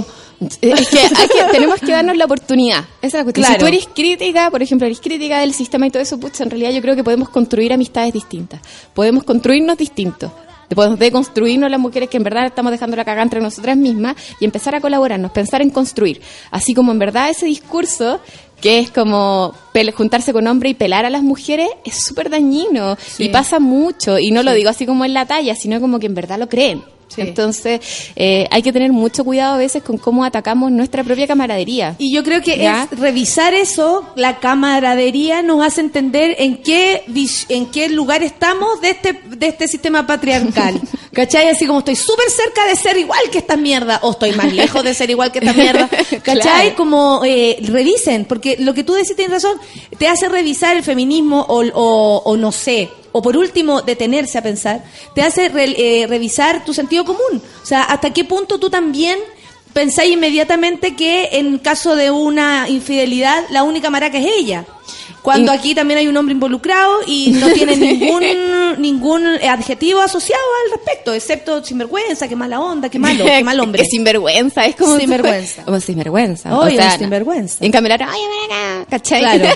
Es que, hay que- tenemos que darnos la oportunidad. Esa es la cuestión. Claro. Si tú eres crítica, por ejemplo, eres crítica del sistema y todo eso, pucha, en realidad yo creo que podemos construir amistades distintas. Podemos construirnos distintos. Podemos deconstruirnos las mujeres que en verdad estamos dejando la cagada entre nosotras mismas y empezar a colaborarnos, pensar en construir. Así como en verdad ese discurso que es como juntarse con hombres y pelar a las mujeres es súper dañino Sí. y pasa mucho y no lo digo así como en la talla, sino como que en verdad lo creen. Entonces, eh, hay que tener mucho cuidado a veces con cómo atacamos nuestra propia camaradería. Y yo creo que es revisar eso, la camaradería nos hace entender en qué en qué lugar estamos de este de este sistema patriarcal. ¿Cachai? Así como estoy súper cerca de ser igual que esta mierda o estoy más lejos de ser igual que esta mierda. ¿Cachai? Claro. Como eh, revisen, porque lo que tú decís tienes razón, te hace revisar el feminismo o, o- o no sé, o por último detenerse a pensar, te hace re- eh, revisar tu sentido común. O sea, hasta qué punto tú también pensáis inmediatamente que en caso de una infidelidad la única maraca es ella. Cuando Y- aquí también hay un hombre involucrado y no tiene ningún ningún adjetivo asociado al respecto, excepto sinvergüenza, qué mala onda, qué malo, qué mal hombre. Que sinvergüenza, es como... Sinvergüenza. Como sinvergüenza. Oye, o sea, sinvergüenza. En cambio, ¿cachai? Claro,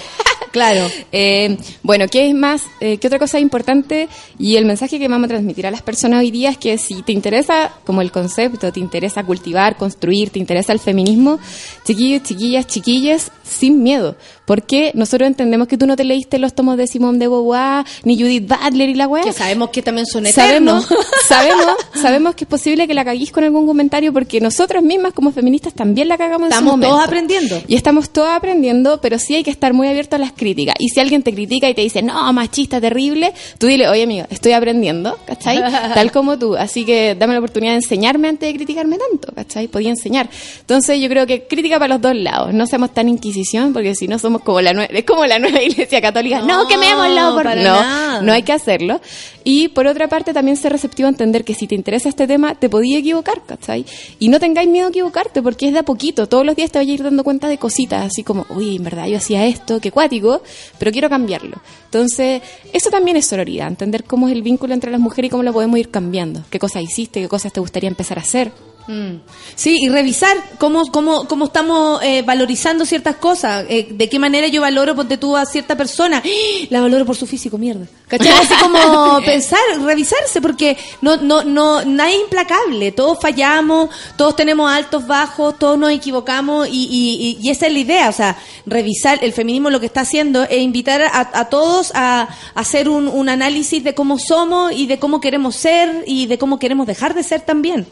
claro. Eh, bueno, ¿qué es más? Eh, ¿Qué otra cosa importante? Y el mensaje que vamos a transmitir a las personas hoy día es que si te interesa como el concepto, te interesa cultivar, construir, te interesa el feminismo, chiquillos, chiquillas, chiquillas, sin miedo. Porque nosotros entendemos que tú no te leíste los tomos de Simone de Beauvoir, ni Judith Butler y la weá. Que sabemos que también son eternos. Sabemos, sabemos, sabemos que es posible que la caguís con algún comentario porque nosotras mismas como feministas también la cagamos en su Estamos todos aprendiendo. Y estamos todos aprendiendo, pero sí hay que estar muy abiertos a las críticas. Y si alguien te critica y te dice, no, machista, terrible, tú dile, oye, amigo, estoy aprendiendo, ¿cachai? Tal como tú. Así que dame la oportunidad de enseñarme antes de criticarme tanto, ¿cachai? Podía enseñar. Entonces yo creo que crítica para los dos lados. No seamos tan inquisición, porque si no somos como la nueva, es como la nueva iglesia católica. No, quemémoslo por para no, nada. no hay que hacerlo. Y por otra parte, también ser receptivo a entender que si te interesa este tema, te podía equivocar, ¿cachai? Y no tengáis miedo a equivocarte, porque es de a poquito. Todos los días te vas a ir dando cuenta de cositas, así como, uy, en verdad yo hacía esto, qué cuático, pero quiero cambiarlo. Entonces, eso también es sororidad, entender cómo es el vínculo entre las mujeres y cómo lo podemos ir cambiando. ¿Qué cosas hiciste? ¿Qué cosas te gustaría empezar a hacer? Mm. Sí, y revisar cómo, cómo, cómo estamos eh, valorizando ciertas cosas, eh, de qué manera yo valoro, ponte tú a cierta persona, ¡Ah! la valoro por su físico, mierda. ¿Cachai? Así como pensar, revisarse, porque no, no, no, nadie es implacable, todos fallamos, todos tenemos altos, bajos, todos nos equivocamos, y, y, y- y esa es la idea, o sea, revisar, el feminismo lo que está haciendo es invitar a, a todos a, a hacer un, un análisis de cómo somos y de cómo queremos ser y de cómo queremos dejar de ser también.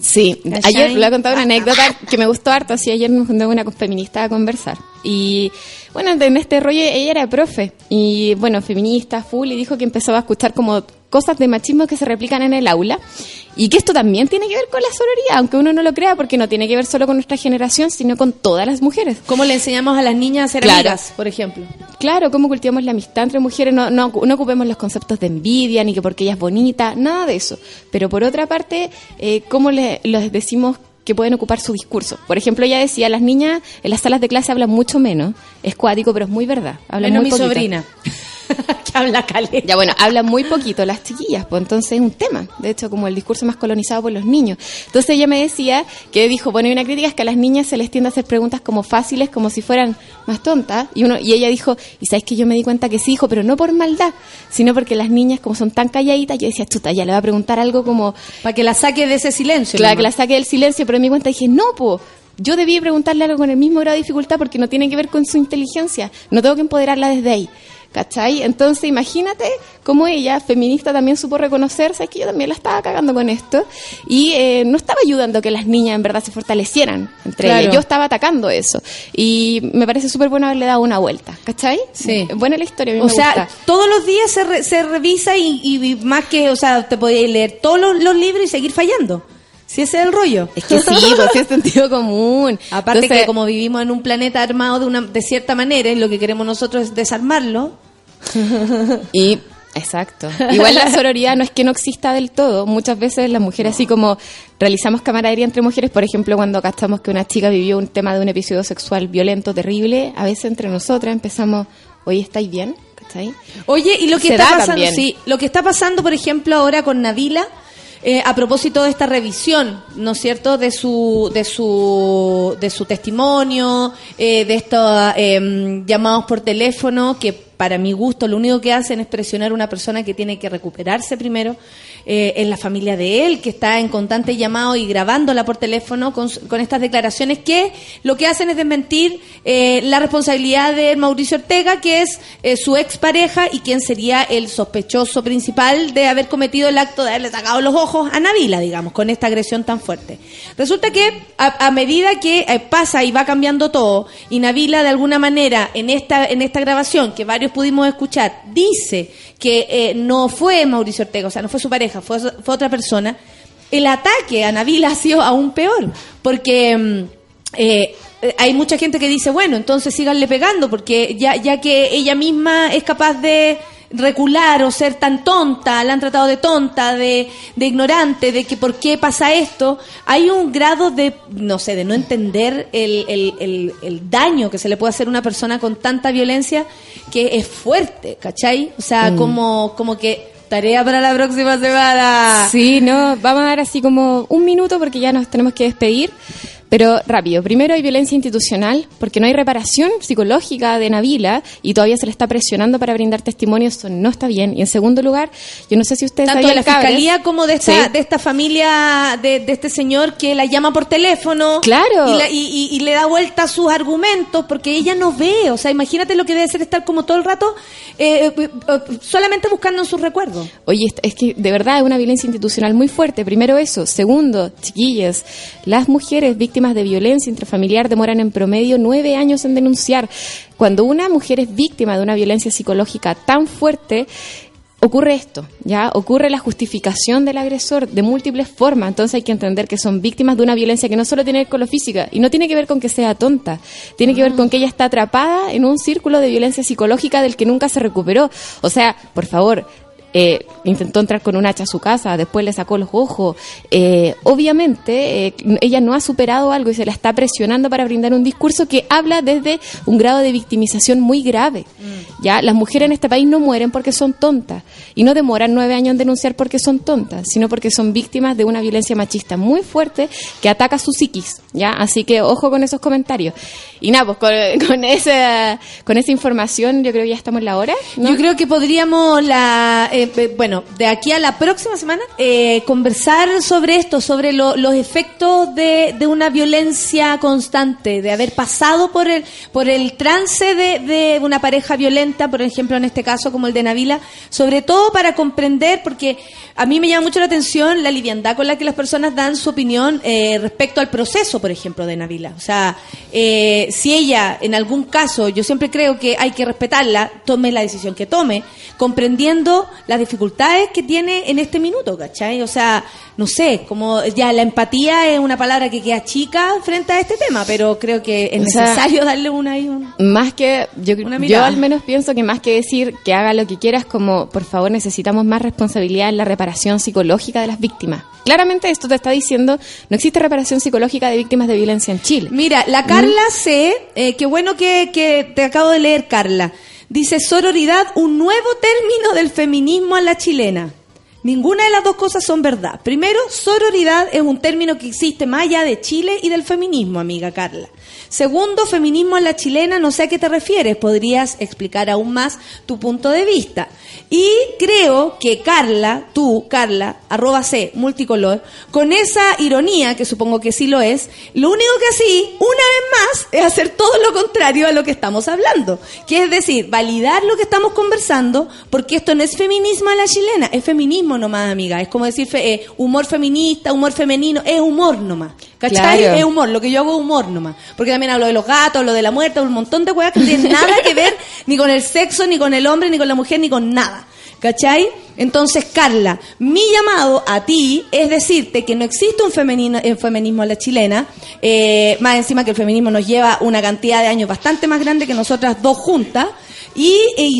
Sí, ayer le voy a contar una anécdota que me gustó harto. Así, ayer me junté con una feminista a conversar. Y bueno, en este rollo ella era profe. Y bueno, feminista, full, y dijo que empezó a escuchar como cosas de machismo que se replican en el aula. Y que esto también tiene que ver con la sororidad, aunque uno no lo crea, porque no tiene que ver solo con nuestra generación, sino con todas las mujeres. ¿Cómo le enseñamos a las niñas a ser Claro. amigas, por ejemplo? Claro, cómo cultivamos la amistad entre mujeres, no, no, no ocupemos los conceptos de envidia, ni que porque ella es bonita, nada de eso. Pero por otra parte, eh, cómo le, les decimos que pueden ocupar su discurso. Por ejemplo, ella decía, las niñas en las salas de clase hablan mucho menos, es cuático, pero es muy verdad. Hablan Menos muy mi poquito. sobrina. que habla caleta. Ya bueno, hablan muy poquito las chiquillas, pues entonces es un tema, de hecho como el discurso más colonizado por los niños. Entonces ella me decía que dijo, bueno, hay una crítica es que a las niñas se les tiende a hacer preguntas como fáciles, como si fueran más tontas, y uno y ella dijo, y sabes que yo me di cuenta que sí, hijo, pero no por maldad, sino porque las niñas como son tan calladitas, yo decía, chuta, ya le va a preguntar algo como para que la saque de ese silencio. Claro, que la saque del silencio, pero me di cuenta dije, no, po. Yo debí preguntarle algo con el mismo grado de dificultad porque no tiene que ver con su inteligencia. No tengo que empoderarla desde ahí. ¿Cachai? Entonces imagínate cómo ella, feminista, también supo reconocerse, es que yo también la estaba cagando con esto, y eh, no estaba ayudando a que las niñas en verdad se fortalecieran entre Claro. ellas. Yo estaba atacando eso. Y me parece súper bueno haberle dado una vuelta. ¿Cachai? Sí. Buena la historia, a mí O me sea, gusta. todos los días se, re- se revisa y, y más que, o sea, te podías leer todos los, los libros y seguir fallando. Si ese es el rollo. Es que sí, pues sí es sentido común. Aparte Entonces- que como vivimos en un planeta armado de una de cierta manera, y lo que queremos nosotros es desarmarlo. Y exacto. Igual la sororidad no es que no exista del todo. Muchas veces las mujeres así como realizamos camaradería entre mujeres, por ejemplo, cuando cachamos que una chica vivió un tema de un episodio sexual violento, terrible, a veces entre nosotras empezamos, oye, ¿estáis bien? ¿Cachai? Oye, y lo que Se está pasando, también. sí, lo que está pasando, por ejemplo, ahora con Navila, eh, a propósito de esta revisión, ¿no es cierto?, de su, de su, de su testimonio, eh, de estos eh, llamados por teléfono, que para mi gusto lo único que hacen es presionar a una persona que tiene que recuperarse primero, eh, en la familia de él, que está en constante llamado y grabándola por teléfono con, con estas declaraciones que lo que hacen es desmentir eh, la responsabilidad de Mauricio Ortega, que es eh, su expareja y quien sería el sospechoso principal de haber cometido el acto de haberle sacado los ojos a Navila, digamos, con esta agresión tan fuerte. Resulta que a, a medida que eh, pasa y va cambiando todo, y Navila de alguna manera en esta, en esta grabación que varios pudimos escuchar, dice que eh, no fue Mauricio Ortega, o sea, no fue su pareja, fue, fue otra persona, el ataque a Navila ha sido aún peor, porque... mm, eh, hay mucha gente que dice, bueno, entonces síganle pegando, porque ya, ya que ella misma es capaz de recular o ser tan tonta, la han tratado de tonta, de, de ignorante, de que por qué pasa esto, hay un grado de, no sé, de no entender el, el, el, el daño que se le puede hacer a una persona con tanta violencia que es fuerte, ¿cachai? O sea, Mm. como, como que tarea para la próxima semana. Sí, no, vamos a dar así como un minuto porque ya nos tenemos que despedir. Pero rápido, primero hay violencia institucional, porque no hay reparación psicológica de Navila y todavía se le está presionando para brindar testimonio, eso no está bien. Y en segundo lugar, yo no sé si ustedes Tanto de la cabres- fiscalía como de esta, Sí. de esta familia, de, de este señor que la llama por teléfono. Claro. Y, la- y- y- y le da vuelta a sus argumentos porque ella no ve. O sea, imagínate lo que debe ser estar como todo el rato eh, eh, eh, solamente buscando en sus recuerdos. Oye, es- es que de verdad es una violencia institucional muy fuerte. Primero eso. Segundo, chiquillas, las mujeres víctimas de violencia intrafamiliar demoran en promedio nueve años en denunciar. Cuando una mujer es víctima de una violencia psicológica tan fuerte, ocurre esto, ¿ya? Ocurre la justificación del agresor de múltiples formas. Entonces hay que entender que son víctimas de una violencia que no solo tiene que ver con lo física y no tiene que ver con que sea tonta, tiene que ver con que ella está atrapada en un círculo de violencia psicológica del que nunca se recuperó. O sea, por favor, eh, intentó entrar con un hacha a su casa, después le sacó los ojos. Eh, obviamente, eh, ella no ha superado algo y se la está presionando para brindar un discurso que habla desde un grado de victimización muy grave. Ya, las mujeres en este país no mueren porque son tontas y no demoran nueve años en denunciar porque son tontas, sino porque son víctimas de una violencia machista muy fuerte que ataca su psiquis. Ya, así que ojo con esos comentarios. Y nada, pues con, con esa con esa información yo creo que ya estamos en la hora. ¿no? Yo creo que podríamos, la, eh, eh, bueno, de aquí a la próxima semana, eh, conversar sobre esto, sobre lo- los efectos de, una violencia constante, de haber pasado por el, por el trance de, una pareja violenta, por ejemplo, en este caso como el de Navila, sobre todo para comprender, porque a mí me llama mucho la atención la liviandad con la que las personas dan su opinión eh, respecto al proceso, por ejemplo, de Navila. O sea, si ella, en algún caso, yo siempre creo que hay que respetarla, tome la decisión que tome, comprendiendo las dificultades que tiene en este minuto, ¿cachai? O sea, no sé, como ya la empatía es una palabra que queda chica frente a este tema, pero creo que es O sea, necesario darle una ahí un... Más que, yo, yo al menos pienso que más que decir que haga lo que quieras, como por favor necesitamos más responsabilidad en la reparación psicológica de las víctimas. Claramente esto te está diciendo, no existe reparación psicológica de víctimas de violencia en Chile. Mira, la Carla C, eh, qué bueno que, que te acabo de leer, Carla. Dice sororidad, un nuevo término del feminismo a la chilena. Ninguna de las dos cosas son verdad. Primero, sororidad es un término que existe más allá de Chile y del feminismo, amiga Carla. Segundo, feminismo a la chilena, no sé a qué te refieres. Podrías explicar aún más tu punto de vista. Y creo que Carla, tú, Carla, arroba C, multicolor, con esa ironía, que supongo que sí lo es, lo único que así, una vez más, es hacer todo lo contrario a lo que estamos hablando. Que es decir, validar lo que estamos conversando, porque esto no es feminismo a la chilena, es feminismo nomás, amiga. Es como decir fe- eh, humor feminista, humor femenino, es humor nomás. ¿Cachai? Claro. Es humor, lo que yo hago es humor nomás. Porque también hablo de los gatos, hablo de la muerte, un montón de weas que no tienen nada que ver ni con el sexo, ni con el hombre, ni con la mujer, ni con nada. ¿Cachai? Entonces, Carla, mi llamado a ti es decirte que no existe un, femenino, un feminismo a la chilena, eh, más encima que el feminismo nos lleva una cantidad de años bastante más grande que nosotras dos juntas, y, eh, y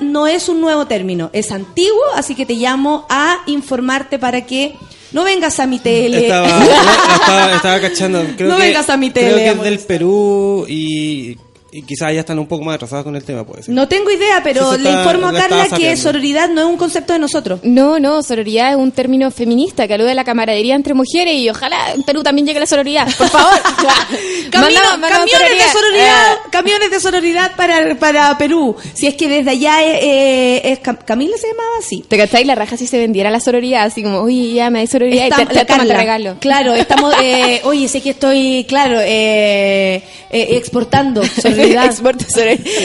no es un nuevo término, es antiguo, así que te llamo a informarte para que no vengas a mi tele. Estaba, estaba, estaba cachando. Creo No que, vengas a mi Creo tele, que es del Perú y, y quizás ya están un poco más atrasados con el tema, puede ser. No tengo idea, pero Sí, le está- informo a la Carla que sororidad no es un concepto de nosotros. No, no, sororidad es un término feminista que alude a la camaradería entre mujeres y ojalá en Perú también llegue la sororidad. Por favor. Camino- Mandamos- mandamos camiones de sororidad. Eh, camiones de sororidad para, para Perú. Si es que desde allá es, eh, es Cam- Camila se llamaba así. ¿Te cacháis la raja si se vendiera la sororidad? Así como, uy, ya me da sororidad y te, te regalo. Claro, estamos, eh, oye, sé que estoy, claro, eh, eh, exportando sororidad.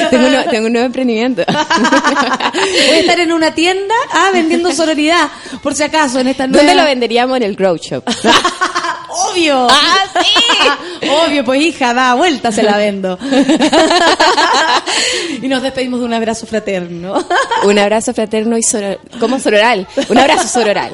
Tengo, un nuevo- tengo un nuevo emprendimiento. Voy a estar en una tienda, ah, vendiendo sororidad, por si acaso, en esta nueva... ¿Dónde lo venderíamos? En el Grow Shop. Obvio. ¡Ah, sí! Obvio, pues hija, da vuelta, se la vendo. y nos despedimos de un abrazo fraterno. Un abrazo fraterno y soror... ¿Cómo sororal? Un abrazo sororal.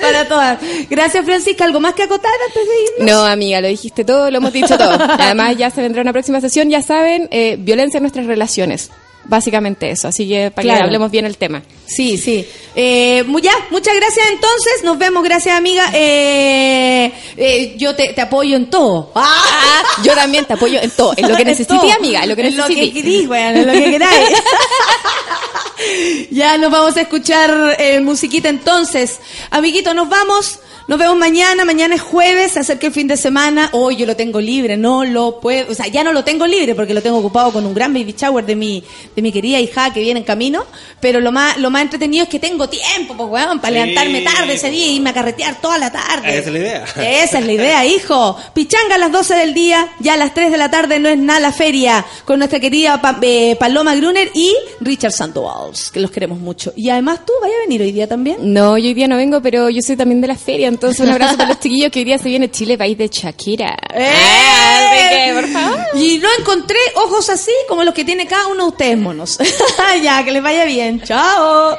Para todas. Gracias, Francisca. ¿Algo más que acotar antes de irnos? No, amiga, lo dijiste todo, lo hemos dicho todo. Además, ya se vendrá una próxima sesión, ya saben, eh, violencia en nuestras relaciones básicamente eso. Así que para que hablemos bien el tema. Sí, sí. Eh, ya, muchas gracias entonces. Nos vemos, gracias amiga. Eh, eh yo te, te, apoyo en todo. Ah, yo también te apoyo en todo. En lo que necesites, amiga. En lo que necesites. En lo que querís, bueno, en lo que queráis. ya nos vamos a escuchar eh, musiquita entonces. Amiguito, nos vamos. Nos vemos mañana, mañana es jueves, acerca el fin de semana. Hoy yo lo tengo libre, no lo puedo, o sea, ya no lo tengo libre porque lo tengo ocupado con un gran baby shower de mi, mi querida hija que viene en camino, pero lo más, lo más entretenido es que tengo tiempo, pues, weón, para levantarme tarde ese día e y irme a carretear toda la tarde. Ah, esa es la idea. Esa es la idea, hijo. Pichanga a las 12 del día, ya a las 3 de la tarde no es nada la feria, con nuestra querida eh, Paloma Gruner y Richard Sandoval, que los queremos mucho. Y además tú, ¿vaya a venir hoy día también? No, yo hoy día no vengo, pero yo soy también de la feria, entonces un abrazo para los chiquillos que hoy día se viene Chile, país de Shakira. ¡Eh! Ah, por favor. Y no encontré ojos así como los que tiene cada uno de ustedes Ya, que les vaya bien. Chao.